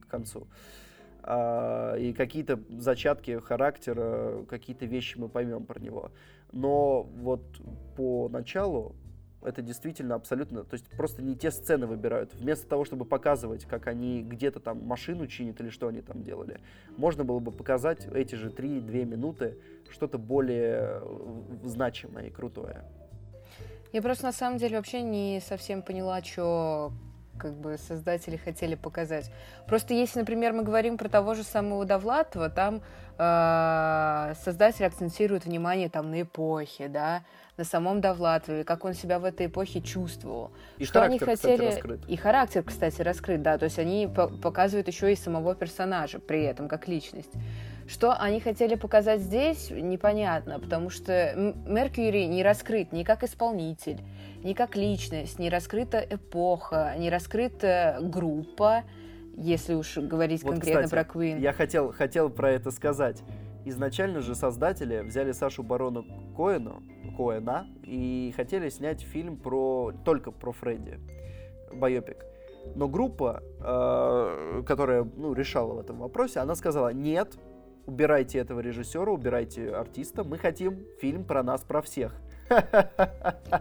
к концу. А, и какие-то зачатки характера, какие-то вещи мы поймем про него. Но вот по началу это действительно абсолютно, то есть просто не те сцены выбирают. Вместо того, чтобы показывать, как они где-то там машину чинят или что они там делали, можно было бы показать эти же 3-2 минуты что-то более значимое и крутое. Я просто на самом деле вообще не совсем поняла, что как бы создатели хотели показать. Просто если, например, мы говорим про того же самого Довлатова, там э, создатель акцентирует внимание там на эпохе, да, на самом Довлатове, как он себя в этой эпохе чувствовал. И что характер, они хотели... кстати, раскрыт. И характер, кстати, раскрыт, да, то есть они по показывают еще и самого персонажа при этом, как личность. Что они хотели показать здесь, непонятно, потому что Меркьюри не раскрыт ни как исполнитель, ни как личность, не раскрыта эпоха, не раскрыта группа, если уж говорить Вот, конкретно кстати, про Queen. Я хотел, хотел про это сказать. Изначально же создатели взяли Сашу Барона Коэну, Коэна и хотели снять фильм про только про Фредди, байопик. Но группа, э, которая ну, решала в этом вопросе, она сказала, нет, убирайте этого режиссера, убирайте артиста, мы хотим фильм про нас, про всех.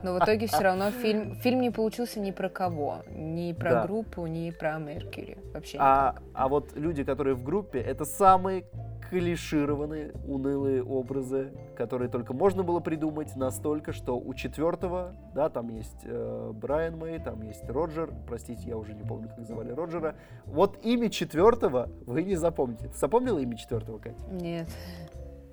Но в итоге все равно фильм, фильм не получился ни про кого. Ни про Да. группу, ни про Меркьюри. Вообще А, а вот люди, которые в группе, это самые клишированные, унылые образы, которые только можно было придумать настолько, что у четвертого, да, там есть э, Брайан Мэй, там есть Роджер, простите, я уже не помню, как звали Роджера. Вот имя четвертого вы не запомните. Ты запомнила имя четвертого, Катя? Нет.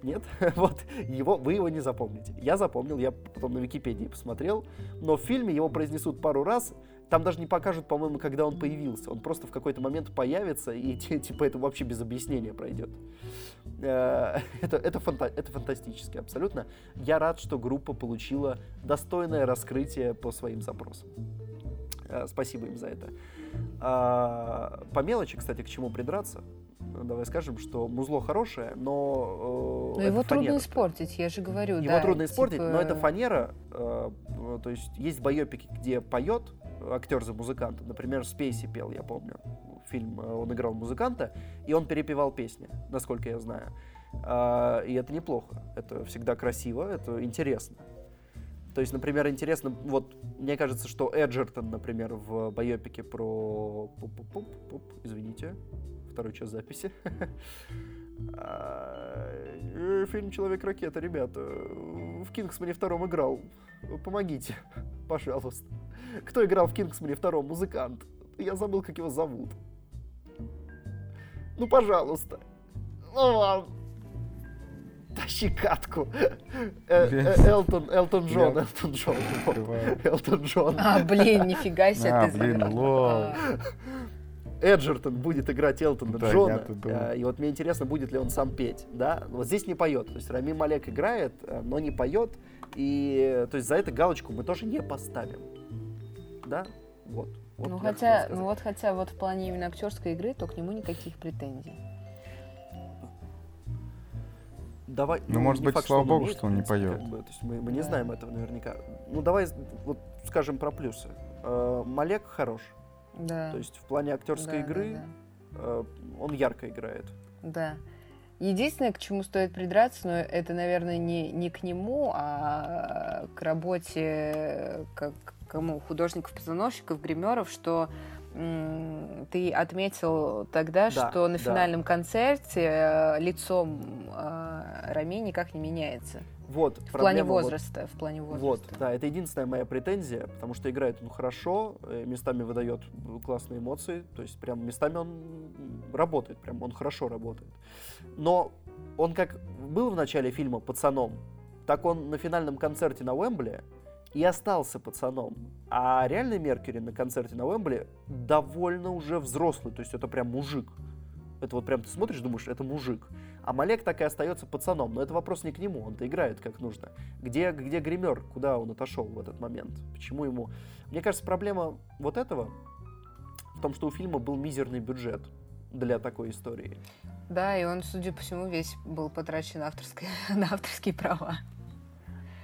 Нет? Вот, его, вы его не запомните. Я запомнил, я потом на Википедии посмотрел, но в фильме его произнесут пару раз, там даже не покажут, по-моему, когда он появился. Он просто в какой-то момент появится, и типа это вообще без объяснения пройдет. Э, Это, это, фанта- это фантастически абсолютно. Я рад, что группа получила достойное раскрытие по своим запросам. Э, Спасибо им за это. А, По мелочи, кстати, к чему придраться, давай скажем, что музло хорошее, но... э, Но его трудно фанера. испортить, я же говорю. Его да, трудно испортить, типа, но это фанера. э, э, то есть есть байопики, где поет актер за музыканта. Например, Спейси пел, я помню. Фильм э, он играл музыканта, и он перепевал песни, насколько я знаю. А, И это неплохо. Это всегда красиво, это интересно. То есть, например, интересно, вот мне кажется, что Эджертон, например, в байопике про... Извините, второй час записи. А, Фильм «Человек-ракета», ребята. В «Кингсмане» втором играл. Помогите, пожалуйста. Кто играл в «Кингсмане» втором? Музыкант. Я забыл, как его зовут. Ну, пожалуйста. Ну, ладно. Тащи катку. Э, э, Элтон, Элтон Джон, Элтон Джон. Элтон Джон. А, блин, нифига себе А, ты блин, lol. Эджертон будет играть Элтона Да, Джона. э, И вот мне интересно, будет ли он сам петь. Да? Вот здесь не поет. То есть Рами Малек играет, но не поет. И то есть за это галочку мы тоже не поставим. Да? Вот. Вот Ну хотя, ну вот хотя вот в плане именно актерской игры, то к нему никаких претензий. Давай, Ну, может не быть, факт, слава богу, умеет, что он не поет. как бы. То есть мы, мы не Да. знаем этого наверняка. Ну, давай, вот скажем про плюсы. э, Малек хорош. Да. То есть в плане актерской Да, да, игры да. э, он ярко играет. Да. Единственное, к чему стоит придраться, но это, наверное, не, не к нему, а к работе как кому художников-постановщиков, гримеров, что ты отметил тогда, Да, что на да. финальном концерте э, лицом э, Рами никак не меняется. Вот, В плане проблема вот- возраста. В плане Вот, возраста. да, это единственная моя претензия, потому что играет он хорошо, э, местами выдает классные эмоции, то есть прям местами он работает, прям он хорошо работает. Но он как был в начале фильма пацаном, так он на финальном концерте на Уэмбле и остался пацаном. А реальный Меркьюри на концерте на Уэмбле довольно уже взрослый, то есть это прям мужик. Это вот прям ты смотришь, думаешь, это мужик. А Малек так и остается пацаном. Но это вопрос не к нему, он-то играет как нужно. Где, где гример? Куда он отошел в этот момент? Почему ему... Мне кажется, проблема вот этого в том, что у фильма был мизерный бюджет для такой истории. Да, и он, судя по всему, весь был потрачен на авторское- на авторские права.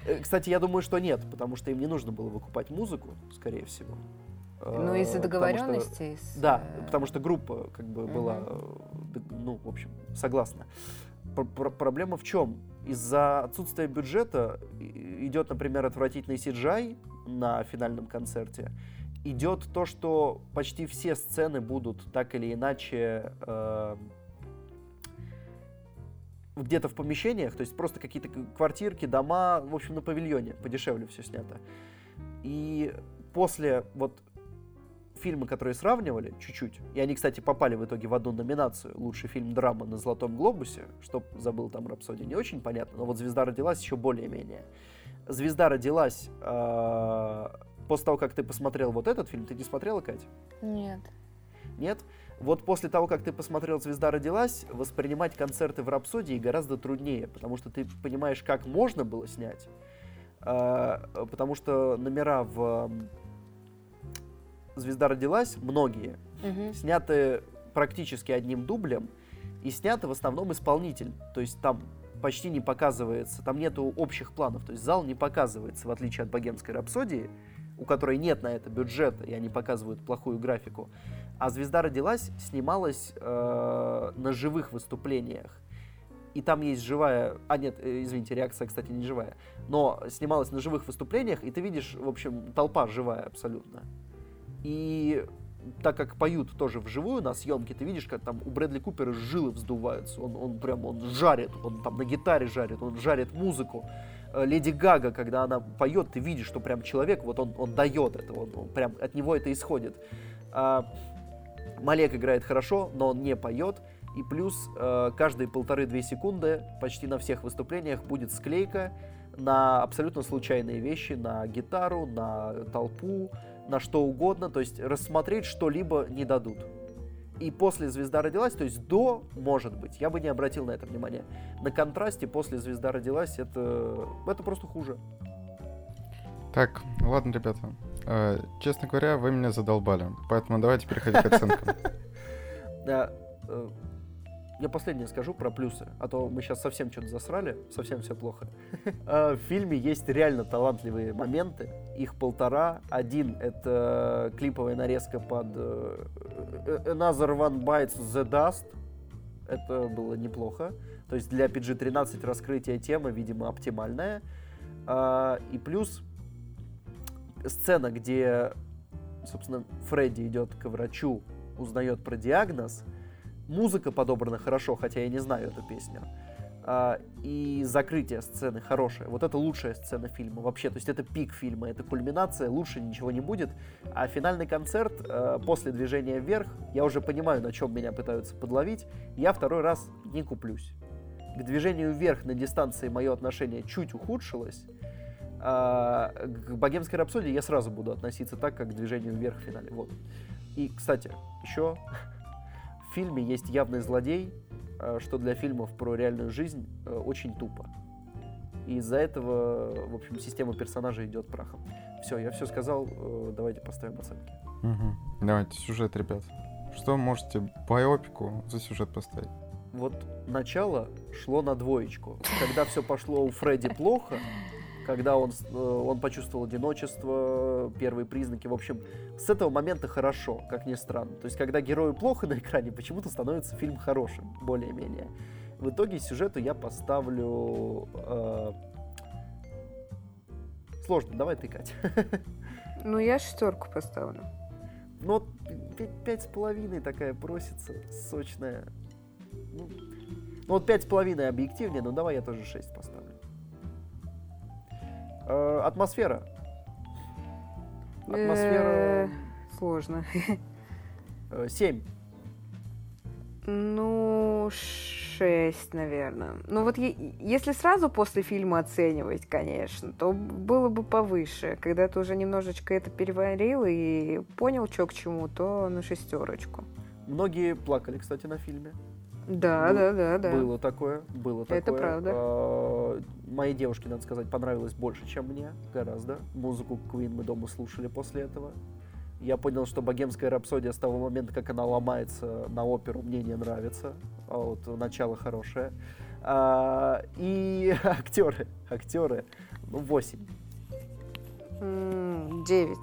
Э, Кстати, я думаю, что нет, потому что им не нужно было выкупать музыку, скорее всего. Ну, Э, из-за потому что- договоренностей. с, Да, э, потому что группа как бы была, э, д- ну, в общем, согласна. Пр- пр- Проблема в чем? Из-за отсутствия бюджета идет, например, отвратительный CGI на финальном концерте. Идет то, что почти все сцены будут так или иначе э, где-то в помещениях, то есть просто какие-то квартирки, дома, в общем, на павильоне, подешевле все снято. И после вот фильмы, которые сравнивали чуть-чуть, и они, кстати, попали в итоге в одну номинацию «Лучший фильм драма на Золотом глобусе», что забыл там «Рапсодия», не очень понятно, но вот «Звезда родилась» еще более-менее. «Звезда родилась» э, после того, как ты посмотрел вот этот фильм, ты не смотрела, Кать? Нет. Нет? Вот после того, как ты посмотрел «Звезда родилась», воспринимать концерты в «Рапсодии» гораздо труднее, потому что ты понимаешь, как можно было снять, э, потому что номера в «Звезда родилась», многие, Мгм. сняты практически одним дублем и сняты в основном исполнитель. То есть там почти не показывается, там нету общих планов. То есть зал не показывается, в отличие от «Богемской рапсодии», у которой нет на это бюджета, и они показывают плохую графику. А «Звезда родилась» снималась э, на живых выступлениях. И там есть живая... А, нет, э, извините, реакция, кстати, не живая. Но снималась на живых выступлениях, и ты видишь, в общем, толпа живая абсолютно. И так как поют тоже вживую на съемке, ты видишь, как там у Брэдли Купера жилы вздуваются. Он, он прям, он жарит, он там на гитаре жарит, он жарит музыку. Э, Леди Гага, когда она поет, ты видишь, что прям человек, вот он, он дает это, он, он прям от него это исходит. А, Малек играет хорошо, но он не поет. И плюс э, каждые полторы-две секунды почти на всех выступлениях будет склейка на абсолютно случайные вещи, на гитару, на толпу, на что угодно. То есть рассмотреть что-либо не дадут. И после «Звезда родилась», то есть до, может быть, я бы не обратил на это внимание. На контрасте после «Звезда родилась» это, это просто хуже. Так, ладно, ребята. Э, честно говоря, вы меня задолбали. Поэтому давайте переходить к оценкам. Да, э, я последнее скажу про плюсы, а то мы сейчас совсем что-то засрали, совсем все плохо. Э, В фильме есть реально талантливые моменты, их полтора. Один — это клиповая нарезка под Another One Bites the Dust. Это было неплохо. То есть для PG-13 раскрытие темы, видимо, оптимальное. А, И плюс сцена, где, собственно, Фредди идет к врачу, узнает про диагноз. Музыка подобрана хорошо, хотя я не знаю эту песню. А, и закрытие сцены хорошее. Вот это лучшая сцена фильма вообще. То есть это пик фильма, это кульминация, лучше ничего не будет. А финальный концерт э, после движения вверх, я уже понимаю, на чем меня пытаются подловить, я второй раз не куплюсь. К движению вверх на дистанции мое отношение чуть ухудшилось, а к богемской рапсодии я сразу буду относиться так, как к движению вверх в финале. Вот. И, кстати, еще в фильме есть явный злодей, э, что для фильмов про реальную жизнь э, очень тупо. И из-за этого, в общем, система персонажей идет прахом. Все, я все сказал, э, давайте поставим оценки. Мгм. Давайте, сюжет, ребят. Что можете байопику за сюжет поставить? Вот начало шло на двоечку. Когда все пошло у Фредди плохо, когда он, э, он почувствовал одиночество, первые признаки. В общем, с этого момента хорошо, как ни странно. То есть, когда герою плохо на экране, почему-то становится фильм хорошим, более-менее. В итоге сюжету я поставлю... э, Сложно, давай ты, Катя. Ну, я шестерку поставлю. Ну, пять с половиной такая просится, сочная. Ну, ну вот пять с половиной объективнее, но давай я тоже шесть поставлю. Э, атмосфера. Атмосфера Э, Сложно. э, семь. Ну, шесть, наверное. Ну вот если сразу после фильма оценивать, конечно, то было бы повыше. Когда ты уже немножечко это переварил и понял, что к чему, то на шестерочку. Многие плакали, кстати, на фильме. Да, Был- да, да, да. Было такое, было такое. Это правда. Моей девушке, надо сказать, понравилось больше, чем мне, гораздо. Музыку Queen мы дома слушали после этого. Я понял, что богемская рапсодия с того момента, как она ломается на оперу, мне не нравится. А вот начало хорошее. А, и актеры, актеры, ну, 8. М, Девять.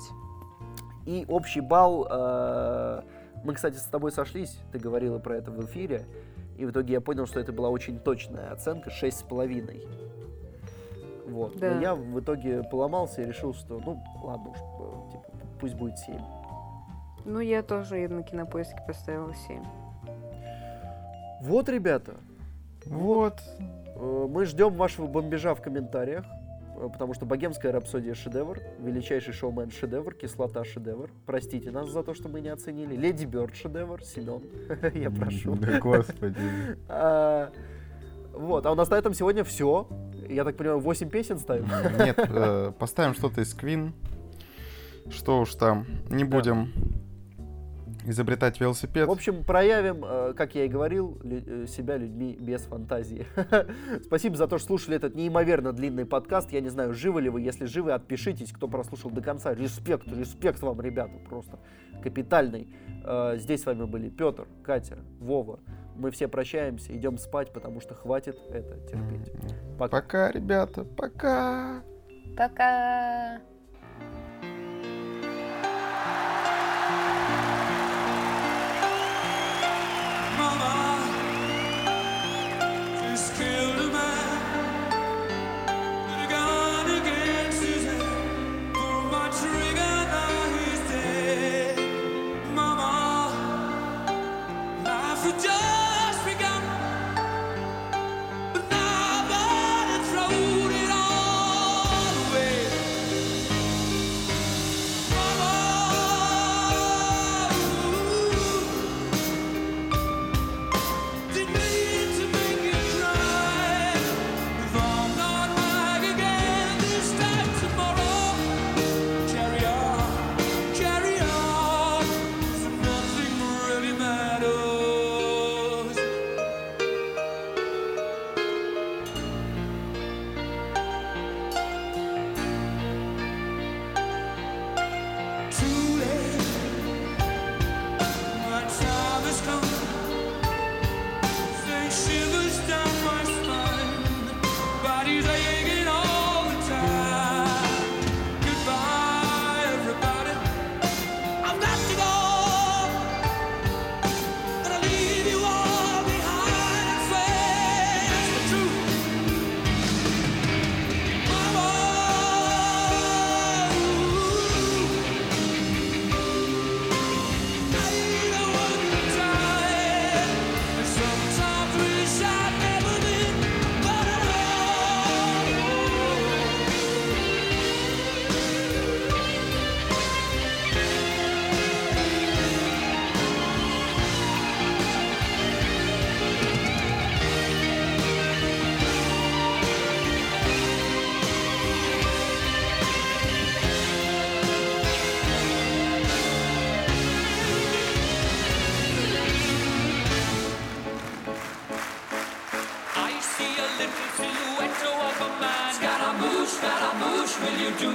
И общий балл, э, мы, кстати, с тобой сошлись, ты говорила про это в эфире, и в итоге я понял, что это была очень точная оценка, 6,5. Вот. Да. Но я в итоге поломался и решил, что, ну, ладно уж, э, типа, пусть будет 7. Ну, я тоже на кинопоиске поставила семь. Вот, ребята, Вот. э, мы ждем вашего бомбежа в комментариях, э, потому что «Богемская рапсодия» — шедевр, «Величайший шоумен» — шедевр, «Кислота» — шедевр. Простите нас за то, что мы не оценили. «Леди Бёрд» — шедевр, Семен, я прошу. Да господи. А, Вот, а у нас на этом сегодня все. Я так понимаю, 8 песен ставим. Нет, э, поставим что-то из Queen. Что уж там, не Да. будем изобретать велосипед. В общем, проявим, э, как я и говорил, лю- э, себя людьми без фантазии. Спасибо за то, что слушали этот неимоверно длинный подкаст. Я не знаю, живы ли вы. Если живы, отпишитесь, кто прослушал до конца. Респект, респект вам, ребята, просто капитальный. Э, Здесь с вами были Петр, Катя, Вова. Мы все прощаемся, идем спать, потому что хватит это терпеть. Пока. Пока, ребята, пока. Пока! Mama just killed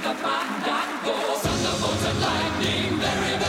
Thunderbolts and lightning, very